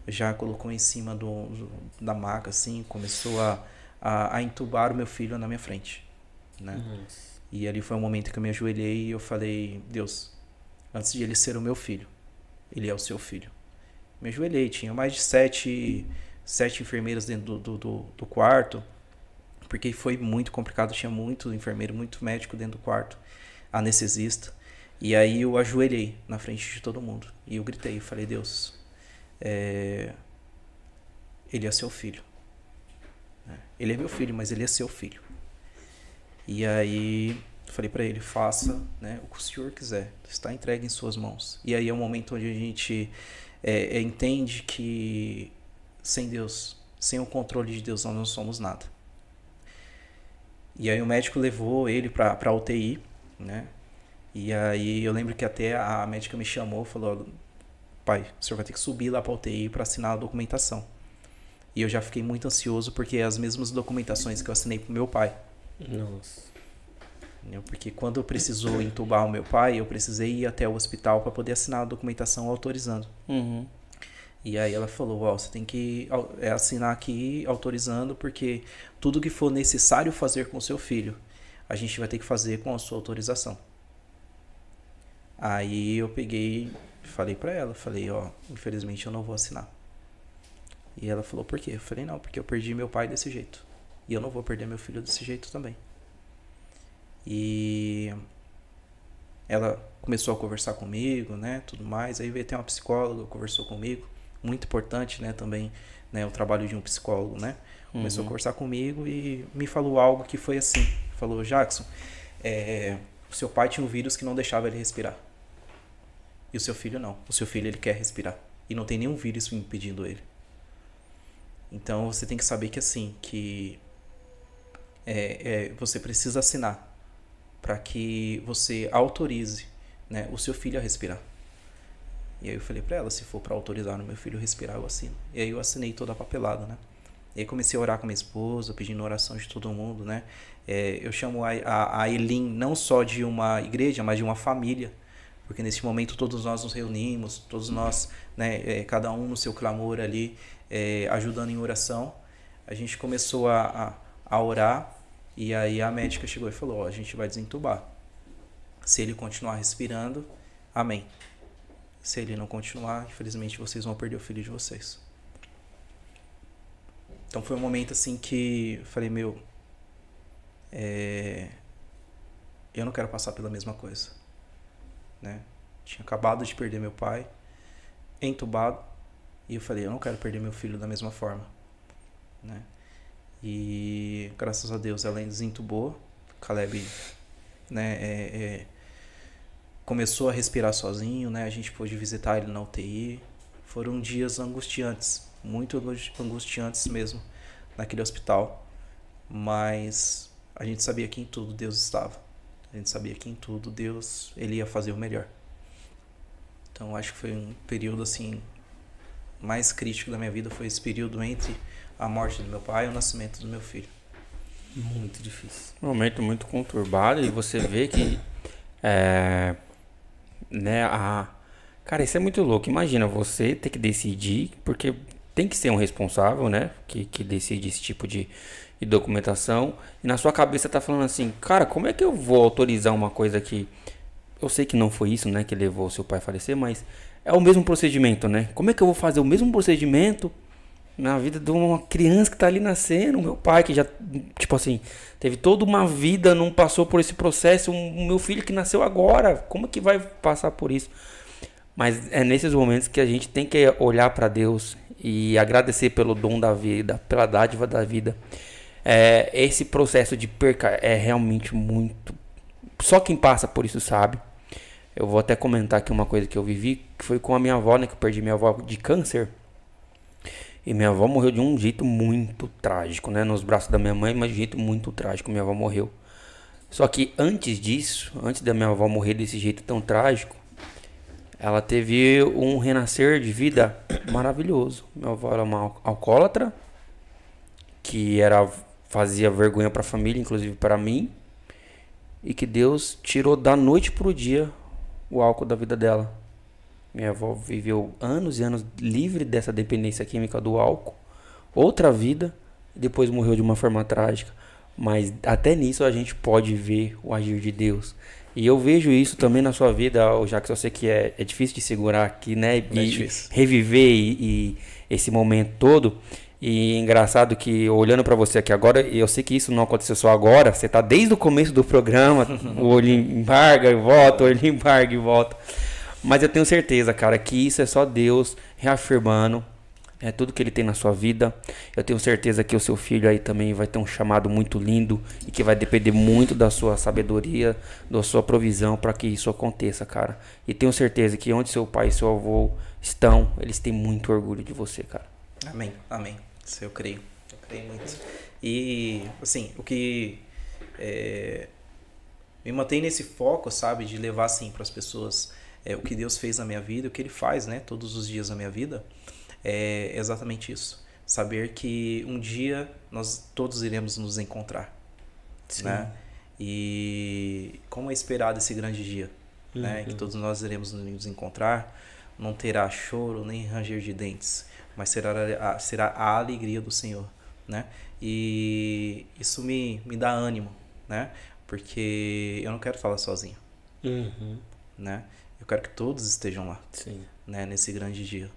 já colocou em cima do, do da maca, assim, começou a, a, a, entubar o meu filho na minha frente, né? E ali foi um momento que eu me ajoelhei e eu falei, Deus, antes de ele ser o meu filho, ele é o seu filho. Me ajoelhei, tinha mais de sete, sete enfermeiras dentro do, do, do quarto, porque foi muito complicado, tinha muito enfermeiro, muito médico dentro do quarto, anestesista. E aí eu ajoelhei na frente de todo mundo. E eu gritei, eu falei, Deus, é... ele é seu filho. É, ele é meu filho, mas ele é seu filho. E aí eu falei para ele, faça né, o que o senhor quiser, está entregue em suas mãos. E aí é o momento onde a gente é, é, entende que sem Deus, sem o controle de Deus, nós não somos nada. E aí o médico levou ele para a UTI, né? E aí eu lembro que até a médica me chamou, falou, pai, o senhor vai ter que subir lá para UTI para assinar a documentação. E eu já fiquei muito ansioso porque é as mesmas documentações que eu assinei pro meu pai. Nossa. Porque quando precisou entubar o meu pai, eu precisei ir até o hospital para poder assinar a documentação autorizando. Uhum. E aí ela falou, ó, você tem que é, assinar aqui autorizando, porque tudo que for necessário fazer com seu filho, a gente vai ter que fazer com a sua autorização. Aí eu peguei, falei pra ela, falei, ó, infelizmente eu não vou assinar. E ela falou, por quê? Eu falei, não, porque eu perdi meu pai desse jeito. E eu não vou perder meu filho desse jeito também. E ela começou a conversar comigo, né, tudo mais. Aí veio até uma psicóloga, conversou comigo. Muito importante, né, também, né, o trabalho de um psicólogo, né. Começou a conversar comigo e me falou algo que foi assim. Falou, Jackson, é, o seu pai tinha um vírus que não deixava ele respirar. E o seu filho não. O seu filho ele quer respirar. E não tem nenhum vírus impedindo ele. Então você tem que saber que assim, que é, é, você precisa assinar para que você autorize né, o seu filho a respirar. E aí eu falei para ela, se for para autorizar o meu filho respirar, eu assino. E aí eu assinei toda a papelada, né? E aí comecei a orar com minha esposa, pedindo oração de todo mundo, né? É, eu chamo a, a, a Elim não só de uma igreja, mas de uma família. Porque nesse momento todos nós nos reunimos, todos nós, né, é, cada um no seu clamor ali, é, ajudando em oração. A gente começou a, a, a orar e aí a médica chegou e falou: ó, a gente vai desentubar. Se ele continuar respirando, amém. Se ele não continuar, infelizmente vocês vão perder o filho de vocês. Então foi um momento assim que eu falei: meu, é, eu não quero passar pela mesma coisa. Né? Tinha acabado de perder meu pai, entubado, e eu falei: eu não quero perder meu filho da mesma forma. Né? E graças a Deus ela desentubou. Caleb né, é, é, começou a respirar sozinho, né? A gente pôde visitar ele na UTI. Foram dias angustiantes, muito angusti- angustiantes mesmo, naquele hospital. Mas a gente sabia que em tudo Deus estava. A gente sabia que em tudo Deus ele ia fazer o melhor. Então acho que foi um período assim mais crítico da minha vida foi esse período entre a morte do meu pai e o nascimento do meu filho. Muito difícil. Um momento muito conturbado e você vê que é, né, a cara, isso é muito louco. Imagina você ter que decidir, porque tem que ser um responsável, né, que, que decide esse tipo de, de documentação e na sua cabeça tá falando assim, cara, como é que eu vou autorizar uma coisa que eu sei que não foi isso, né, que levou seu pai a falecer, mas é o mesmo procedimento, né? Como é que eu vou fazer o mesmo procedimento na vida de uma criança que tá ali nascendo, meu pai que já, tipo assim, teve toda uma vida, não passou por esse processo, um, o meu filho que nasceu agora, como que vai passar por isso? Mas é nesses momentos que a gente tem que olhar para Deus e agradecer pelo dom da vida, pela dádiva da vida. É, esse processo de perca é realmente muito. Só quem passa por isso sabe. Eu vou até comentar aqui uma coisa que eu vivi, que foi com a minha avó, né? Que eu perdi minha avó de câncer. E minha avó morreu de um jeito muito trágico, né? Nos braços da minha mãe, mas de um jeito muito trágico. Minha avó morreu. Só que antes disso, antes da minha avó morrer desse jeito tão trágico, ela teve um renascer de vida maravilhoso. Minha avó era uma al- alcoólatra, que era fazia vergonha para a família, inclusive para mim, e que Deus tirou da noite pro dia o álcool da vida dela. Minha avó viveu anos e anos livre dessa dependência química do álcool, outra vida, depois morreu de uma forma trágica. Mas até nisso a gente pode ver o agir de Deus. E eu vejo isso também na sua vida, já que eu sei que é, é difícil de segurar aqui, né? E difícil. reviver e, e esse momento todo. E engraçado que olhando pra você aqui agora, eu sei que isso não aconteceu só agora, você tá desde o começo do programa, o olho embarga e volta, o olho embarga e volta. Mas eu tenho certeza, cara, que isso é só Deus reafirmando é tudo que ele tem na sua vida. Eu tenho certeza que o seu filho aí também vai ter um chamado muito lindo e que vai depender muito da sua sabedoria, da sua provisão para que isso aconteça, cara. E tenho certeza que onde seu pai e seu avô estão, eles têm muito orgulho de você, cara. Amém, amém. Isso eu creio. Eu creio muito. E, assim, o que. é, me mantém nesse foco, sabe, de levar assim para as pessoas é, o que Deus fez na minha vida, o que Ele faz, né, todos os dias da minha vida, é exatamente isso. Saber que um dia nós todos iremos nos encontrar, Sim. né? E como é esperado esse grande dia, né? Que todos nós iremos nos encontrar, não terá choro nem ranger de dentes, mas será a, será a alegria do Senhor, né? E isso me, me dá ânimo, né? Porque eu não quero falar sozinho, Uhum. né? Eu quero que todos estejam lá, Sim. né? Nesse grande dia.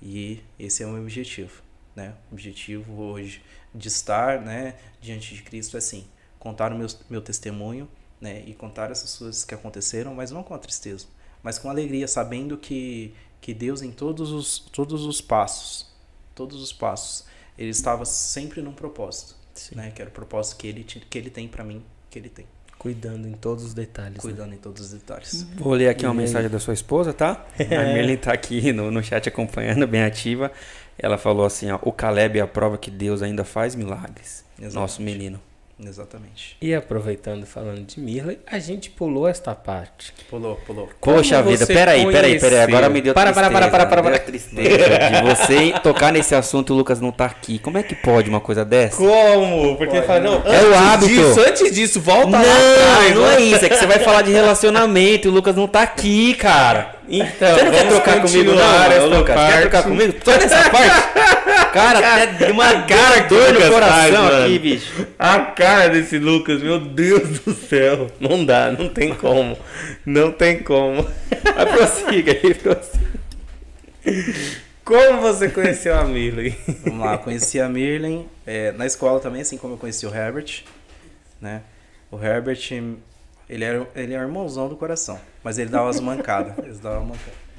E esse é o meu objetivo, né? O objetivo hoje de estar, né? Diante de Cristo é assim, contar o meu, meu testemunho, né? E contar essas coisas que aconteceram, mas não com a tristeza, mas com alegria, sabendo que, que Deus em todos os, todos os passos, todos os passos, Ele estava sempre num propósito, Sim. né? Que era o propósito que Ele, que ele tem para mim, que Ele tem, Cuidando em todos os detalhes. né? cuidando em todos os detalhes. Vou ler aqui uma E aí? mensagem da sua esposa, tá? A Merlin tá aqui no, no chat acompanhando, bem ativa. Ela falou assim, ó, o Caleb é a prova que Deus ainda faz milagres. Exatamente. Nosso menino. Exatamente. E aproveitando falando de Mirley, a gente pulou esta parte. Pulou, pulou. Poxa Como vida, peraí, peraí, peraí. Agora me deu Para, para, tristeza. para, para, para, me deu tristeza de você tocar nesse assunto e o Lucas não tá aqui. Como é que pode uma coisa dessa? Como? Porque fala, não, É o antes hábito. disso, antes disso, volta Não, lá atrás. não né? é isso. É que você vai falar de relacionamento e o Lucas não tá aqui, cara. Então, Você não quer trocar comigo, não, essa Lucas? Quer parte. trocar comigo? Só nessa parte? Cara, até de uma cara dor no Lucas coração faz, aqui, bicho. A cara desse Lucas, meu Deus do céu. Não dá, não tem como. Não tem como. Mas prossiga aí, prossiga. Como você conheceu a Mirley? Vamos lá, conheci a Mirlen é, na escola também, assim como eu conheci o Herbert, né? O Herbert, ele era, ele é o irmãozão do coração, mas ele dava umas mancadas. Ele dava uma mancada.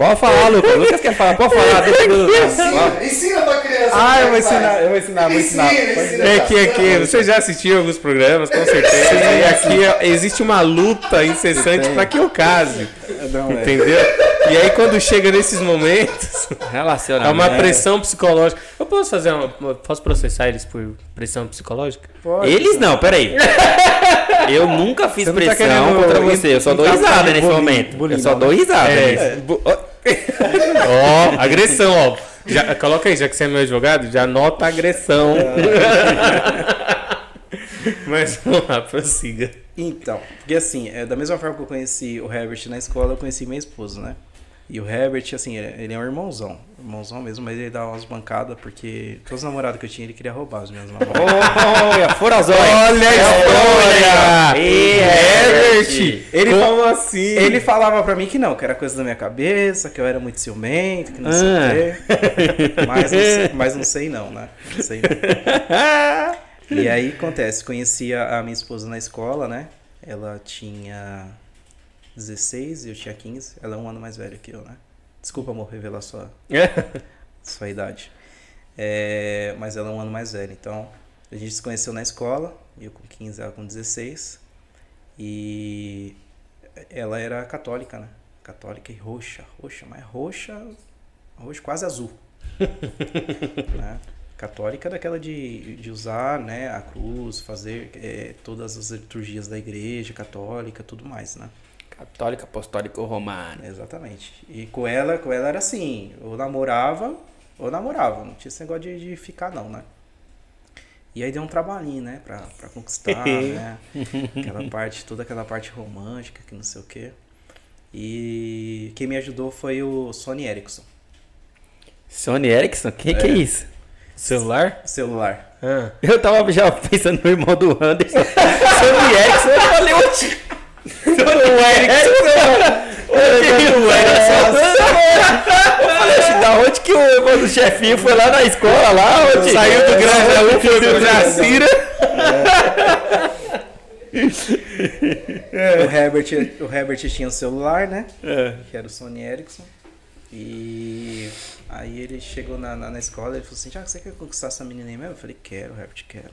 Pode falar, Lucas. Lucas quer falar, pode falar. Deixa Lucas. Ensina, ensina pra criança. Ah, eu é vou ensinar, eu vou ensinar, vou ensinar. Ensina, ensina, É que aqui, você já assistiu alguns programas, com certeza. E aqui existe uma luta incessante para que eu case. Não, é. Entendeu? E aí quando chega nesses momentos, é Relacionamento. uma pressão psicológica. Eu posso fazer uma. Posso processar eles por pressão psicológica? Pode. Eles não, peraí. Eu nunca fiz Você não tá pressão querendo contra você. Eu só dou risada nesse bullying- momento. bullying, Eu só dou né? risada. É, Ó, agressão, ó. Já, coloca aí, já que você é meu advogado, já anota a agressão. Mas vamos lá, prossiga. Então, porque assim, é, da mesma forma que eu conheci o Herbert na escola, eu conheci minha esposa, né? E o Herbert, assim, ele ele é um irmãozão. Irmãozão mesmo, mas ele dá umas bancadas porque todos os namorados que eu tinha, ele queria roubar os meus namorados. Olha, fora zóio. Olha a história! Ei, Herbert! Ele falou assim. Ele falava pra mim que não, que era coisa da minha cabeça, que eu era muito ciumento, que não sei Ah. o quê. Mas não, sei, mas não sei não, né? Não sei não. E aí acontece, conheci a a minha esposa na escola, né? Ela tinha 16 e eu tinha 15. Ela é um ano mais velha que eu, né? Desculpa, amor, revelar sua, sua idade. É, mas ela é um ano mais velha. Então, a gente se conheceu na escola, eu com 15, ela com 16. E ela era católica, né? Católica e roxa. Roxa, mas roxa, roxa quase azul. né? Católica daquela de, de usar né, a cruz, fazer é, todas as liturgias da igreja católica, tudo mais, né? Católica, apostólica romana. Exatamente. E com ela, com ela era assim, ou namorava, ou namorava. Não tinha esse negócio de, de ficar não, né? E aí deu um trabalhinho, né? Pra, pra conquistar, né? Aquela parte, toda aquela parte romântica, que não sei o quê. E quem me ajudou foi o Sony Ericsson, Sony Ericsson? Quem que é isso? Celular? celular. Ah. Eu tava já pensando no irmão do Anderson. Sony Ericsson, eu falei, oxi. Sony Ericsson. O Ericsson. Eu falei, oxi, da onde que o irmão do chefinho foi lá na escola, lá, onde? Saiu do Grajaú, foi pro. Jacira. O Herbert, o Herbert tinha um celular, né? É. Que era o Sony Ericsson. E aí ele chegou na, na, na escola e falou assim, já você quer conquistar essa menina aí mesmo? Eu falei, quero, Herbert, quero.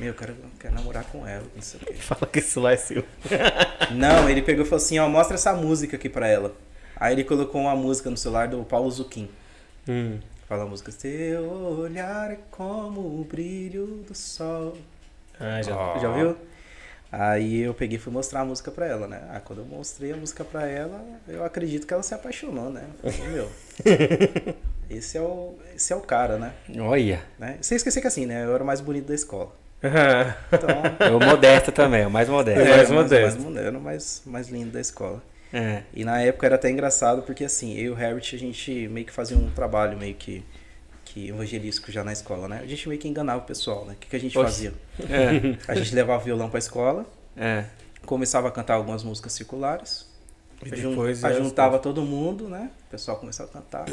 Meu, eu quero, quero namorar com ela, não sei o quê. Fala que esse celular é seu. Não, ele pegou e falou assim, ó, mostra essa música aqui pra ela. Aí ele colocou uma música no celular do Paulo Zucchim. Hum. Fala a música, seu olhar é como o brilho do sol. Ah, já. Ó. Já ouviu? Aí eu peguei e fui mostrar a música pra ela, né? Ah, quando eu mostrei a música pra ela, eu acredito que ela se apaixonou, né? Eu falei, meu, esse é o, esse é o cara, né? Olha. né? Sem esquecer que assim, né? Eu era o mais bonito da escola. Então, É o modesto também, o mais É, modesto. mais era mais, modesto. mais moderno, mais, mais lindo da escola. É. E na época era até engraçado porque assim, eu e o Herbert, a gente meio que fazia um trabalho meio que, que evangelístico já na escola, né? A gente meio que enganava o pessoal, né? O que, que a gente Oxe. fazia? É. A gente levava o violão pra escola, É. começava a cantar algumas músicas circulares, E depois juntava todo mundo, né? O pessoal começava a cantar.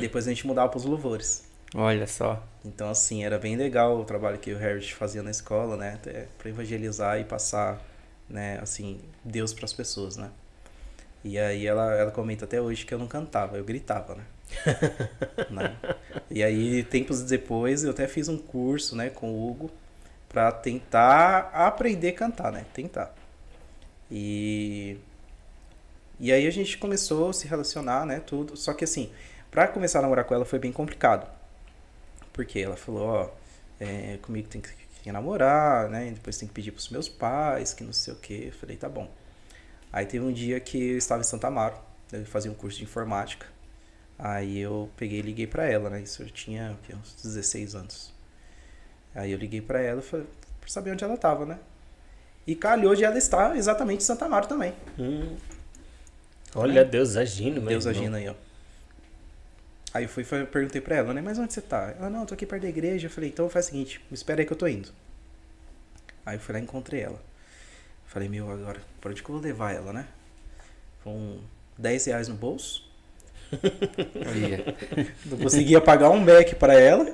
Depois a gente mudava pros louvores. Olha só. Então, assim, era bem legal o trabalho que o Herbert fazia na escola, né? Pra evangelizar e passar, né, assim, Deus pras pessoas, né? E aí ela, ela comenta até hoje que eu não cantava, eu gritava, né? Né? E aí, tempos depois, eu até fiz um curso, né, com o Hugo, pra tentar aprender a cantar, né? Tentar. E... E aí a gente começou a se relacionar, né, tudo. Só que assim, pra começar a namorar com ela foi bem complicado. Porque ela falou, ó, é, comigo tem que, que namorar, né? Depois tem que pedir pros meus pais, que não sei o quê. Eu falei, tá bom. Aí teve um dia que eu estava em Santa Amaro, eu fazia um curso de informática. Aí eu peguei e liguei pra ela, né? Isso eu tinha o quê? uns 16 anos. Aí eu liguei pra ela e falei, pra saber onde ela tava, né? E calhou de ela estar exatamente em Santa Amaro também. Hum. Olha Deus agindo, meu Deus irmão. agindo aí, ó. Aí eu fui, fui- perguntei pra ela, né? Mas onde você tá? Ela, não, eu tô aqui perto da igreja. Eu falei, então faz o seguinte, me espera aí que eu tô indo. Aí eu fui lá e encontrei ela. Falei, meu, agora, por onde que eu vou levar ela, né? Com 10 reais no bolso. Não conseguia pagar um Mac pra ela.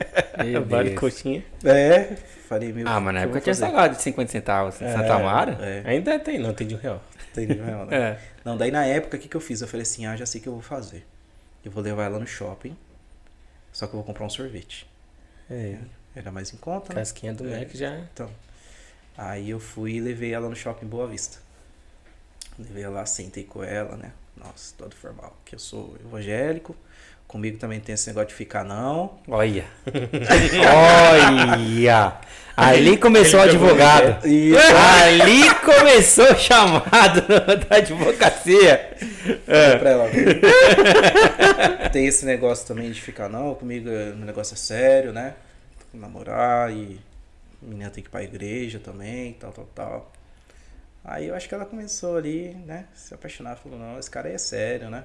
Meu Vale coxinha. É. Falei, meu. Ah, mas na época tinha salgado de 50 centavos. em Santa Amaro? É, Ainda tem, não, tem de um real. entendeu? né? É. Não, daí na época, o que, que eu fiz? Eu falei assim, ah, já sei o que eu vou fazer. Eu vou levar ela no shopping, só que eu vou comprar um sorvete. É. Era mais em conta, né? Casquinha do É. Mac já. Então, aí eu fui e levei ela no shopping Boa Vista. Levei ela lá, sentei com ela, né? Nossa, todo formal. Que eu sou evangélico. Comigo também tem esse negócio de ficar não. Olha. Olha. Ali começou o advogado. E Ali começou o chamado da advocacia. falei pra ela. tem esse negócio também de ficar não. Comigo é- o negócio é sério, né? Namorar e a menina tem que ir pra igreja também, tal, tal, tal. Aí eu acho que ela começou ali, né? Se apaixonar, falou, não, esse cara aí é sério, né?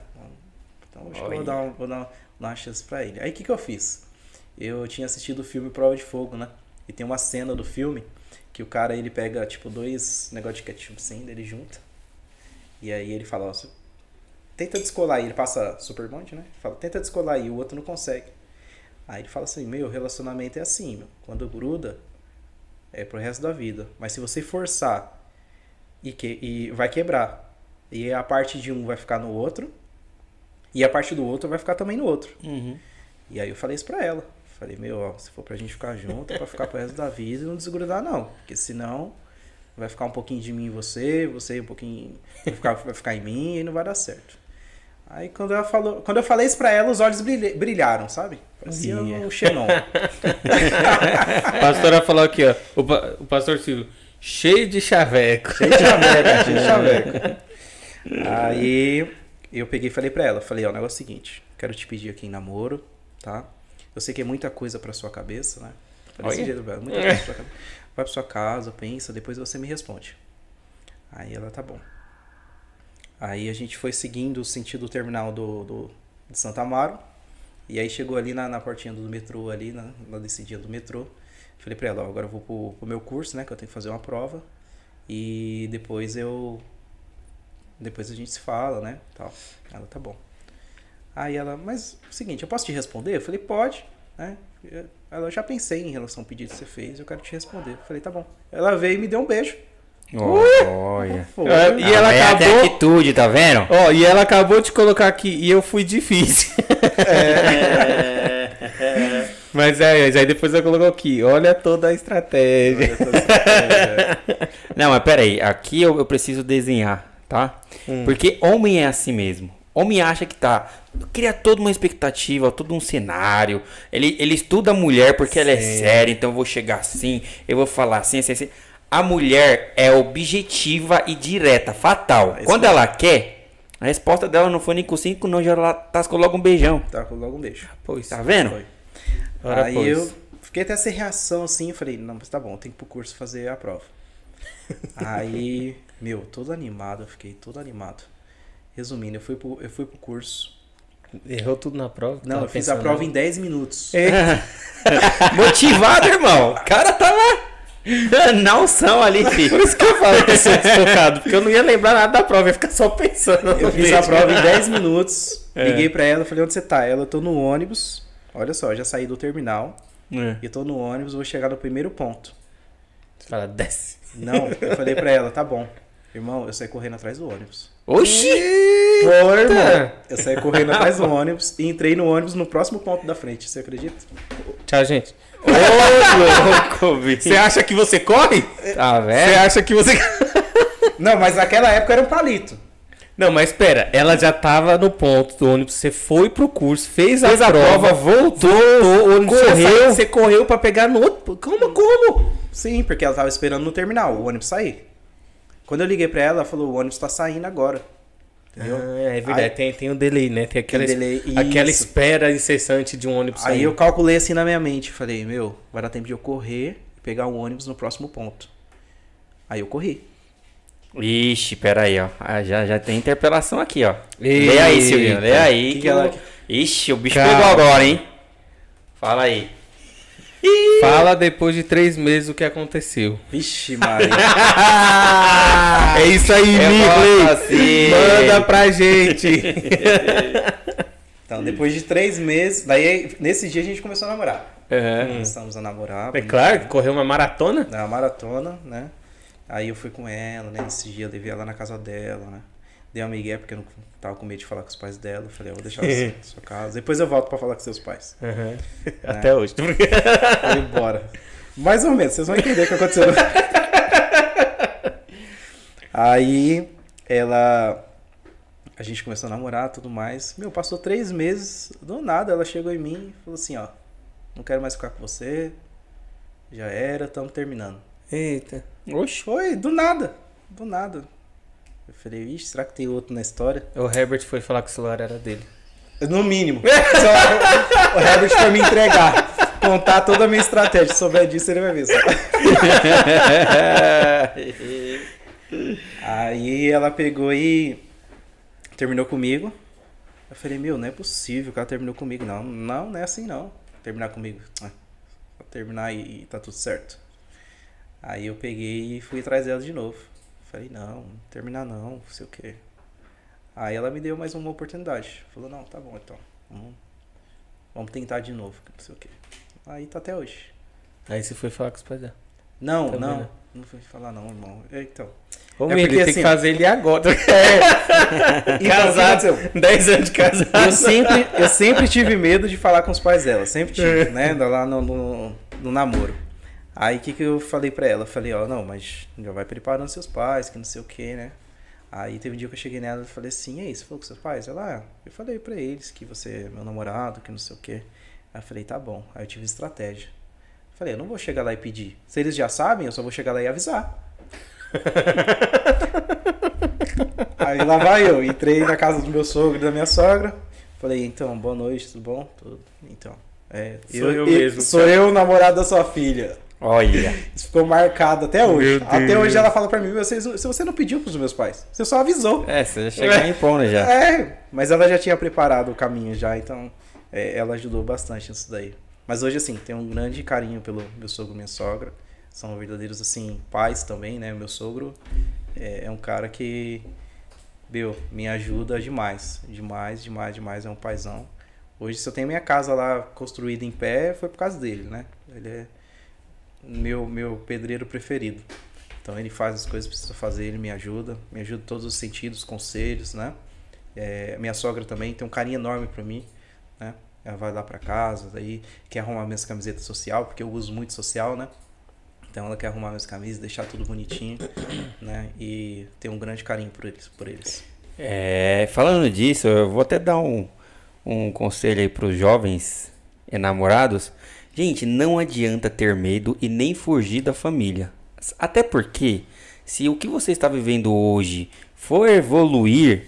Então acho que eu vou dar, um- vou dar, uma chance pra ele. Aí o que, que eu fiz? Eu tinha assistido o filme Prova de Fogo, né? E tem uma cena do filme que o cara ele pega tipo dois negócios de ketchup assim, ele junta. E aí ele fala, ó, tenta descolar aí, ele passa super bonde, né? Fala, tenta descolar aí, o outro não consegue. Aí ele fala assim, meu, relacionamento é assim, meu. Quando gruda, é pro resto da vida. Mas se você forçar e, que, e vai quebrar. E a parte de um vai ficar no outro. E a parte do outro vai ficar também no outro. Uhum. E aí eu falei isso pra ela. Falei, meu, ó, se for pra gente ficar junto, é pra ficar pro resto da vida e não desgrudar, não. Porque senão vai ficar um pouquinho de mim em você, você um pouquinho vai ficar, vai ficar em mim e não vai dar certo. Aí quando ela falou, quando eu falei isso pra ela, os olhos brilha- brilharam, sabe? Parecia Ia. um Xenon. A pastora falou aqui, ó. O pastor Silvio, cheio de chaveco. Cheio de chaveco, cheio de chaveco. Aí eu peguei e falei pra ela, falei, ó, o negócio é o seguinte, quero te pedir aqui em namoro, tá? Eu sei que é muita coisa pra sua cabeça, né? Falei Olha. jeito muita coisa pra sua cabeça. Vai pra sua casa, pensa, depois você me responde. Aí ela, tá bom. Aí a gente foi seguindo o sentido terminal do, do, de Santa Amaro. E aí chegou ali na, na portinha do metrô, ali, na, na descidinha do metrô. Falei pra ela, ó, agora eu vou pro, pro meu curso, né? Que eu tenho que fazer uma prova. E depois eu. Depois a gente se fala, né? Tal. Ela, tá bom. Aí ela, mas é o seguinte, eu posso te responder? Eu falei, pode, né? Ela, eu já pensei em relação ao pedido que você fez, eu quero te responder. Eu falei, tá bom. Ela veio e me deu um beijo. Olha. Foi. É, E ela Ah, acabou. atitude, tá vendo? Ó, e ela acabou de colocar aqui, e eu fui difícil. Mas é, mas aí depois ela colocou aqui, olha toda a estratégia. Não, mas peraí, aqui eu, eu preciso desenhar, tá? Porque homem é assim mesmo. Homem acha que tá. Cria toda uma expectativa, todo um cenário. Ele, ele estuda a mulher porque ela é Sim. séria, então eu vou chegar assim, eu vou falar assim, assim, assim. a mulher é objetiva e direta, fatal. isso Quando ela quer, a resposta dela não foi nem com cinco, não, já ela tascou logo um beijão. Tá, logo um beijo. Pois. Tá vendo? Foi. Ora, aí pois. eu fiquei até sem reação assim, falei, não, mas tá bom, tem que ir pro curso fazer a prova. Aí, meu, todo animado, eu fiquei todo animado. Resumindo, eu fui pro, eu fui pro curso. Errou tudo na prova? Não, eu fiz a prova em 10 minutos. Motivado, irmão. O cara tava na unção ali, Por filho. isso que eu falo que eu sou desfocado, porque eu não ia lembrar nada da prova, ia ficar só pensando. Eu fiz a prova em 10 minutos. É. Liguei pra ela, falei, onde você tá? Ela, eu tô no ônibus. Olha só, já saí do terminal. É. E eu tô no ônibus, vou chegar no primeiro ponto. Você fala, desce. Não, eu falei pra ela, tá bom. Irmão, eu saí correndo atrás do ônibus. Oxi! Foi, irmão. Eu saí correndo atrás do ônibus e entrei no ônibus no próximo ponto da frente. Você acredita? Tchau, gente. Ô, louco, bicho. Você acha que você corre? Tá Você vendo? acha que você. Não, mas naquela época era um palito. Não, mas espera, ela já tava no ponto do ônibus, você foi pro curso, fez, Fez a, a prova, prova, voltou, o ônibus correu. você correu pra pegar no outro. Como, como? Sim, porque ela tava esperando no terminal, o ônibus sair. Quando eu liguei pra ela, ela falou, o ônibus tá saindo agora. Entendeu? Ah, é verdade, Aí- tem, tem um delay, né? Tem aquela, Tem delay, aquela isso. espera incessante de um ônibus Aí sair. eu calculei assim na minha mente, falei, meu, vai dar tempo de eu correr e pegar um ônibus no próximo ponto. Aí eu corri. Ixi, pera aí, ó. Ah, já, já tem interpelação aqui, ó. Eita. Lê aí, Silvinho. Lê aí. Que Que ela- Ixi, o bicho Calma. pegou agora, hein? Fala aí. Fala depois de três meses o que aconteceu. Vixe, Maria. é isso aí, Migley. assim. Manda pra gente. então, depois de três meses, daí nesse dia a gente começou a namorar. Uhum. Começamos a namorar. É claro, correu uma maratona. Na maratona, né? Aí eu fui com ela, né? Nesse dia eu levei ela na casa dela, né? Dei uma migué porque eu não tava com medo de falar com os pais dela. Eu falei, eu vou deixar você na sua casa. Depois eu volto pra falar com seus pais. Uhum. Até hoje. Falei, bora. Mais ou menos, vocês vão entender o que aconteceu. Aí ela. A gente começou a namorar tudo mais. Meu, passou três meses, do nada, ela chegou em mim e falou assim, ó, não quero mais ficar com você. Já era, estamos terminando. Eita. Oxi. Foi, do nada. Do nada. Eu falei, ixi, será que tem outro na história? O Herbert foi falar que o celular era dele. No mínimo. Só o Herbert foi me entregar. Contar toda a minha estratégia. Se souber disso, ele vai ver. só. Aí ela pegou e terminou comigo. Eu falei, meu, não é possível que ela terminou comigo. Não, não, não é assim não. Terminar comigo. Ah, Vou terminar e, e tá tudo certo. Aí eu peguei e fui atrás dela de novo. Falei, não, terminar não, não sei o quê. Aí ela me deu mais uma oportunidade. Falou, não, tá bom então. Vamos, vamos tentar de novo, não sei o quê. Aí tá até hoje. Aí você foi falar com os pais dela. Não, Também não. não. Não fui falar não, irmão. É, Então. Ô, É porque, tem que assim, fazer ele agora. Então, o que Casado, aconteceu? 10 anos de casado. Eu sempre, eu sempre tive medo de falar com os pais dela, sempre tive, né? Lá no, no, no namoro. Aí o que, que eu falei pra ela? Eu falei, ó, não, mas já vai preparando seus pais, que não sei o que, né? Aí teve um dia que eu cheguei nela e falei assim, e aí, você falou com seus pais? Ela, ah, eu falei pra eles que você é meu namorado, que não sei o que. Aí eu falei, tá bom. Aí eu tive estratégia. Falei, eu não vou chegar lá e pedir. Se eles já sabem, eu só vou chegar lá e avisar. Aí lá vai eu, entrei na casa do meu sogro e da minha sogra. Falei, então, boa noite, tudo bom? Tudo. Então, é, Sou eu mesmo, Sou eu o namorado da sua filha. Olha. Isso ficou marcado até hoje. Até hoje ela fala pra mim, você, se você não pediu pros meus pais, você só avisou. É, você já chegou impondo já. É, mas ela já tinha preparado o caminho já, então é, ela ajudou bastante nisso daí. Mas hoje, assim, tenho um grande carinho pelo meu sogro e minha sogra. São verdadeiros, assim, pais também, né? Meu sogro é, é um cara que, meu, me ajuda demais. Demais, demais, demais. É um paizão. Hoje, se eu tenho minha casa lá construída em pé, foi por causa dele, né? Ele é meu, meu pedreiro preferido. Então ele faz as coisas que precisa fazer, ele me ajuda, me ajuda em todos os sentidos, conselhos, né? É, minha sogra também tem um carinho enorme pra mim, né? Ela vai lá pra casa, daí quer arrumar minhas camisetas social, porque eu uso muito social, né? Então ela quer arrumar minhas camisas, deixar tudo bonitinho, né? E ter um grande carinho por eles, por eles. É, falando disso, eu vou até dar um, um conselho aí pros jovens enamorados. Gente, não adianta ter medo e nem fugir da família. Até porque, se o que você está vivendo hoje for evoluir,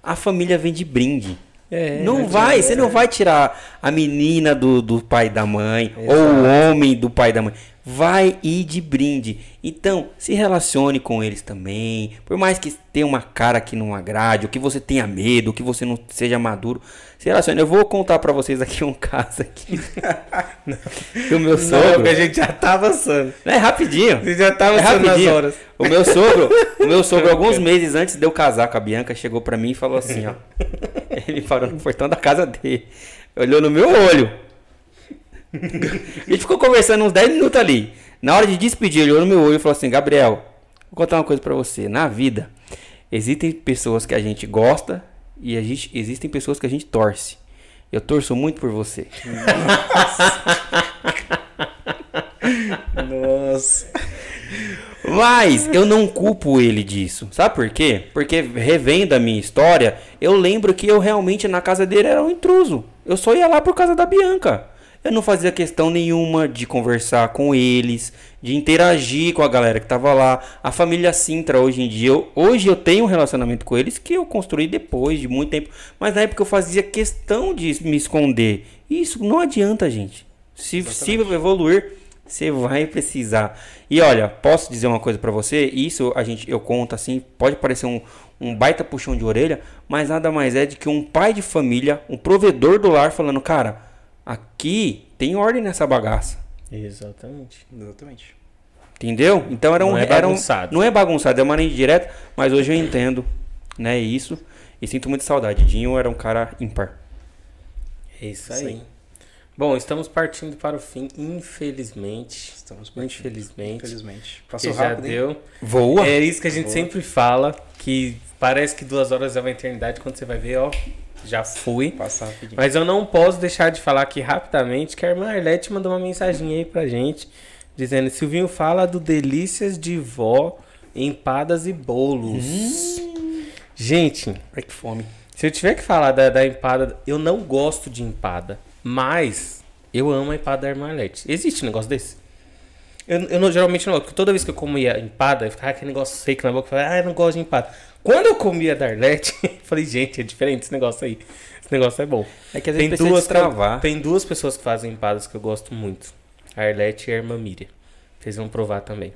a família vem de brinde. É, não não vai, você não é. vai tirar a menina do, do pai da mãe, ou o homem do pai da mãe. Vai ir de brinde. Então, se relacione com eles também. Por mais que tenha uma cara que não agrade, ou que você tenha medo, ou que você não seja maduro, se relacione. Eu vou contar pra vocês aqui um caso aqui. o meu Não, sogro. porque a gente já tá avançando. É rapidinho. A gente já tá É avançando nas rapidinho. horas. O meu sogro, o meu sogro, alguns meses antes de eu casar com a Bianca, chegou pra mim e falou assim, ó. Ele parou no portão da casa dele. Olhou no meu olho. A gente ficou conversando uns 10 minutos ali. Na hora de despedir, ele olhou no meu olho e falou assim: Gabriel, vou contar uma coisa pra você. Na vida, existem pessoas que a gente gosta e a gente, existem pessoas que a gente torce. Eu torço muito por você. Nossa. Mas eu não culpo ele disso. Sabe por quê? Porque revendo a minha história, eu lembro que eu realmente na casa dele era um intruso. Eu só ia lá por causa da Bianca. Eu não fazia questão nenhuma de conversar com eles, de interagir com a galera que tava lá. A família Sintra hoje em dia, eu, hoje eu tenho um relacionamento com eles que eu construí depois de muito tempo. Mas na época eu fazia questão de me esconder. E isso não adianta, gente. Se, se evoluir, você vai precisar. E olha, posso dizer uma coisa pra você? Isso a gente eu conto assim, pode parecer um, um baita puxão de orelha, mas nada mais é de que um pai de família, um provedor do lar falando, cara, aqui tem ordem nessa bagaça. Exatamente. Exatamente. Entendeu? Então era um Não é era um- bagunçado. não é bagunçado, é uma linha direta, mas hoje eu entendo, né, isso. E sinto muita saudade. Dinho era um cara ímpar. É isso Isso aí. aí. Bom, estamos partindo para o fim, infelizmente. Estamos partindo. Infelizmente. Infelizmente. Passou já rápido, hein? deu. Voa. É isso que a gente Boa. sempre fala, que parece que duas horas é uma eternidade, quando você vai ver, ó, já fui. Passa rapidinho. Mas eu não posso deixar de falar aqui rapidamente que a irmã Arlete mandou uma mensagem aí pra gente, dizendo, Silvinho fala do delícias de vó, empadas e bolos. Gente, Ai, que fome. se eu tiver que falar da, da empada, eu não gosto de empada, mas eu amo a empada da irmã Arlete. Existe um negócio desse? Eu, eu não, geralmente não porque toda vez que eu comia empada, eu ficava aquele negócio seco na boca, eu falava, ah, eu não gosto de empada. Quando eu comia da Arlete, eu falei, gente, é diferente esse negócio aí. Esse negócio é bom. É que às vezes Tem precisa duas, eu- tem duas pessoas que fazem empadas que eu gosto muito. A Arlete e a irmã Miriam. Vocês vão provar também.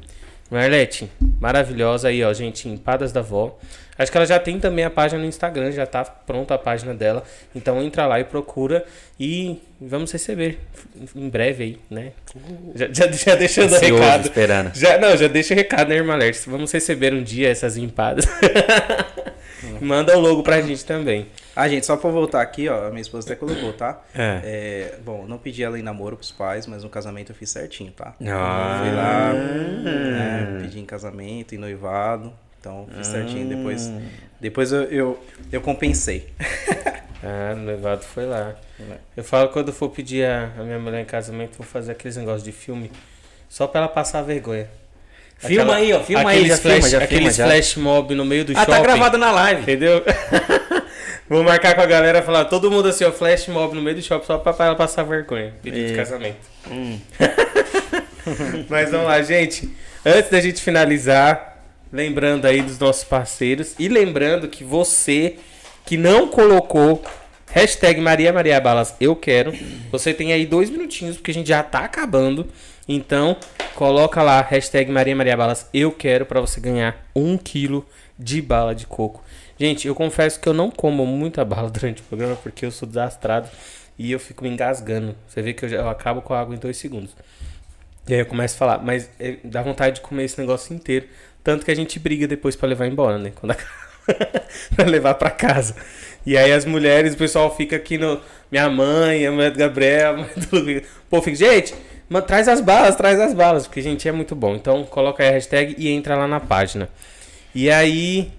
Irmã Arlete, maravilhosa aí, ó, gente, empadas da vó. Acho que ela já tem também a página no Instagram, já tá pronta a página dela. Então entra lá e procura e vamos receber em breve aí, né? Já, já, já deixando o recado. esperando. Já, não, já deixa o recado, né, irmã Alerte? Vamos receber um dia essas empadas. Manda o logo pra gente também. Ah, gente, só pra voltar aqui, ó, a minha esposa até colocou, tá? É. É, bom, não pedi ela em namoro pros pais, mas no casamento eu fiz certinho, tá? Ah. Fui lá, né, pedi em casamento, em noivado. Então, fiz certinho. Depois, depois eu, eu, eu compensei. Ah, no levado foi lá. Eu falo que quando eu for pedir a, a minha mulher em casamento, vou fazer aqueles negócios de filme filma pra ela passar vergonha. Filma aí, ó, filma aí, já filma, flash, já filma, Aqueles já. flash mob no meio do Ah, shopping. tá gravado na live. Entendeu? Vou marcar com a galera e falar, todo mundo assim, ó, flash mob no meio do shopping só pra ela passar vergonha. Pedido de É. casamento. Hum. Mas vamos lá, gente. Antes da gente finalizar, lembrando aí dos nossos parceiros e lembrando que você que não colocou hashtag Maria Maria Balas eu quero, você tem aí dois minutinhos porque a gente já tá acabando. Então, coloca lá hashtag Maria Maria Balas eu quero para você ganhar um quilo de bala de coco. Gente, eu confesso que eu não como muita bala durante o programa porque eu sou desastrado e eu fico me engasgando. Você vê que eu, já, eu acabo com a água em dois segundos. E aí eu começo a falar, mas é, dá vontade de comer esse negócio inteiro. Tanto que a gente briga depois pra levar embora, né? Quando acaba. pra levar pra casa. E aí as mulheres, o pessoal fica aqui no. Minha mãe, a mulher do Gabriel, a mulher do. Pô, fica, gente, mano, traz as balas, traz as balas. Porque, gente, é muito bom. Então coloca aí a hashtag e entra lá na página. E aí,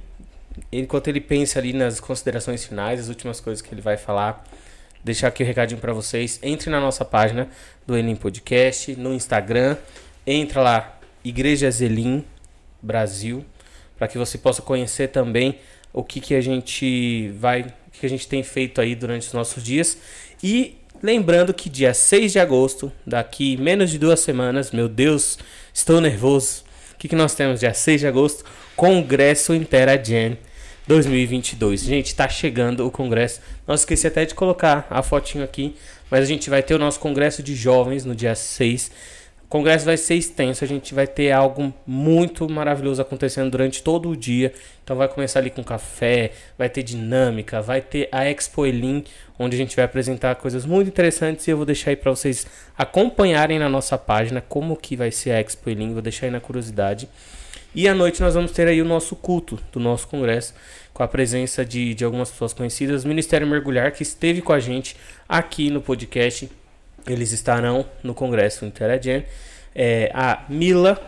enquanto ele pensa ali nas considerações finais, as últimas coisas que ele vai falar, deixar aqui o recadinho pra vocês. Entre na nossa página do Enem Podcast, no Instagram. Entra lá, Igreja Zelim Brasil, para que você possa conhecer também o que, que a gente vai, o que, que a gente tem feito aí durante os nossos dias. E lembrando que dia 6 de agosto, daqui menos de duas semanas, meu Deus, estou nervoso. que, que nós temos dia 6 de agosto? Congresso Interagen 2022. Gente, tá chegando o congresso. Não esqueci até de colocar a fotinho aqui, mas a gente vai ter o nosso congresso de jovens no dia 6 o congresso vai ser extenso, a gente vai ter algo muito maravilhoso acontecendo durante todo o dia. Então vai começar ali com café, vai ter dinâmica, vai ter a Expo Elim, onde a gente vai apresentar coisas muito interessantes e eu vou deixar aí para vocês acompanharem na nossa página como que vai ser a Expo Elim, vou deixar aí na curiosidade. E à noite nós vamos ter aí o nosso culto do nosso congresso, com a presença de, de algumas pessoas conhecidas, Ministério Mergulhar, que esteve com a gente aqui no podcast eles estarão no Congresso Interagen. É, a Mila,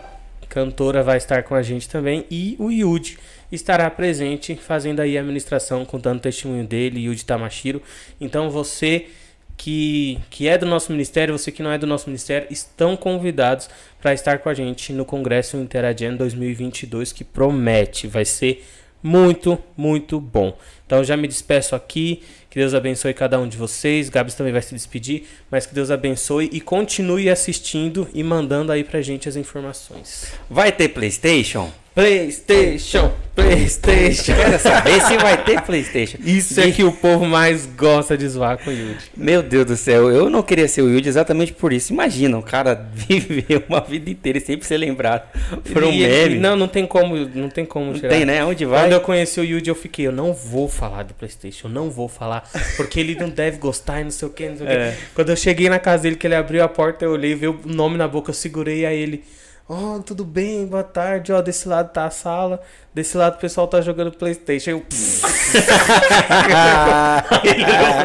cantora, vai estar com a gente também. E o Yudi estará presente, fazendo aí a administração, contando o testemunho dele, Yudi Tamashiro. Então você que, que é do nosso ministério, você que não é do nosso ministério, estão convidados para estar com a gente no Congresso Interagen 2022, que promete, vai ser muito, muito bom. Então já me despeço aqui. Que Deus abençoe cada um de vocês. Gabs também vai se despedir, mas que Deus abençoe e continue assistindo e mandando aí pra gente as informações. Vai ter PlayStation? PlayStation, PlayStation. Quero saber se vai ter PlayStation. Isso é que o povo mais gosta de zoar com o Yuji. Meu Deus do céu, eu não queria ser o Yuji exatamente por isso. Imagina, um cara viver uma vida inteira e sempre ser lembrado por um meme. Não, não tem como, não tem como Não tirar. tem, né? Onde vai? Quando eu conheci o Yuji, eu fiquei, eu não vou falar do Playstation, eu não vou falar, porque ele não deve gostar e não sei o que, não sei o É. que. Quando eu cheguei na casa dele, que ele abriu a porta, eu olhei, veio o nome na boca, eu segurei a ele. Ó, tudo bem, boa tarde, ó, desse lado tá a sala, desse lado o pessoal tá jogando Playstation. Eu...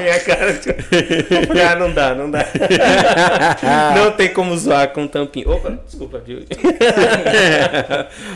minha cara, tipo, ah, não dá, não dá. não tem como zoar com tampinho. Opa, desculpa, Yuji.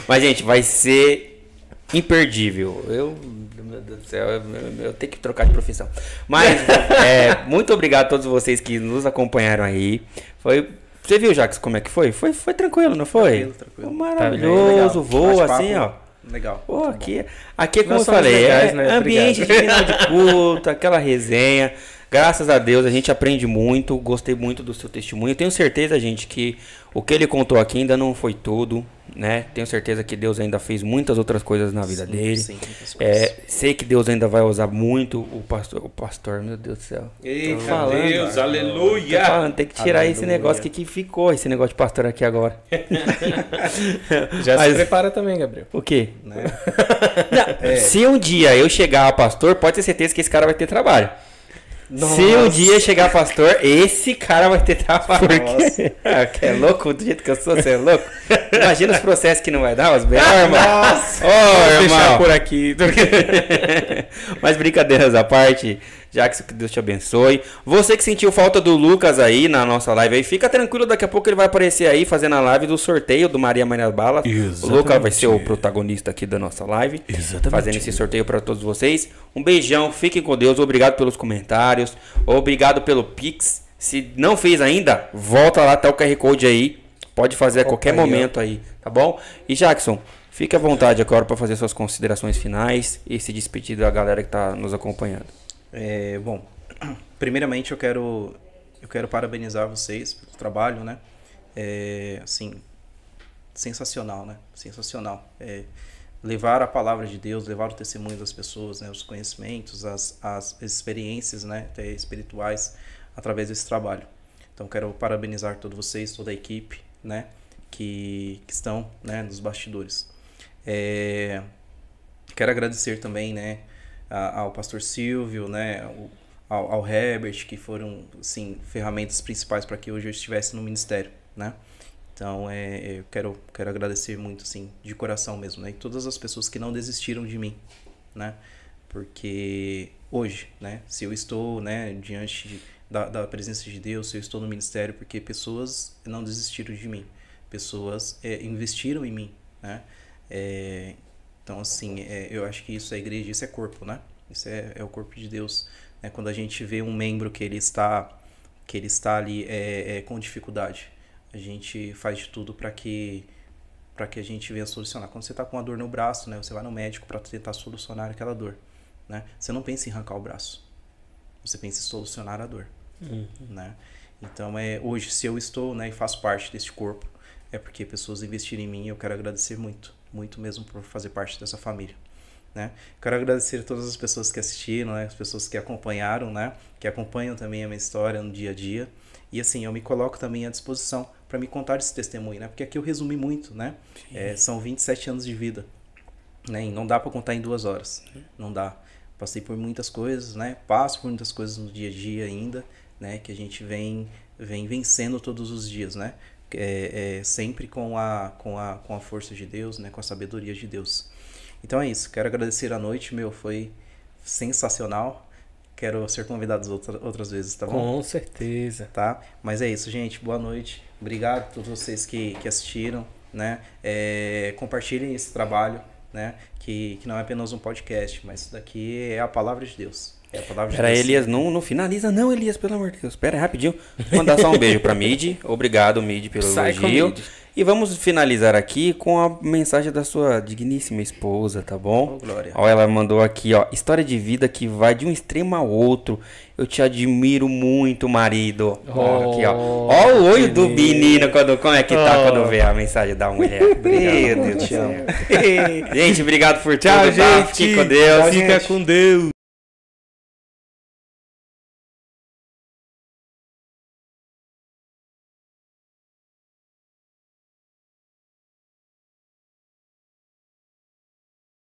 Mas, gente, vai ser imperdível. Eu, meu Deus do céu, eu, eu- eu tenho que trocar de profissão. Mas, é, muito obrigado a todos vocês que nos acompanharam aí. Foi. Você viu, Jacques, como é que foi? Foi, foi tranquilo, não foi? Tranquilo, tranquilo. Foi Tá maravilhoso, voo Bate-papo assim, ó. Legal. Pô, bom. aqui, aqui é como Nós eu falei, legais, é né? ambiente Obrigado. de final de culto, aquela resenha. Graças a Deus a gente aprende muito, gostei muito do seu testemunho. Tenho certeza, gente, que o que ele contou aqui ainda não foi tudo, né? Tenho certeza que Deus ainda fez muutas outras coisas na vida Sim, dele. sim, muitas. É, sei que Deus ainda vai usar muito o pastor, o pastor, meu Deus do céu. Eita, falando, Deus, Tô aleluia. falando, tem que tirar esse Aleluia. negócio que, que ficou, esse negócio de pastor aqui agora. Já se Mas- prepara também, Gabriel. O quê? Né? Não, Se um dia eu chegar a pastor, pode ter certeza que esse cara vai ter trabalho. Se um dia chegar pastor, esse cara vai ter trabalho. Nossa. Ah, é louco do jeito que eu sou, você é louco? Imagina os processos que não vai dar, os B.O., irmão. Nossa! Ô, Vou deixar por aqui. Mas brincadeiras à parte, Jackson, que Deus te abençoe. Você que sentiu falta do Lucas aí na nossa live aí, fica tranquilo, daqui a pouco ele vai aparecer aí fazendo a live do sorteio do Maria Maria Balas. O Exatamente. Lucas vai ser o protagonista aqui da nossa live. Exatamente. Fazendo esse sorteio para todos vocês. Um beijão, fiquem com Deus. Obrigado pelos comentários. Obrigado pelo Pix. Se não fez ainda, volta lá, tá o QR Code aí. Pode fazer a qualquer momento aí, tá bom? E Jackson, fique à vontade agora para fazer suas considerações finais e se despedir da galera que tá nos acompanhando. É, bom, primeiramente eu quero eu quero parabenizar vocês pelo trabalho, né? É, assim, sensacional, né? Sensacional. É, levar a palavra de Deus, levar o testemunho das pessoas, né? Os conhecimentos, as, as experiências, né? Até espirituais através desse trabalho. Então quero parabenizar todos vocês, toda a equipe, né? Que, que estão, né? Nos bastidores. É, quero agradecer também, né? Ao pastor Silvio, né, ao, ao, Herbert, que foram, assim, ferramentas principais para que hoje eu estivesse no ministério, né? Então, é, eu quero, quero agradecer muito, assim, de coração mesmo, né? E todas as pessoas que não desistiram de mim, né? Porque hoje, né, se eu estou, né, diante de- da, da presença de Deus, se eu estou no ministério, porque pessoas não desistiram de mim, pessoas é, investiram em mim, né? É, então, assim, é, eu acho que isso é igreja, isso é corpo, né? Isso é, é o corpo de Deus. Né? Quando a gente vê um membro que ele está, que ele está ali é, é, com dificuldade, a gente faz de tudo para que para que a gente venha solucionar. Quando você está com uma dor no braço, né? Você vai no médico para tentar solucionar aquela dor, né? Você não pensa em arrancar o braço. Você pensa em solucionar a dor, né? Então, é, hoje, se eu estou né, e faço parte deste corpo, é porque pessoas investiram em mim e eu quero agradecer muito, muito mesmo por fazer parte dessa família. Né? Quero agradecer a todas as pessoas que assistiram, né? as pessoas que acompanharam, né? que acompanham também a minha história no dia a dia. E assim, eu me coloco também à disposição para me contar esse testemunho, né? porque aqui eu resumi muito, né? É, são 27 anos de vida. Né? E não dá para contar em duas horas, não dá. Passei por muitas coisas, né? passo por muitas coisas no dia a dia ainda, né? que a gente vem, vem vencendo todos os dias, né? É, é, sempre com a, com, a, com a força de Deus, né? com a sabedoria de Deus. Então é isso. Quero agradecer a noite, meu. Foi sensacional. Quero ser convidado outra, outras vezes, tá bom? Com certeza. Tá? Mas é isso, gente. Boa noite. Obrigado a todos vocês que, que assistiram, né? É, compartilhem esse trabalho, né? Que, que não é apenas um podcast, mas isso daqui é a palavra de Deus. É de Pera. Elias, não, não finaliza não, Elias, pelo amor de Deus. Pera aí, rapidinho. Vou mandar só um beijo pra Mid. Obrigado, Mid, pelo com elogio. Mid. E vamos finalizar aqui com a mensagem da sua digníssima esposa, tá bom? Oh, glória. Ó, ela mandou aqui, ó, história de vida que vai de um extremo ao outro. Eu te admiro muito, marido. Ó, aqui, ó. Oh, Ó o olho do menino quando como é que tá Oh. quando vê a mensagem da mulher. Meu Deus do céu. Gente, obrigado por Tchau, tudo, tá? gente. Fique com Deus. Fica com Deus.